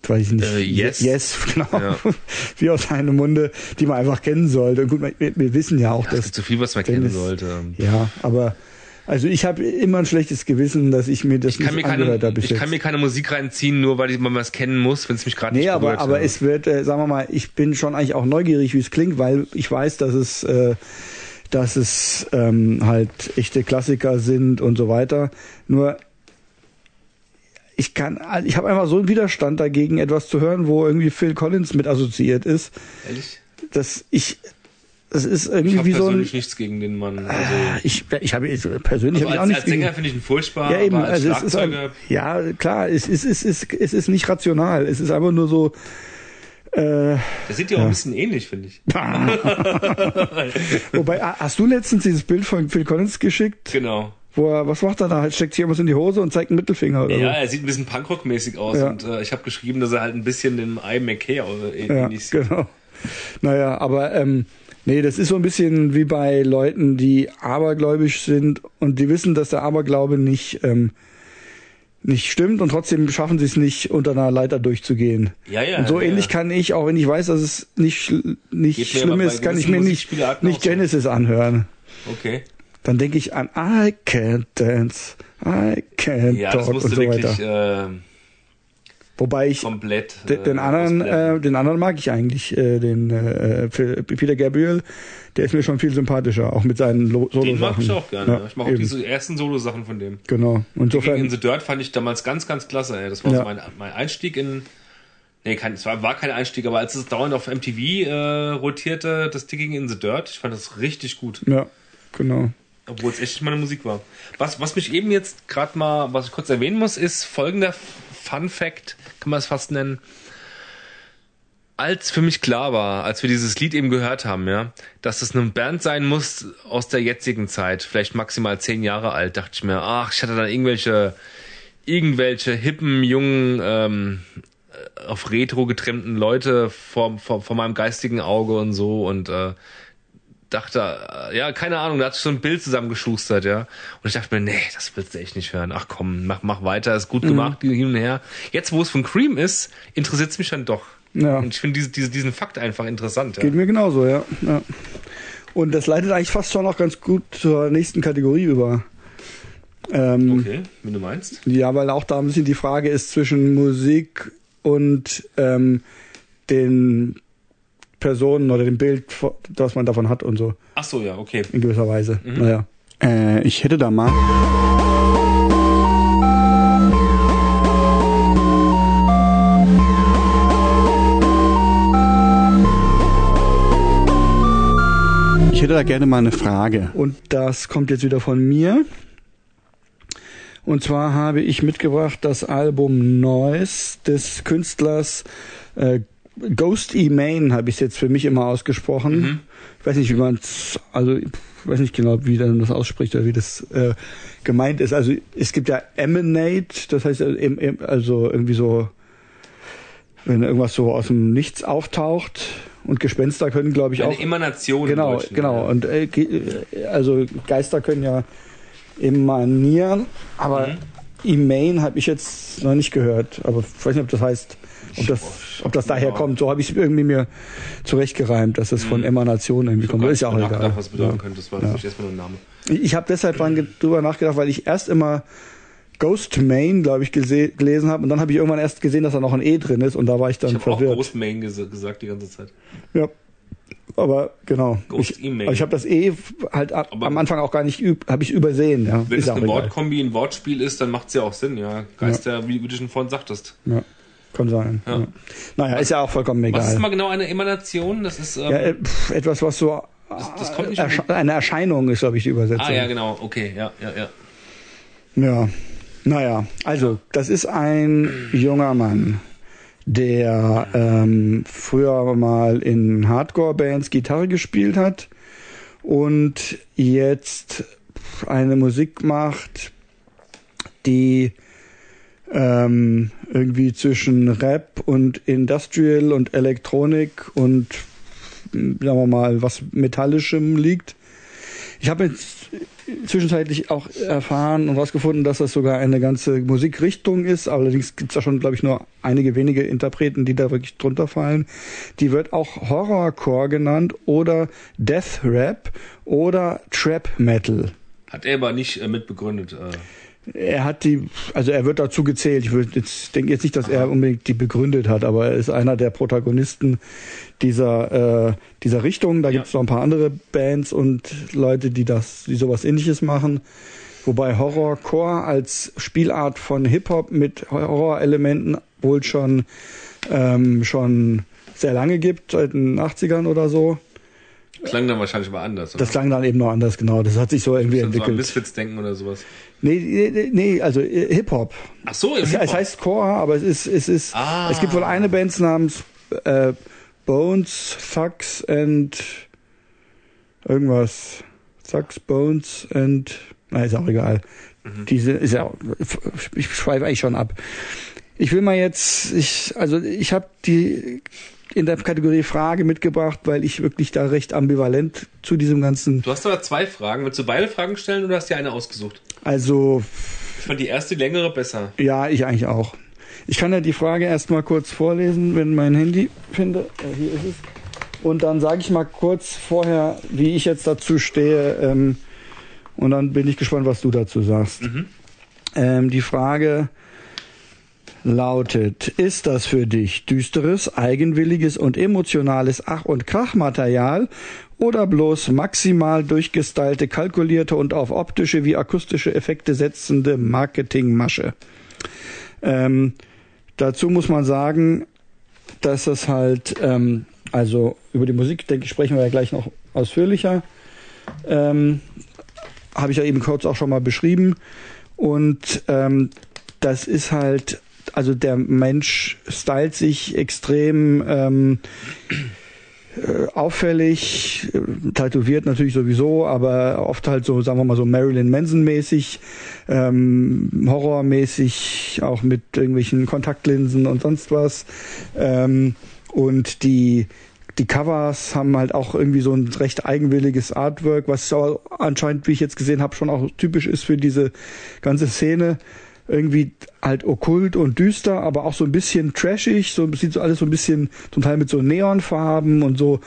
weiß ich nicht. Äh, Yes. Yes, genau. Ja. wie aus einem Munde, die man einfach kennen sollte. Und gut, wir, wir wissen ja auch, Ja, es dass gibt zu viel, was man kennen Dennis- sollte. ja, aber also ich habe immer ein schlechtes Gewissen, dass ich mir das Ich mir nicht keine, angehört habe ich kann mir keine Musik reinziehen, nur weil ich- man was kennen muss, wenn es mich gerade Nee, nicht aber, berührt. aber ja. es wird, äh, sagen wir mal, ich bin schon eigentlich auch neugierig, wie es klingt, weil ich weiß, dass es, äh, dass es ähm, halt echte Klassiker sind und so weiter. Nur ich kann, ich habe einfach so einen Widerstand dagegen, etwas zu hören, wo irgendwie Phil Collins mit assoziiert ist, Ehrlich? dass ich, das ist Ich irgendwie habe wie so ein, persönlich nichts gegen den Mann. Also, ich, ich habe persönlich also habe ich auch nichts als gegen. Sänger finde ich ihn furchtbar, Ja, eben, aber als also es ist ein, ja klar, es ist, es ist, es ist nicht rational. Es ist einfach nur so, äh, der sieht ja auch ein bisschen ähnlich, finde ich. Wobei, ah, hast du letztens dieses Bild von Phil Collins geschickt, Genau. Wo er, was macht er da? Steckt sich irgendwas in die Hose und zeigt einen Mittelfinger oder Ja, er sieht ein bisschen Punkrock-mäßig aus Ja. und äh, ich habe geschrieben, dass er halt ein bisschen dem I. McKay äh, so? Ja, ähnlich sieht. genau. Naja, aber ähm, nee, das ist so ein bisschen wie bei Leuten, die abergläubisch sind und die wissen, dass der Aberglaube nicht, ähm, nicht stimmt und trotzdem schaffen sie es nicht, unter einer Leiter durchzugehen. Ja, ja. Und so ähnlich ja. kann ich, auch wenn ich weiß, dass es nicht, nicht schlimm ist, kann ich mir nicht, nicht so. Genesis anhören. Okay. Dann denke ich an I can't dance, I can't Ja, das talk und so wirklich weiter. äh, Wobei ich komplett. de- den äh, anderen, äh, den anderen mag ich eigentlich, äh, den äh, Peter Gabriel, der ist mir schon viel sympathischer, auch mit seinen Lo Solo Den mag ich auch gerne. Ja, ich mag auch eben. diese ersten Solo-Sachen von dem. Genau. Gegen in Insofern, the Dirt fand ich damals ganz, ganz klasse. Ey. Das war Ja. so mein, mein Einstieg in. Nee, kein, es war, war kein Einstieg, aber als es dauernd auf MTV äh, rotierte, das Digging in the Dirt, ich fand das richtig gut. ja, genau. Obwohl es echt meine Musik war. Was, was mich eben jetzt gerade mal, was ich kurz erwähnen muss, ist folgender Fun Fact, kann man es fast nennen. Als für mich klar war, als wir dieses Lied eben gehört haben, ja, dass es eine Band sein muss aus der jetzigen Zeit, vielleicht maximal zehn Jahre alt, dachte ich mir, ach, ich hatte da irgendwelche, irgendwelche hippen, jungen, ähm, auf Retro getrimmten Leute vor, vor, vor meinem geistigen Auge und so und äh, dachte, äh, ja, keine Ahnung, da hat sich so ein Bild zusammengeschustert, ja. Und ich dachte mir, nee, das willst du echt nicht hören. Ach komm, mach, mach weiter, ist gut gemacht, hin und her. Jetzt, wo es von Cream ist, interessiert es mich dann doch. Ja. Und ich finde diese, diese, diesen Fakt einfach interessant, ja. Geht mir genauso, ja. ja. Und das leitet eigentlich fast schon auch ganz gut zur nächsten Kategorie über. Ähm, Okay, wenn du meinst. Ja, weil auch da ein bisschen die Frage ist zwischen Musik und ähm, den Personen oder dem Bild, das man davon hat und so, Ach so, ja, okay. in gewisser Weise. Mhm. Naja. Äh, ich hätte da mal. Ich hätte da gerne mal eine Frage. Und das kommt jetzt wieder von mir. Und zwar habe ich mitgebracht das Album Noise des Künstlers äh, Ghost E Main habe ich jetzt für mich immer ausgesprochen. Mhm. Ich weiß nicht, wie man es, also ich weiß nicht genau, wie man das ausspricht oder wie das äh, gemeint ist. Also es gibt ja Emanate, das heißt äh, also irgendwie so, wenn irgendwas so aus dem Nichts auftaucht und Gespenster können, glaube ich, Eine auch. Emanation. im Genau, genau. ja. Und äh, äh, also Geister können ja emanieren, aber Mhm. Emain habe ich jetzt noch nicht gehört. Aber ich weiß nicht, ob das heißt, ob das, ob das daher Ja. kommt. So habe ich es irgendwie mir zurechtgereimt, dass es von Emanation irgendwie hab kommt. gar Ist ja auch nicht egal. nachgedacht, was es bedeuten Ja. könnte. Das war Ja. natürlich erstmal nur ein Name. Ich, habe deshalb drüber nachgedacht, weil ich erst immer Ghost Main, glaube ich, gelesen habe und dann habe ich irgendwann erst gesehen, dass da noch ein E drin ist und da war ich dann Ich habe auch verwirrt. Ghost Main ges gesagt die ganze Zeit. Ja. Aber genau. Ghost ich, E-Mail. aber ich habe das E halt ab, am Anfang auch gar nicht üb, habe ich übersehen. Ja. Wenn ist es eine. Wortkombi, ein Wortspiel ist, dann macht es ja auch Sinn, ja. Geister, wie, wie du schon vorhin sagtest. Ja, kann sein. Ja. Ja. Naja, ist ja auch vollkommen egal. Was ist mal genau eine Emanation? Das ist. Ähm, ja, äh, pf, etwas, was so das, das kommt nicht Ersche eine Erscheinung ist, glaube ich, die Übersetzung. Ah ja, genau. Okay, ja, ja, ja. Ja. Naja, also, das ist ein junger Mann, der ähm, früher mal in Hardcore-Bands Gitarre gespielt hat und jetzt eine Musik macht, die ähm, irgendwie zwischen Rap und Industrial und Elektronik und sagen wir mal was Metallischem liegt. Ich habe jetzt zwischenzeitlich auch erfahren und herausgefunden, dass das sogar eine ganze Musikrichtung ist. Allerdings gibt es da schon, glaube ich, nur einige wenige Interpreten, die da wirklich drunter fallen. Die wird auch Horrorcore genannt oder Death Rap oder Trap Metal. Hat er aber nicht äh, mitbegründet. Äh, Er hat die, also er wird dazu gezählt. Ich würde jetzt denke jetzt nicht, dass er unbedingt die begründet hat, aber er ist einer der Protagonisten dieser äh, dieser Richtung. Da Ja. gibt es noch ein paar andere Bands und Leute, die das, die sowas Ähnliches machen. Wobei Horrorcore als Spielart von Hip Hop mit Horrorelementen wohl schon ähm, schon sehr lange gibt, seit den 80ern oder so. Klang dann wahrscheinlich mal anders. Oder? Das klang dann eben noch anders, genau. Das hat sich so irgendwie dann so an entwickelt. Misfits denken oder sowas. Nee, nee, nee, also äh, Hip Hop. Ach so, Es, Hip-Hop. es heißt Core, aber es ist, es ist, Ah. es gibt wohl eine Band namens äh, Bones, Thugs and irgendwas. Thugs, Bones and, na, ist auch egal. Mhm. Diese, ist ja, ich schweife eigentlich schon ab. Ich will mal jetzt, ich, also ich habe die in der Kategorie Frage mitgebracht, weil ich wirklich da recht ambivalent zu diesem ganzen, Du hast aber zwei Fragen. Willst du beide Fragen stellen oder hast du dir eine ausgesucht? also Ich fand die erste die längere besser. Ja, ich eigentlich auch. Ich kann ja die Frage erstmal kurz vorlesen, wenn mein Handy finde. Äh, hier ist es. Und dann sage ich mal kurz vorher, wie ich jetzt dazu stehe. Ähm, und dann bin ich gespannt, was du dazu sagst. Ähm, die Frage lautet, ist das für dich düsteres, eigenwilliges und emotionales Ach- und Krachmaterial oder bloß maximal durchgestylte, kalkulierte und auf optische wie akustische Effekte setzende Marketingmasche? Ähm, dazu muss man sagen, dass das halt, ähm, also über die Musik, denke ich, sprechen wir ja gleich noch ausführlicher. Ähm, Habe ich ja eben kurz auch schon mal beschrieben. Und ähm, das ist halt, also der Mensch stylt sich extrem ähm, äh, auffällig, äh, tätowiert natürlich sowieso, aber oft halt so, sagen wir mal so Marilyn Manson-mäßig, ähm, horrormäßig, auch mit irgendwelchen Kontaktlinsen und sonst was. Ähm, und die die Covers haben halt auch irgendwie so ein recht eigenwilliges Artwork, was anscheinend, wie ich jetzt gesehen habe, schon auch typisch ist für diese ganze Szene. Irgendwie halt okkult und düster, aber auch so ein bisschen trashig, so sieht so alles so ein bisschen, zum Teil mit so Neonfarben und so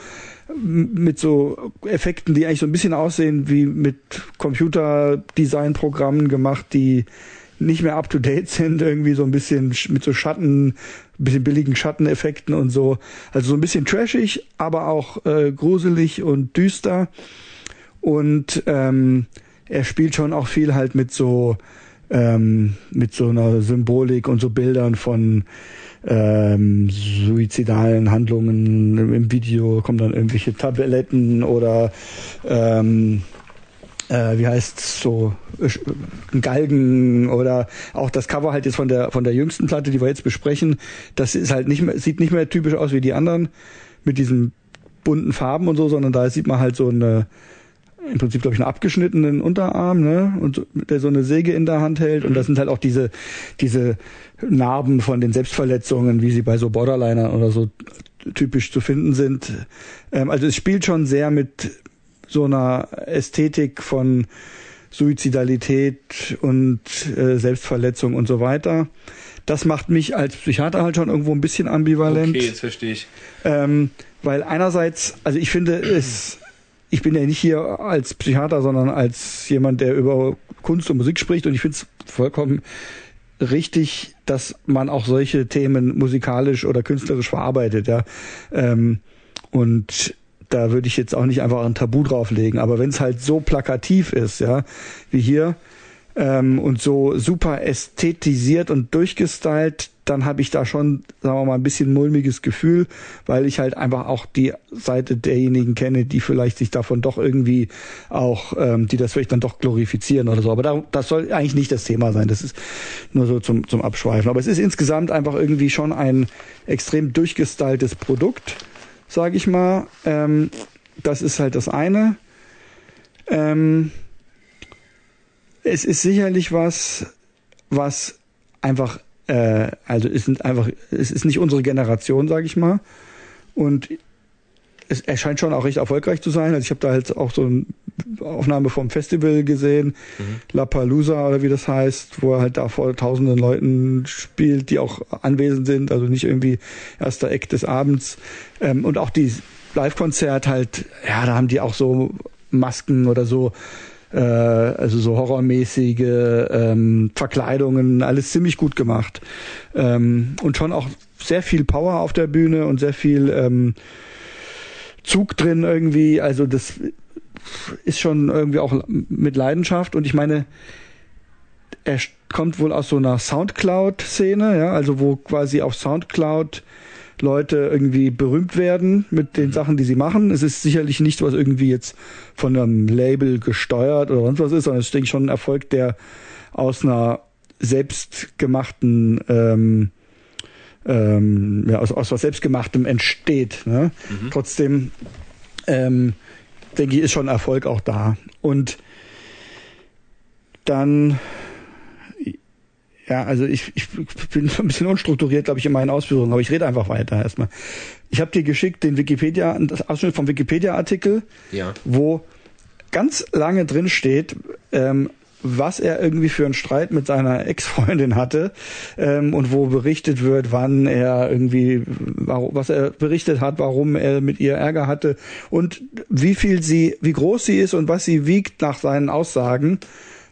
mit so Effekten, die eigentlich so ein bisschen aussehen wie mit Computerdesign-Programmen gemacht, die nicht mehr up to date sind, irgendwie so ein bisschen sch- mit so Schatten, bisschen billigen Schatteneffekten und so. Also so ein bisschen trashig, aber auch äh, gruselig und düster. Und ähm, er spielt schon auch viel halt mit so ähm, mit so einer Symbolik und so Bildern von ähm, suizidalen Handlungen. Im Video kommen dann irgendwelche Tabletten oder ähm, äh, wie heißt so äh, Galgen oder auch das Cover halt jetzt von der von der jüngsten Platte, die wir jetzt besprechen, das ist halt nicht mehr sieht nicht mehr typisch aus wie die anderen mit diesen bunten Farben und so, sondern da sieht man halt so eine im Prinzip glaube ich einen abgeschnittenen Unterarm, ne, und der so eine Säge in der Hand hält und das sind halt auch diese diese Narben von den Selbstverletzungen, wie sie bei so Borderlinern oder so typisch zu finden sind. Ähm, also es spielt schon sehr mit so einer Ästhetik von Suizidalität und äh, Selbstverletzung und so weiter. Das macht mich als Psychiater halt schon irgendwo ein bisschen ambivalent. Okay, jetzt verstehe ich. Ähm, weil einerseits, also ich finde es, ich bin ja nicht hier als Psychiater, sondern als jemand, der über Kunst und Musik spricht und ich finde es vollkommen richtig, dass man auch solche Themen musikalisch oder künstlerisch verarbeitet, ja. Ähm, und da würde ich jetzt auch nicht einfach ein Tabu drauflegen. Aber wenn es halt so plakativ ist, ja, wie hier, ähm, und so super ästhetisiert und durchgestylt, dann habe ich da schon, sagen wir mal, ein bisschen mulmiges Gefühl, weil ich halt einfach auch die Seite derjenigen kenne, die vielleicht sich davon doch irgendwie auch, ähm, die das vielleicht dann doch glorifizieren oder so. Aber da, das soll eigentlich nicht das Thema sein. Das ist nur so zum, zum Abschweifen. Aber es ist insgesamt einfach irgendwie schon ein extrem durchgestyltes Produkt sage ich mal. Ähm, das ist halt das eine. Ähm, es ist sicherlich was, was einfach, äh, also es sind einfach, es ist nicht unsere Generation, sage ich mal. Und es erscheint schon auch recht erfolgreich zu sein. Also ich habe da halt auch so eine Aufnahme vom Festival gesehen, mhm. La Palusa oder wie das heißt, wo er halt da vor tausenden Leuten spielt, die auch anwesend sind, also nicht irgendwie erster Eck des Abends. Ähm, und auch die Live-Konzert halt, ja, da haben die auch so Masken oder so, äh, also so horrormäßige ähm, Verkleidungen, alles ziemlich gut gemacht. Ähm, und schon auch sehr viel Power auf der Bühne und sehr viel ähm, Zug drin irgendwie. Also das ist schon irgendwie auch mit Leidenschaft. Und ich meine, er kommt wohl aus so einer Soundcloud-Szene, ja, also wo quasi auf Soundcloud Leute irgendwie berühmt werden mit den mhm. Sachen, die sie machen. Es ist sicherlich nicht, was irgendwie jetzt von einem Label gesteuert oder sonst was ist, sondern es ist, denke ich, schon ein Erfolg, der aus einer selbstgemachten ähm, ähm, ja, aus, aus was Selbstgemachtem entsteht. Ne? Mhm. Trotzdem ähm, denke ich, ist schon Erfolg auch da. Und dann, ja, also ich, ich bin ein bisschen unstrukturiert, glaube ich, in meinen Ausführungen, aber ich rede einfach weiter erstmal. Ich habe dir geschickt den Wikipedia, das Ausschnitt vom Wikipedia-Artikel, ja. wo ganz lange drin steht, ähm, was er irgendwie für einen Streit mit seiner Ex-Freundin hatte ähm, und wo berichtet wird, wann er irgendwie, was er berichtet hat, warum er mit ihr Ärger hatte und wie viel sie, wie groß sie ist und was sie wiegt nach seinen Aussagen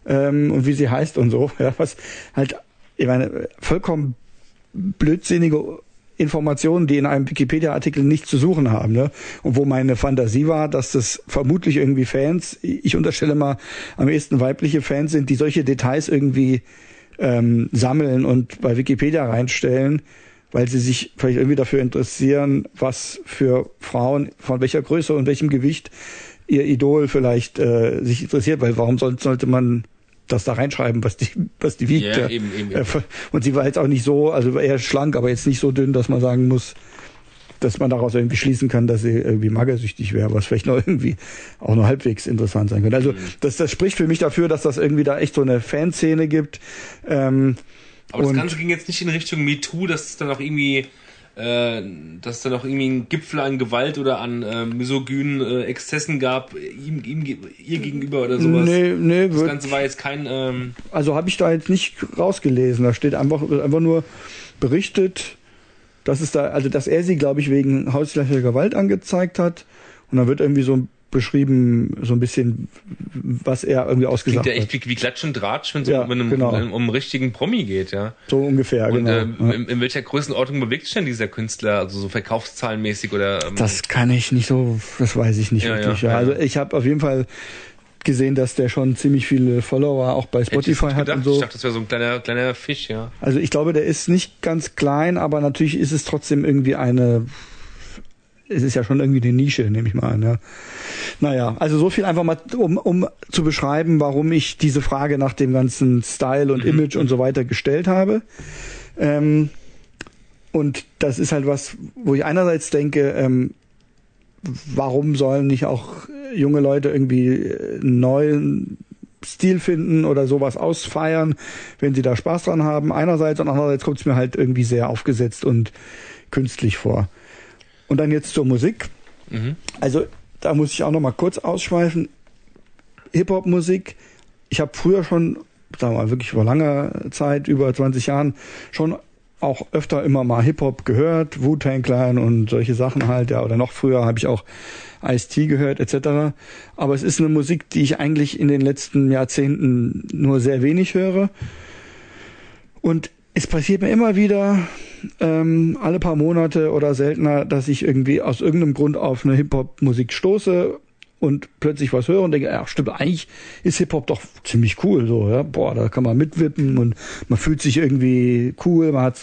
ähm, und wie sie heißt und so. Ja, was halt, ich meine, vollkommen blödsinnige Informationen, die in einem Wikipedia-Artikel nicht zu suchen haben. Ne? Und wo meine Fantasie war, dass das vermutlich irgendwie Fans, ich unterstelle mal, am ehesten weibliche Fans sind, die solche Details irgendwie ähm, sammeln und bei Wikipedia reinstellen, weil sie sich vielleicht irgendwie dafür interessieren, was für Frauen von welcher Größe und welchem Gewicht ihr Idol vielleicht äh, sich interessiert, weil warum soll, sollte man das da reinschreiben, was die, was die wiegt. Ja, eben, eben, eben. Und sie war jetzt auch nicht so, also eher schlank, aber jetzt nicht so dünn, dass man sagen muss, dass man daraus irgendwie schließen kann, dass sie irgendwie magersüchtig wäre, was vielleicht noch irgendwie auch nur halbwegs interessant sein könnte. Also mhm. das, das spricht für mich dafür, dass das irgendwie da echt so eine Fanszene gibt. Ähm, aber das Ganze ging jetzt nicht in Richtung MeToo, dass es dann auch irgendwie äh, dass es dann auch irgendwie einen Gipfel an Gewalt oder an äh, misogynen äh, Exzessen gab, ihm, ihm, ihr gegenüber oder sowas. Nee, nee, das Ganze war jetzt kein. Ähm also habe ich da jetzt nicht rausgelesen. Da steht einfach, einfach nur berichtet, dass es da, also dass er sie, glaube ich, wegen häuslicher Gewalt angezeigt hat. Und dann wird irgendwie so ein beschrieben, so ein bisschen, was er irgendwie ausgesagt Klingt ja echt wie, wie Klatsch und Tratsch, wenn es ja, um, um, genau. um, um, einen richtigen Promi geht, ja. So ungefähr, und, genau. Äh, ja. in, in, welcher Größenordnung bewegt sich denn dieser Künstler, also so verkaufszahlenmäßig oder? Ähm das kann ich nicht so, das weiß ich nicht ja, wirklich. Also ich habe auf jeden Fall gesehen, dass der schon ziemlich viele Follower auch bei Spotify hat und so. Ich dachte, das wäre so ein kleiner, kleiner Fisch, ja. Also ich glaube, der ist nicht ganz klein, aber natürlich ist es trotzdem irgendwie eine es ist ja schon irgendwie eine Nische, nehme ich mal an. Ja. Naja, also so viel einfach mal, um, um zu beschreiben, warum ich diese Frage nach dem ganzen Style und mhm. Image und so weiter gestellt habe. Ähm, und das ist halt was, wo ich einerseits denke, ähm, warum sollen nicht auch junge Leute irgendwie einen neuen Stil finden oder sowas ausfeiern, wenn sie da Spaß dran haben. Einerseits und andererseits kommt es mir halt irgendwie sehr aufgesetzt und künstlich vor. Und dann jetzt zur Musik. Mhm. Also da muss ich auch noch mal kurz ausschweifen. Hip-Hop-Musik. Ich habe früher schon, sagen wir mal, wirklich vor langer Zeit, über 20 Jahren, schon auch öfter immer mal Hip-Hop gehört, Wu-Tang Clan und solche Sachen halt, ja, oder noch früher habe ich auch Ice-T gehört, etc. Aber es ist eine Musik, die ich eigentlich in den letzten Jahrzehnten nur sehr wenig höre. Und es passiert mir immer wieder, ähm, alle paar Monate oder seltener, dass ich irgendwie aus irgendeinem Grund auf eine Hip-Hop-Musik stoße und plötzlich was höre und denke, ja, stimmt, eigentlich ist Hip-Hop doch ziemlich cool, so, ja, boah, da kann man mitwippen und man fühlt sich irgendwie cool, man hat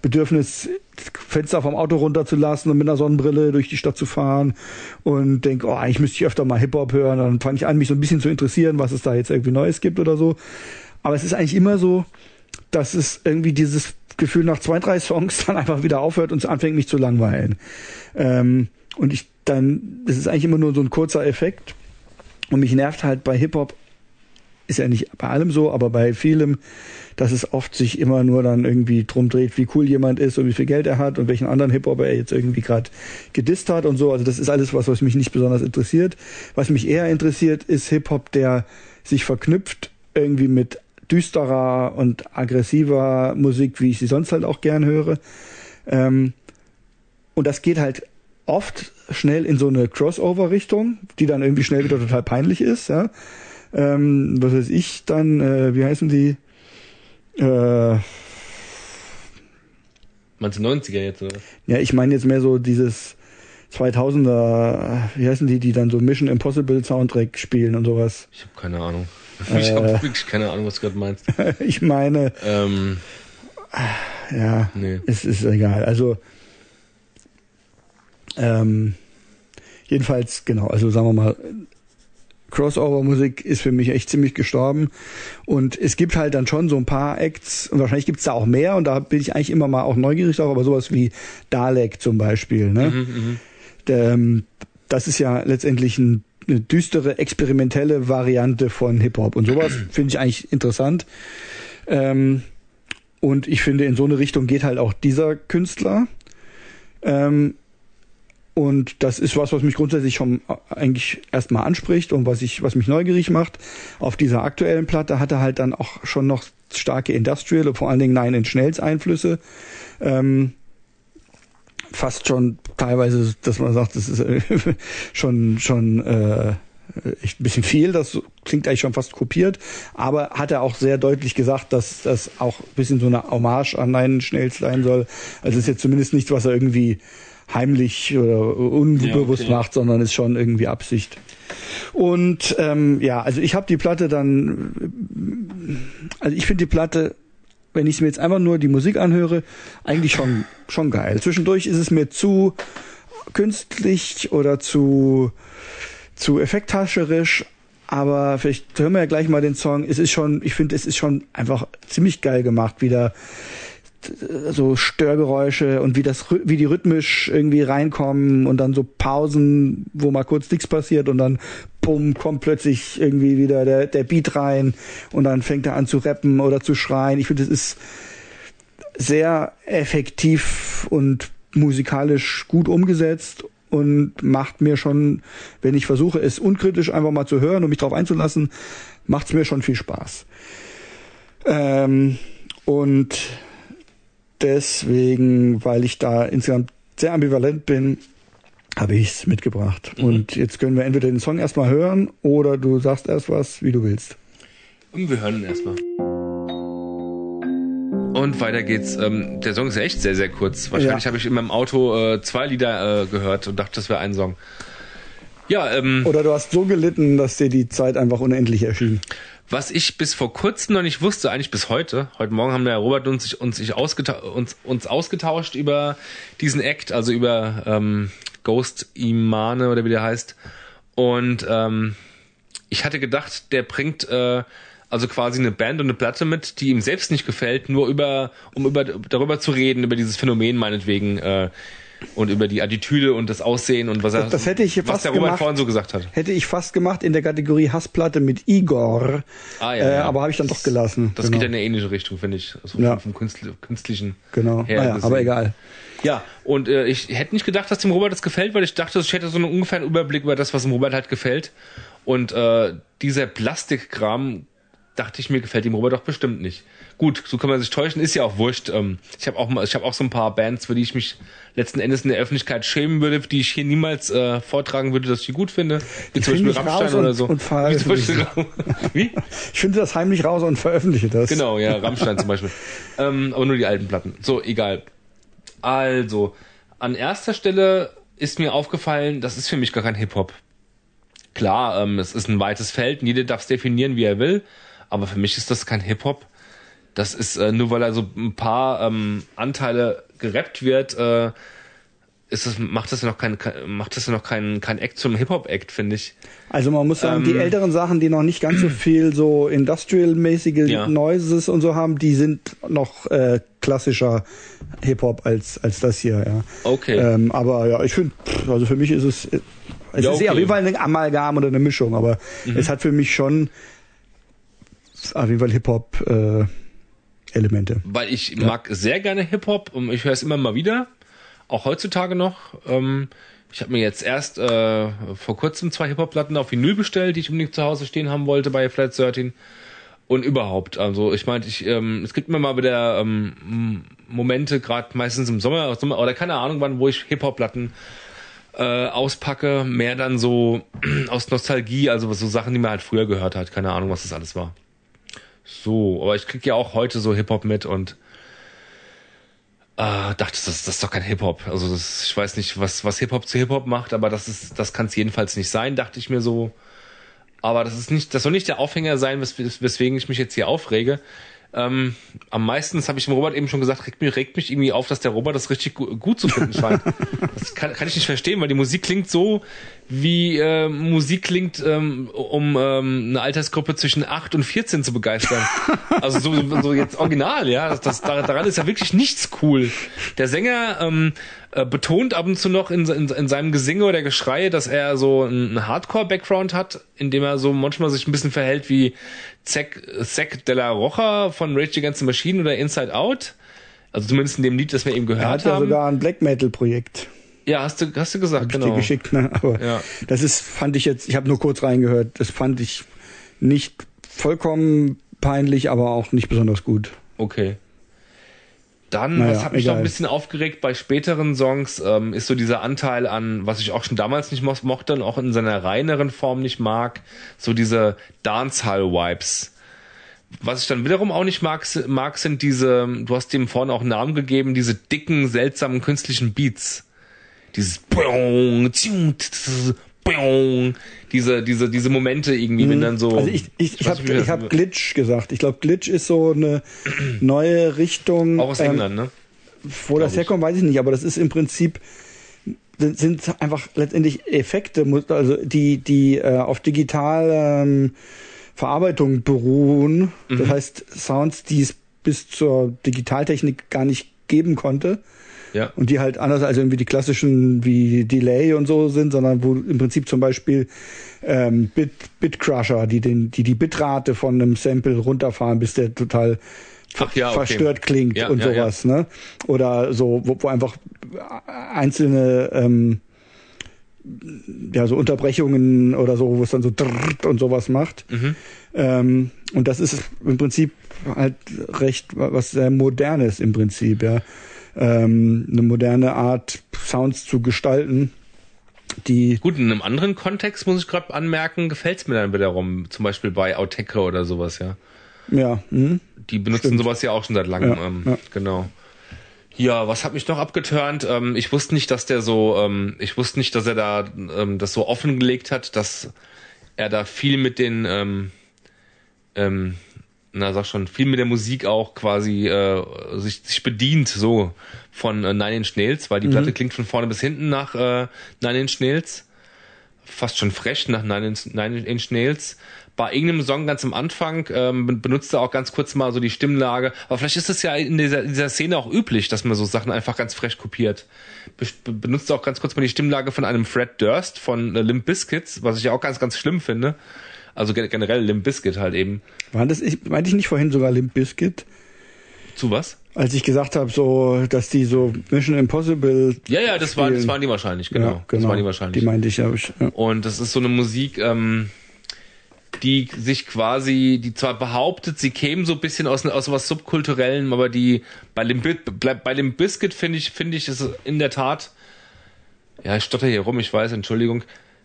Bedürfnis, Fenster vom Auto runterzulassen und mit einer Sonnenbrille durch die Stadt zu fahren und denke, oh, eigentlich müsste ich öfter mal Hip-Hop hören, dann fange ich an, mich so ein bisschen zu interessieren, was es da jetzt irgendwie Neues gibt oder so. Aber es ist eigentlich immer so, dass es irgendwie dieses Gefühl nach zwei, drei Songs dann einfach wieder aufhört und es anfängt mich zu langweilen. Ähm, und ich dann, das ist eigentlich immer nur so ein kurzer Effekt. Und mich nervt halt bei Hip-Hop, ist ja nicht bei allem so, aber bei vielem, dass es oft sich immer nur dann irgendwie drum dreht, wie cool jemand ist und wie viel Geld er hat und welchen anderen Hip-Hopper er jetzt irgendwie gerade gedisst hat und so. Also das ist alles was, was mich nicht besonders interessiert. Was mich eher interessiert, ist Hip-Hop, der sich verknüpft irgendwie mit düsterer und aggressiver Musik, wie ich sie sonst halt auch gern höre. Ähm, und das geht halt oft schnell in so eine Crossover-Richtung, die dann irgendwie schnell wieder total peinlich ist. Ja? Ähm, was weiß ich dann, äh, wie heißen die? Äh, Meinst du 90er jetzt, oder? Ja, ich meine jetzt mehr so dieses 2000er, wie heißen die, die dann so Mission Impossible Soundtrack spielen und sowas. Ich habe keine Ahnung. Ich äh, habe wirklich keine Ahnung, was du gerade meinst. ich meine, ähm, ja, nee. es ist egal. Also ähm, jedenfalls, genau, also sagen wir mal, Crossover-Musik ist für mich echt ziemlich gestorben. Und es gibt halt dann schon so ein paar Acts, und wahrscheinlich gibt's da auch mehr, und da bin ich eigentlich immer mal auch neugierig drauf, aber sowas wie Dalek zum Beispiel. Ne? Mhm, mhm. Ähm, das ist ja letztendlich ein, eine düstere, experimentelle Variante von Hip-Hop. Und sowas finde ich eigentlich interessant. Ähm, und ich finde, in so eine Richtung geht halt auch dieser Künstler. Ähm, und das ist was, was mich grundsätzlich schon eigentlich erstmal anspricht und was ich, was mich neugierig macht. Auf dieser aktuellen Platte hat er halt dann auch schon noch starke Industrial und vor allen Dingen Nine Inch Nails Einflüsse. Ähm, fast schon teilweise, dass man sagt, das ist äh, schon, schon, äh, echt ein bisschen viel, das klingt eigentlich schon fast kopiert, aber hat er auch sehr deutlich gesagt, dass das auch ein bisschen so eine Hommage an Nine Inch Nails sein soll. Also es ist jetzt zumindest nichts, was er irgendwie heimlich oder unbewusst ja, okay. macht, sondern ist schon irgendwie Absicht. Und ähm, ja, also ich habe die Platte dann, also ich finde die Platte, wenn ich mir jetzt einfach nur die Musik anhöre, eigentlich schon schon geil. Zwischendurch ist es mir zu künstlich oder zu zu effekthascherisch, aber vielleicht hören wir ja gleich mal den Song. Es ist schon, ich finde, es ist schon einfach ziemlich geil gemacht, wieder so Störgeräusche und wie das wie die rhythmisch irgendwie reinkommen und dann so Pausen, wo mal kurz nichts passiert und dann bumm kommt plötzlich irgendwie wieder der der Beat rein und dann fängt er an zu rappen oder zu schreien. Ich finde, das ist sehr effektiv und musikalisch gut umgesetzt und macht mir schon, wenn ich versuche, es unkritisch einfach mal zu hören und mich darauf einzulassen, macht es mir schon viel Spaß. Ähm, und deswegen, weil ich da insgesamt sehr ambivalent bin, habe ich es mitgebracht. Mhm. Und jetzt können wir entweder den Song erstmal hören oder du sagst erst was, wie du willst. Und wir hören ihn erstmal. Und weiter geht's. Ähm, der Song ist echt sehr, sehr kurz. Wahrscheinlich ja. habe ich in meinem Auto äh, zwei Lieder äh, gehört und dachte, das wäre ein Song. Ja, ähm, Oder du hast so gelitten, dass dir die Zeit einfach unendlich erschien. Was ich bis vor kurzem noch nicht wusste, eigentlich bis heute. Heute Morgen haben der Robert und ich, uns, ich ausgeta uns, uns ausgetauscht über diesen Act, also über ähm, Ghost Imane oder wie der heißt. Und ähm, ich hatte gedacht, der bringt äh, also quasi eine Band und eine Platte mit, die ihm selbst nicht gefällt, nur über, um über darüber zu reden, über dieses Phänomen meinetwegen äh, und über die Attitüde und das Aussehen und was er Das hätte ich was fast der Robert gemacht. vorhin so gesagt hat. Hätte ich fast gemacht in der Kategorie Hassplatte mit Igor. Ah, ja, äh, ja. Aber habe ich dann doch gelassen. Das genau. geht in eine ähnliche Richtung, finde ich. Also Ja. vom Künstl künstlichen Genau. her Ah, ja, aber egal. Ja, und äh, ich hätte nicht gedacht, dass dem Robert das gefällt, weil ich dachte, ich hätte so einen ungefähren Überblick über das, was dem Robert halt gefällt. Und äh, dieser Plastikkram, dachte ich mir, gefällt dem Robert doch bestimmt nicht. Gut, so kann man sich täuschen, ist ja auch wurscht. Ähm, ich habe auch, mal- ich hab auch so ein paar Bands, für die ich mich letzten Endes in der Öffentlichkeit schämen würde, die ich hier niemals äh, vortragen würde, dass ich die gut finde. Wie zum finde Beispiel ich Rammstein oder so. und Wie zum Beispiel, wie? Ich finde das heimlich raus und veröffentliche das. Genau, ja, Rammstein zum Beispiel. Ähm, aber nur die alten Platten. So, egal. Also, an erster Stelle ist mir aufgefallen, das ist für mich gar kein Hip-Hop. Klar, ähm, es ist ein weites Feld und jeder darf es definieren, wie er will, aber für mich ist das kein Hip-Hop. Das ist äh, nur, weil er so ein paar ähm, Anteile gerappt wird, äh, ist das, macht das ja noch kein, macht das ja noch kein, kein Act zum Hip-Hop-Act, finde ich. Also man muss sagen, die Ähm, älteren Sachen, die noch nicht ganz so viel so industrial-mäßige Ja. Noises und so haben, die sind noch äh, klassischer Hip-Hop als, als das hier, ja. Okay. Ähm, aber ja, ich finde, also für mich ist es, es Ja, ist auf okay. Mhm. jeden Fall ein Amalgam oder eine Mischung, aber es hat für mich schon auf jeden Fall Hip-Hop äh, Elemente. weil ich mag sehr gerne Hip-Hop und ich höre es immer mal wieder, auch heutzutage noch. Ähm, ich habe mir jetzt erst äh, vor kurzem zwei Hip-Hop-Platten auf Vinyl bestellt, die ich unbedingt zu Hause stehen haben wollte bei Flat 13. Und überhaupt, also ich meinte, ich, ähm, es gibt immer mal wieder ähm, Momente, gerade meistens im Sommer, Sommer oder keine Ahnung wann, wo ich Hip-Hop-Platten äh, auspacke, mehr dann so aus Nostalgie, also so Sachen, die man halt früher gehört hat, keine Ahnung, was das alles war. So, aber ich krieg ja auch heute so Hip-Hop mit und äh, dachte, das, das ist doch kein Hip-Hop. Also das, ich weiß nicht, was, was Hip-Hop zu Hip-Hop macht, aber das ist, das kann es jedenfalls nicht sein, dachte ich mir so. Aber das ist nicht, das soll nicht der Aufhänger sein, wes weswegen ich mich jetzt hier aufrege. Ähm, am meisten, habe ich dem Robert eben schon gesagt, regt mich, regt mich irgendwie auf, dass der Robert das richtig gu gut zu finden scheint. das kann, kann ich nicht verstehen, weil die Musik klingt so, wie äh, Musik klingt, ähm, um ähm, eine Altersgruppe zwischen 8 und 14 zu begeistern. Also so, so jetzt original, ja. Das, das, daran ist ja wirklich nichts cool. Der Sänger ähm, äh, betont ab und zu noch in, in, in seinem Gesinge oder Geschrei, dass er so einen Hardcore-Background hat, indem er so manchmal sich ein bisschen verhält wie Zack, Zack de la Rocha von Rage Against the Machine oder Inside Out. Also zumindest in dem Lied, das wir eben Er gehört hat ja haben. sogar ein Black Metal Projekt ja, hast du, hast du gesagt, hab ich genau. dir geschickt, ne? Aber Ja. das ist, fand ich jetzt, ich habe nur kurz reingehört, das fand ich nicht vollkommen peinlich, aber auch nicht besonders gut. Okay. Dann, Naja, was hat mich noch ein bisschen aufgeregt bei späteren Songs, ähm, ist so dieser Anteil an, was ich auch schon damals nicht mo mochte und auch in seiner reineren Form nicht mag, so diese Dancehall-Vibes. Was ich dann wiederum auch nicht mag, mag, sind diese, du hast dem vorne auch einen Namen gegeben, diese dicken, seltsamen künstlichen Beats. Dieses diese, diese, diese Momente irgendwie, wenn dann so. Also ich, ich, ich habe das- ich hab Glitch gesagt. Ich glaube, Glitch ist so eine neue Richtung. auch aus ähm, England, ne? Wo das ich. herkommt, weiß ich nicht, aber das ist im Prinzip sind, einfach letztendlich Effekte, also die die äh, auf digital ähm, Verarbeitung beruhen. Mhm. Das heißt Sounds, die es bis zur Digitaltechnik gar nicht geben konnte Ja. und die halt anders als irgendwie die klassischen wie Delay und so sind, sondern wo im Prinzip zum Beispiel ähm, Bit Bitcrusher, die den die die Bitrate von einem Sample runterfahren, bis der total Ach ja, okay. verstört klingt Ja, und ja. sowas, ne? Oder so, wo, wo einfach einzelne ähm, ja so Unterbrechungen oder so, wo es dann so drrrt und sowas macht. Mhm. Ähm, und das ist im Prinzip halt recht was sehr modernes im Prinzip, ja. Ähm, eine moderne Art Sounds zu gestalten, die Gut, in einem anderen Kontext muss ich gerade anmerken, gefällt es mir dann wiederum, zum Beispiel bei Autechre oder sowas, ja. ja, hm? Die benutzen Stimmt. sowas ja auch schon seit langem. Ja, ähm, ja. Genau. Ja, was hat mich noch abgeturnt? Ähm, ich wusste nicht, dass der so, ähm, ich wusste nicht, dass er da ähm, das so offengelegt hat, dass er da viel mit den ähm, ähm, na sag schon, viel mit der Musik auch quasi äh, sich, sich bedient, so von äh, Nine Inch Nails, weil die Mhm. Platte klingt von vorne bis hinten nach äh, Nine Inch Nails. Fast schon frech nach Nine Inch, Nine Inch Nails. Bei irgendeinem Song ganz am Anfang ähm, ben- benutzt er auch ganz kurz mal so die Stimmlage. Aber vielleicht ist es ja in dieser, in dieser Szene auch üblich, dass man so Sachen einfach ganz frech kopiert. Be be- benutzt auch ganz kurz mal die Stimmlage von einem Fred Durst von äh, Limp Bizkit, was ich ja auch ganz, ganz schlimm finde. Also ge- generell Limp Bizkit halt eben. War das, ich, meinte ich nicht vorhin sogar Limp Bizkit? Zu was? Als ich gesagt habe, so, dass die so Mission Impossible. Ja, ja, das, war, das spielen. waren die wahrscheinlich, genau. Ja, genau. Das waren die wahrscheinlich. Die meinte ich, ja. ich- ja. Und das ist so eine Musik, ähm, die sich quasi, die zwar behauptet, sie kämen so ein bisschen aus, aus was Subkulturellem, aber die bei dem, bei, dem Biscuit finde ich, finde ich, ist es in der Tat, ja, ich stotter hier rum, ich weiß, Entschuldigung,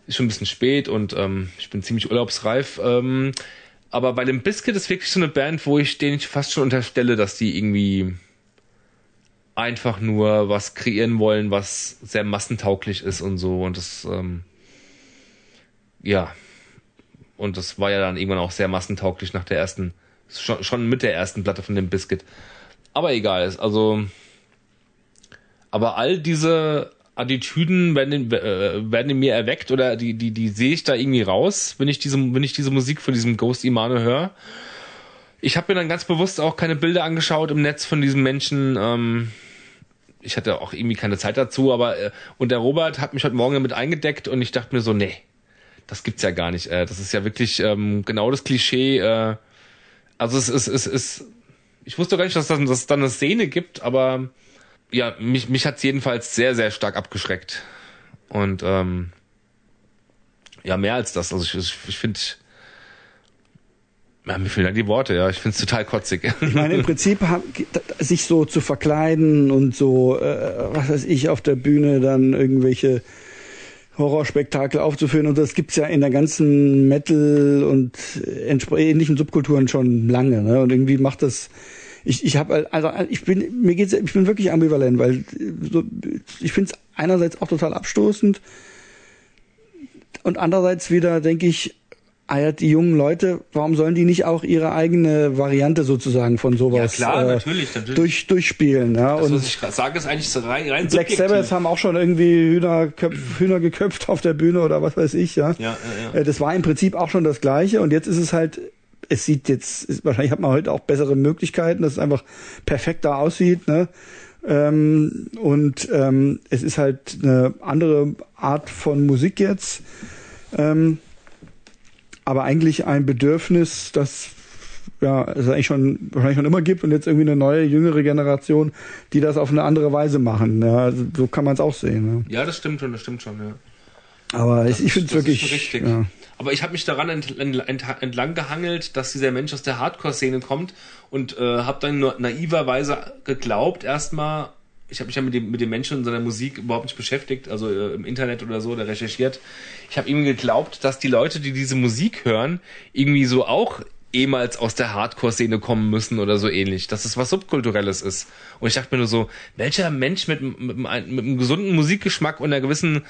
ist schon ein bisschen spät und ähm, ich bin ziemlich urlaubsreif. Ähm, aber bei dem Biscuit ist wirklich so eine Band, wo ich ich fast schon unterstelle, dass die irgendwie einfach nur was kreieren wollen, was sehr massentauglich ist und so. Und das, ähm, ja. Und das war ja dann irgendwann auch sehr massentauglich nach der ersten, schon, schon mit der ersten Platte von dem Biscuit. Aber egal, also. Aber all diese Attitüden werden, äh, werden in mir erweckt oder die, die, die sehe ich da irgendwie raus, wenn ich diese, wenn ich diese Musik von diesem Ghost Imano höre. Ich habe mir dann ganz bewusst auch keine Bilder angeschaut im Netz von diesem Menschen. Ähm, ich hatte auch irgendwie keine Zeit dazu, aber äh, und der Robert hat mich heute Morgen damit eingedeckt und ich dachte mir so, nee, das gibt's ja gar nicht. Äh, das ist ja wirklich ähm, genau das Klischee. Äh, also es ist, es ist, ich wusste gar nicht, dass, das, dass es da eine Szene gibt, aber ja, mich, mich hat's jedenfalls sehr, sehr stark abgeschreckt. Und ähm, ja, mehr als das. Also ich, ich, ich finde, ja, mir fehlen dann die Worte, ja. Ich finde es total kotzig. Ich meine, im Prinzip sich so zu verkleiden und so, äh, was weiß ich, auf der Bühne dann irgendwelche Horrorspektakel aufzuführen. Und das gibt's ja in der ganzen Metal- und entspre- ähnlichen Subkulturen schon lange. Ne? Und irgendwie macht das. Ich, ich habe also ich bin mir geht's ich bin wirklich ambivalent, weil so, ich finde es einerseits auch total abstoßend und andererseits wieder denke ich, ah ja, die jungen Leute, warum sollen die nicht auch ihre eigene Variante sozusagen von sowas Ja, klar, äh, natürlich, natürlich. durch durchspielen, ja? Das, und was ich sage, ist eigentlich rein, rein Black. Sabbath haben auch schon irgendwie Hühner, köpf, Hühner geköpft auf der Bühne oder was weiß ich, ja. Ja, ja, ja. Äh, Das war im Prinzip auch schon das Gleiche und jetzt ist es halt, es sieht jetzt, ist, wahrscheinlich hat man heute auch bessere Möglichkeiten, dass es einfach perfekter aussieht, ne? Ähm, und ähm, es ist halt eine andere Art von Musik jetzt. Ähm, aber eigentlich ein Bedürfnis, das ja, es eigentlich schon wahrscheinlich schon immer gibt und jetzt irgendwie eine neue jüngere Generation, die das auf eine andere Weise machen. Ja, also so kann man es auch sehen. Ja, das stimmt schon, das stimmt schon, ja. Aber ich, ich finde es Das wirklich. richtig. Ja. Aber ich habe mich daran ent, ent, ent, entlang gehangelt, dass dieser Mensch aus der Hardcore-Szene kommt und äh, habe dann nur naiverweise geglaubt, erstmal, ich habe mich ja mit dem, mit dem Menschen und seiner Musik überhaupt nicht beschäftigt, also äh, im Internet oder so, oder recherchiert. Ich habe irgendwie geglaubt, dass die Leute, die diese Musik hören, irgendwie so auch ehemals aus der Hardcore-Szene kommen müssen oder so ähnlich, dass es was Subkulturelles ist. Und ich dachte mir nur so, welcher Mensch mit, mit, mit einem gesunden Musikgeschmack und einer gewissen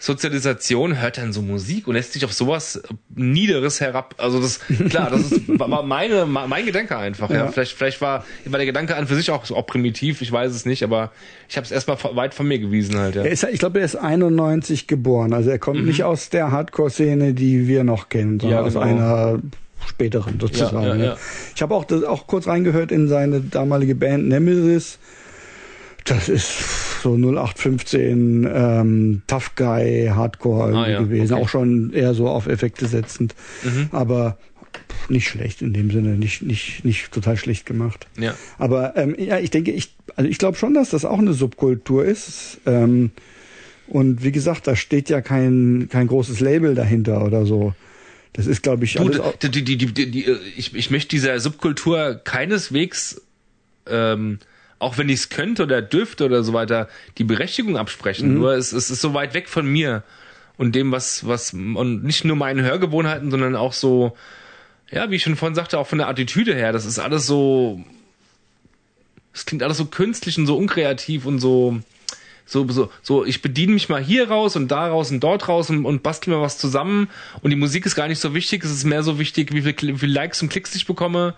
Sozialisation hört dann so Musik und lässt sich auf sowas Niederes herab. Also das, klar, das ist, war meine, mein Gedanke einfach. Ja. Ja. Vielleicht, vielleicht war, war der Gedanke an für sich auch, auch primitiv, ich weiß es nicht, aber ich habe es erstmal weit von mir gewiesen halt. Ja. Er ist, ich glaube, er ist 91 geboren. Also er kommt nicht aus der Hardcore-Szene, die wir noch kennen, sondern Mhm. Ja, genau. aus einer späteren sozusagen. Ja, ja, ne? ja. Ich habe auch, das, auch kurz reingehört in seine damalige Band Nemesis. Das ist so 0815 ähm, Tough Guy Hardcore Ah, ja, gewesen. okay. Auch schon eher so auf Effekte setzend. Mhm. Aber nicht schlecht in dem Sinne, nicht, nicht, nicht total schlecht gemacht. Ja. Aber ähm, ja, ich denke, ich, also ich glaube schon, dass das auch eine Subkultur ist. Ähm, und wie gesagt, da steht ja kein, kein großes Label dahinter oder so. Das ist, glaube ich, Du, alles. die, die, die, die, die, ich, ich möchte dieser Subkultur keineswegs, ähm, auch wenn ich es könnte oder dürfte oder so weiter, die Berechtigung absprechen. Nur es, es ist so weit weg von mir und dem, was, was, und nicht nur meinen Hörgewohnheiten, sondern auch so, ja, wie ich schon vorhin sagte, auch von der Attitüde her. Das ist alles so, es klingt alles so künstlich und so unkreativ und so, so, so, so, ich bediene mich mal hier raus und da raus und dort raus und, und bastel mir was zusammen und die Musik ist gar nicht so wichtig, es ist mehr so wichtig, wie viel, wie viel Likes und Klicks ich bekomme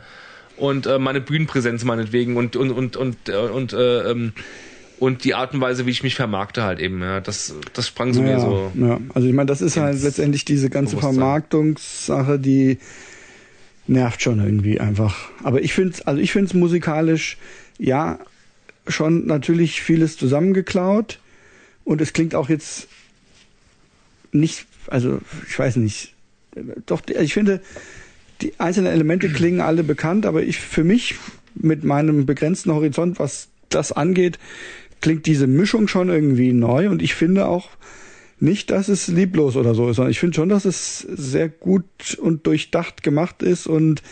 und äh, meine Bühnenpräsenz meinetwegen und und und und äh, und äh, ähm, und die Art und Weise, wie ich mich vermarkte halt eben. Ja, das das sprang so ja, mir so. Ja, also ich meine, das ist halt letztendlich diese ganze. Vermarktungssache, die nervt schon irgendwie einfach. Aber ich finde also ich finde es musikalisch ja schon natürlich vieles zusammengeklaut und es klingt auch jetzt nicht, also ich weiß nicht, doch ich finde die einzelnen Elemente klingen alle bekannt, aber ich für mich mit meinem begrenzten Horizont, was das angeht, klingt diese Mischung schon irgendwie neu und ich finde auch nicht, dass es lieblos oder so ist, sondern ich finde schon, dass es sehr gut und durchdacht gemacht ist und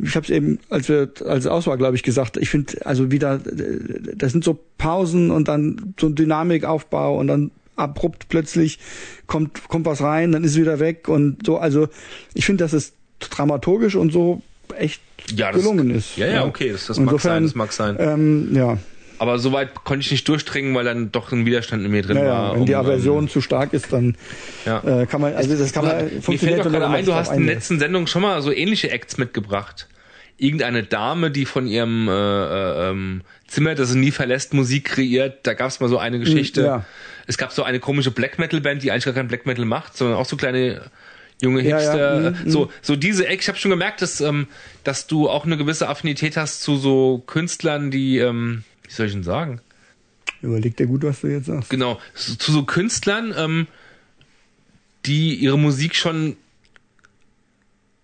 ich habe es eben, als wir als Auswahl, glaube ich, gesagt, ich finde also wieder, das sind so Pausen und dann so ein Dynamikaufbau und dann abrupt plötzlich kommt kommt was rein, dann ist es wieder weg und so. Also ich finde, dass es dramaturgisch und so echt Ja, das- gelungen ist. Ja, ja, okay, das- das mag sein, das mag sein. Ähm, ja, Aber soweit konnte ich nicht durchdringen, weil dann doch ein Widerstand in mir drin ja, war. ja, wenn um, die ähm, Aversion zu stark ist, dann ja. äh, kann man, also das kann man, Mir fällt funktioniert doch gerade wenn man ein, du hast in den letzten Sendungen schon mal so ähnliche Acts mitgebracht. Irgendeine Dame, die von ihrem äh, äh, ähm, Zimmer, das sie nie verlässt, Musik kreiert. Da gab es mal so eine Geschichte. ja. Es gab so eine komische Black Metal Band, die eigentlich gar kein Black Metal macht, sondern auch so kleine junge Ja, ja, Hipster. mhm, so so diese Acts. Ich habe schon gemerkt, dass ähm, dass du auch eine gewisse Affinität hast zu so Künstlern, die ähm, wie soll ich denn sagen? Überleg dir gut, was du jetzt sagst. Genau, zu so Künstlern, ähm, die ihre Musik schon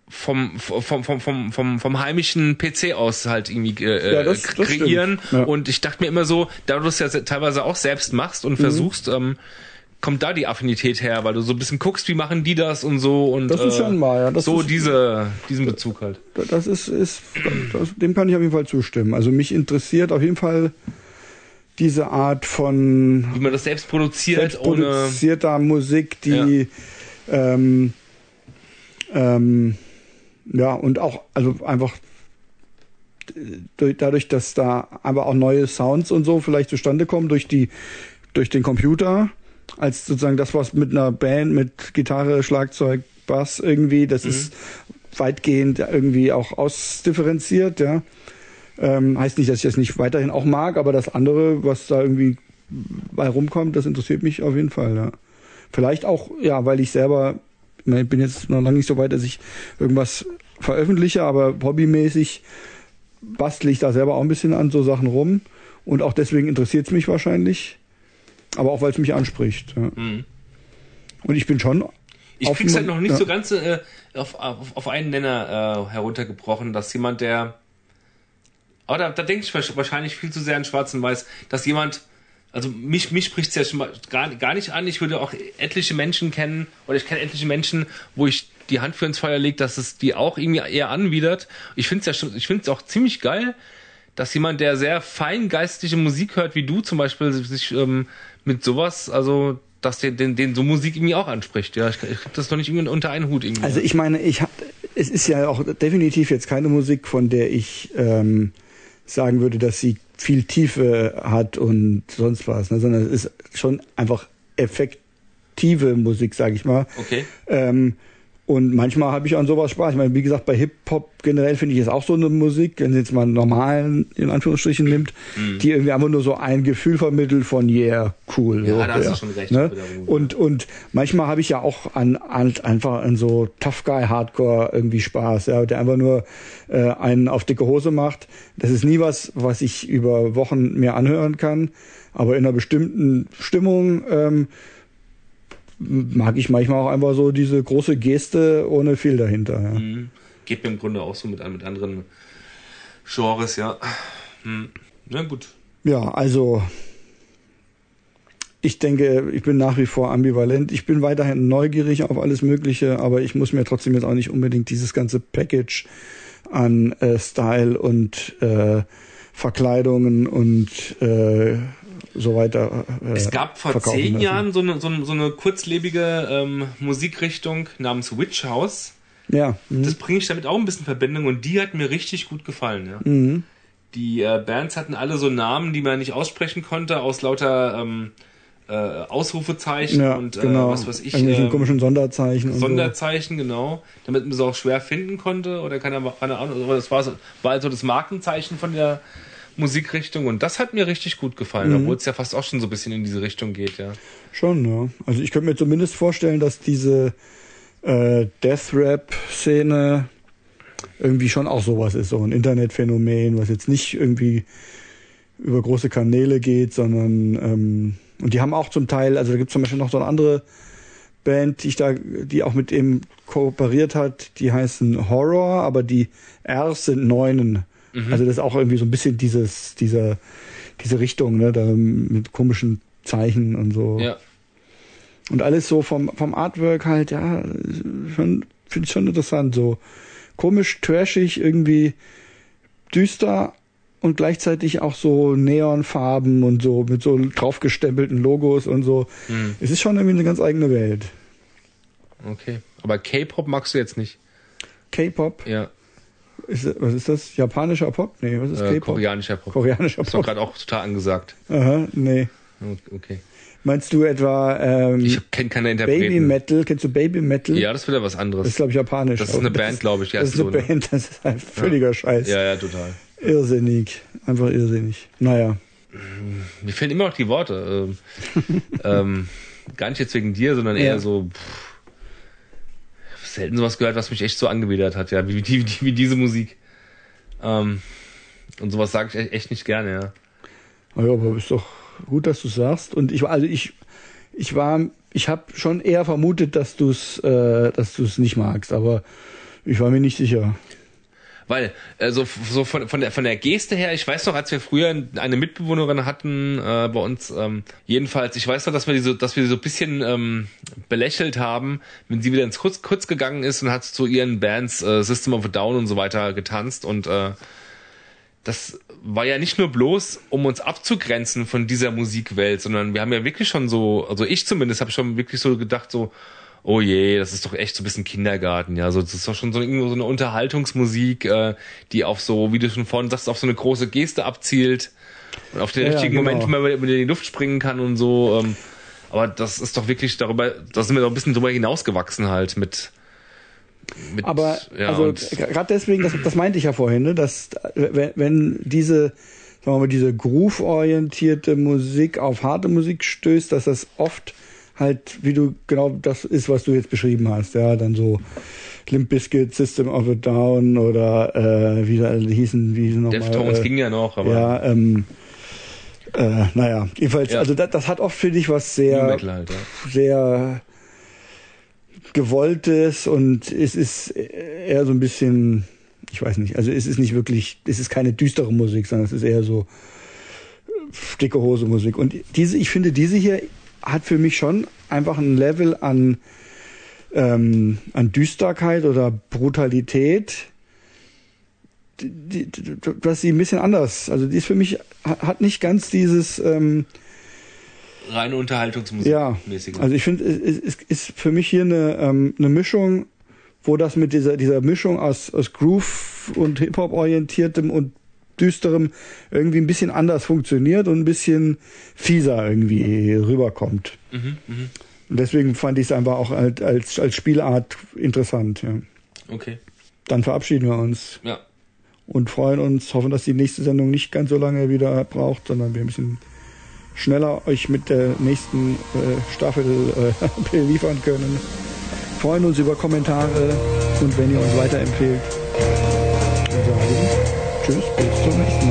vom, vom, vom, vom, vom, vom heimischen PC aus halt irgendwie äh, Ja, das- das kreieren. stimmt. Ja. Und ich dachte mir immer so, da du es ja se- teilweise auch selbst machst Mhm. und versuchst, ähm, kommt da die Affinität her, weil du so ein bisschen guckst, wie machen die das und so und Das ist äh, schon wahr, ja, das so ist- diese diesen Bezug halt. Das ist, ist das, dem kann ich auf jeden Fall zustimmen. Also mich interessiert auf jeden Fall diese Art von Wie man das selbst produziert, ohne selbstproduzierter Musik, die ähm, ähm, ja und auch also einfach durch, dadurch, dass da aber auch neue Sounds und so vielleicht zustande kommen durch die durch den Computer als sozusagen das was mit einer Band mit Gitarre, Schlagzeug, Bass irgendwie, das ist weitgehend irgendwie auch ausdifferenziert, ja. Ähm, heißt nicht, dass ich das nicht weiterhin auch mag, aber das andere, was da irgendwie bei rumkommt, das interessiert mich auf jeden Fall, ja. Vielleicht auch, ja, weil ich selber, ich bin jetzt noch lange nicht so weit, dass ich irgendwas veröffentliche, aber hobbymäßig bastle ich da selber auch ein bisschen an so Sachen rum. Und auch deswegen interessiert es mich wahrscheinlich. Aber auch, weil es mich anspricht. Ja. Mhm. Und ich bin schon. Ich krieg's halt noch nicht ja. so ganz äh, auf, auf, auf einen Nenner äh, heruntergebrochen, dass jemand, der. Aber da, da denke ich wahrsch- wahrscheinlich viel zu sehr an Schwarz und Weiß, dass jemand. Also mich, mich spricht's ja schon mal gar, gar nicht an. Ich würde auch etliche Menschen kennen, oder ich kenne etliche Menschen, wo ich die Hand für ins Feuer lege, dass es die auch irgendwie eher anwidert. Ich finde es ja schon, ich finde es auch ziemlich geil, dass jemand, der sehr feingeistige Musik hört, wie du zum Beispiel, sich ähm, mit sowas, also dass den, den, den so Musik irgendwie auch anspricht. Ja, ich, ich das doch nicht irgendwie unter einen Hut irgendwie. Also ich meine, ich hab, es ist ja auch definitiv jetzt keine Musik, von der ich ähm, sagen würde, dass sie viel Tiefe hat und sonst was, ne? sondern es ist schon einfach effektive Musik, sage ich mal. okay. Ähm, und manchmal habe ich an sowas Spaß. Ich meine, wie gesagt, bei Hip-Hop generell finde ich es auch so eine Musik, wenn sie jetzt mal einen normalen, in Anführungsstrichen nimmt, die irgendwie einfach nur so ein Gefühl vermittelt von yeah, cool. Mhm. Ja, so, da hast du schon recht, Ne? Und, und manchmal habe ich ja auch an, an einfach an so Tough Guy Hardcore irgendwie Spaß, ja, der einfach nur äh, einen auf dicke Hose macht. Das ist nie was, was ich über Wochen mir anhören kann, aber in einer bestimmten Stimmung ähm, mag ich manchmal auch einfach so diese große Geste ohne viel dahinter. Ja. Mhm. Geht mir im Grunde auch so mit, mit anderen Genres, ja. Hm. Na gut. Ja, also ich denke, ich bin nach wie vor ambivalent. Ich bin weiterhin neugierig auf alles Mögliche, aber ich muss mir trotzdem jetzt auch nicht unbedingt dieses ganze Package an äh, Style und äh, Verkleidungen und äh, so weiter. Äh, Es gab vor zehn lassen. Jahren so eine, so eine, so eine kurzlebige ähm, Musikrichtung namens Witch House. Ja. mhm. Das bringe ich damit auch ein bisschen in Verbindung und die hat mir richtig gut gefallen. Ja. Mhm. Die äh, Bands hatten alle so Namen, die man nicht aussprechen konnte, aus lauter ähm, äh, Ausrufezeichen Ja, und äh, genau. was weiß ich. Irgendwelchen ähm, komischen Sonderzeichen Sonderzeichen, genau, damit man es auch schwer finden konnte oder keine, keine Ahnung, das war, so, war halt so das Markenzeichen von der Musikrichtung und das hat mir richtig gut gefallen, Mhm. obwohl es ja fast auch schon so ein bisschen in diese Richtung geht, ja. Schon, ja. Also ich könnte mir zumindest vorstellen, dass diese äh, Death-Rap-Szene irgendwie schon auch sowas ist, so ein Internetphänomen, was jetzt nicht irgendwie über große Kanäle geht, sondern ähm, und die haben auch zum Teil, also da gibt es zum Beispiel noch so eine andere Band, die ich da, die auch mit ihm kooperiert hat, die heißen Horror, aber die R's sind Neunen. Also das ist auch irgendwie so ein bisschen dieses, dieser, diese Richtung, ne, da mit komischen Zeichen und so. Ja, Und alles so vom, vom Artwork halt, ja, schon, finde ich schon interessant, so komisch, trashig, irgendwie düster und gleichzeitig auch so Neonfarben und so mit so draufgestempelten Logos und so. Hm. Es ist schon irgendwie eine ganz eigene Welt. okay. Aber K-Pop magst du jetzt nicht? K-Pop, Ja, ist, was ist das? Japanischer Pop? Nee, was ist äh, K-Pop? koreanischer Pop. Koreanischer Ist doch Pop. gerade auch total angesagt. Aha, nee. Okay. Meinst du etwa ähm, Ich kenne keine Interpreten. Baby Metal? Kennst du Baby Metal? Ja, das ist wieder was Das anderes. ist, glaube ich, japanisch. Das ist eine Band, glaube ich, Das ist eine so, ne? Band, das ist ein völliger Scheiß. Ja, ja, total. Irrsinnig. Einfach irrsinnig. Naja. Mir fehlen immer noch die Worte. Ähm, ähm, gar nicht jetzt wegen dir, sondern eher Ja. so. Pff, selten sowas gehört, was mich echt so angewidert hat, ja, wie, wie, wie, diese Musik. Ähm, und sowas sage ich echt- echt nicht gerne, ja. Ja, aber ist doch gut, dass du sagst. Und ich war, also ich, ich war, ich habe schon eher vermutet, dass du es, äh, dass du es nicht magst, aber ich war mir nicht sicher. Weil, also so von, von, der, von der Geste her, ich weiß noch, als wir früher eine Mitbewohnerin hatten äh, bei uns, ähm, jedenfalls, ich weiß noch, dass wir die so, dass wir die so ein bisschen ähm, belächelt haben, wenn sie wieder ins Kurz, Kurz gegangen ist und hat zu ihren Bands äh, System of a Down und so weiter getanzt und äh, das war ja nicht nur bloß, um uns abzugrenzen von dieser Musikwelt, sondern wir haben ja wirklich schon so, also ich zumindest habe schon wirklich so gedacht, so, oh je, das ist doch echt so ein bisschen Kindergarten, ja. So, das ist doch schon so, irgendwo so eine Unterhaltungsmusik, äh, die auf so, wie du schon vorhin sagst, auf so eine große Geste abzielt und auf den Ja, ja, richtigen genau. Moment mal über die Luft springen kann und so. Ähm, aber das ist doch wirklich darüber, da sind wir doch ein bisschen drüber hinausgewachsen halt mit. mit Aber ja, also gerade deswegen, das, das meinte ich ja vorhin, ne, dass äh, wenn, wenn diese, sagen wir mal, diese groove-orientierte Musik auf harte Musik stößt, dass das oft halt, wie du genau das ist, was du jetzt beschrieben hast, ja, dann so Limp Bizkit, System of a Down oder äh, wie da hießen, wie hießen nochmal. Deftones äh, ging ja noch, aber ja, ähm, äh, naja, jedenfalls, Ja. also das, das hat oft, finde ich, was sehr, halt, ja. sehr gewolltes und es ist eher so ein bisschen, ich weiß nicht, also es ist nicht wirklich, es ist keine düstere Musik, sondern es ist eher so dicke Hose Musik. Und diese, ich finde, diese hier hat für mich schon einfach ein Level an, ähm, an Düsterkeit oder Brutalität, die, die, dass sie ein bisschen anders, also die ist für mich, hat nicht ganz dieses, ähm, reine Unterhaltungsmusik ja, also ich finde, es, es ist für mich hier eine, ähm, eine Mischung, wo das mit dieser, dieser Mischung aus, aus Groove und Hip-Hop orientiertem und düsterem irgendwie ein bisschen anders funktioniert und ein bisschen fieser irgendwie rüberkommt. mhm, mhm. Und deswegen fand ich es einfach auch als, als, Spielart interessant. Ja. Okay. Dann verabschieden wir uns Ja. und freuen uns, hoffen, dass die nächste Sendung nicht ganz so lange wieder braucht, sondern wir ein bisschen schneller euch mit der nächsten äh, Staffel äh, beliefern können. Freuen uns über Kommentare und wenn ihr uns weiterempfehlt. Und sagen, tschüss,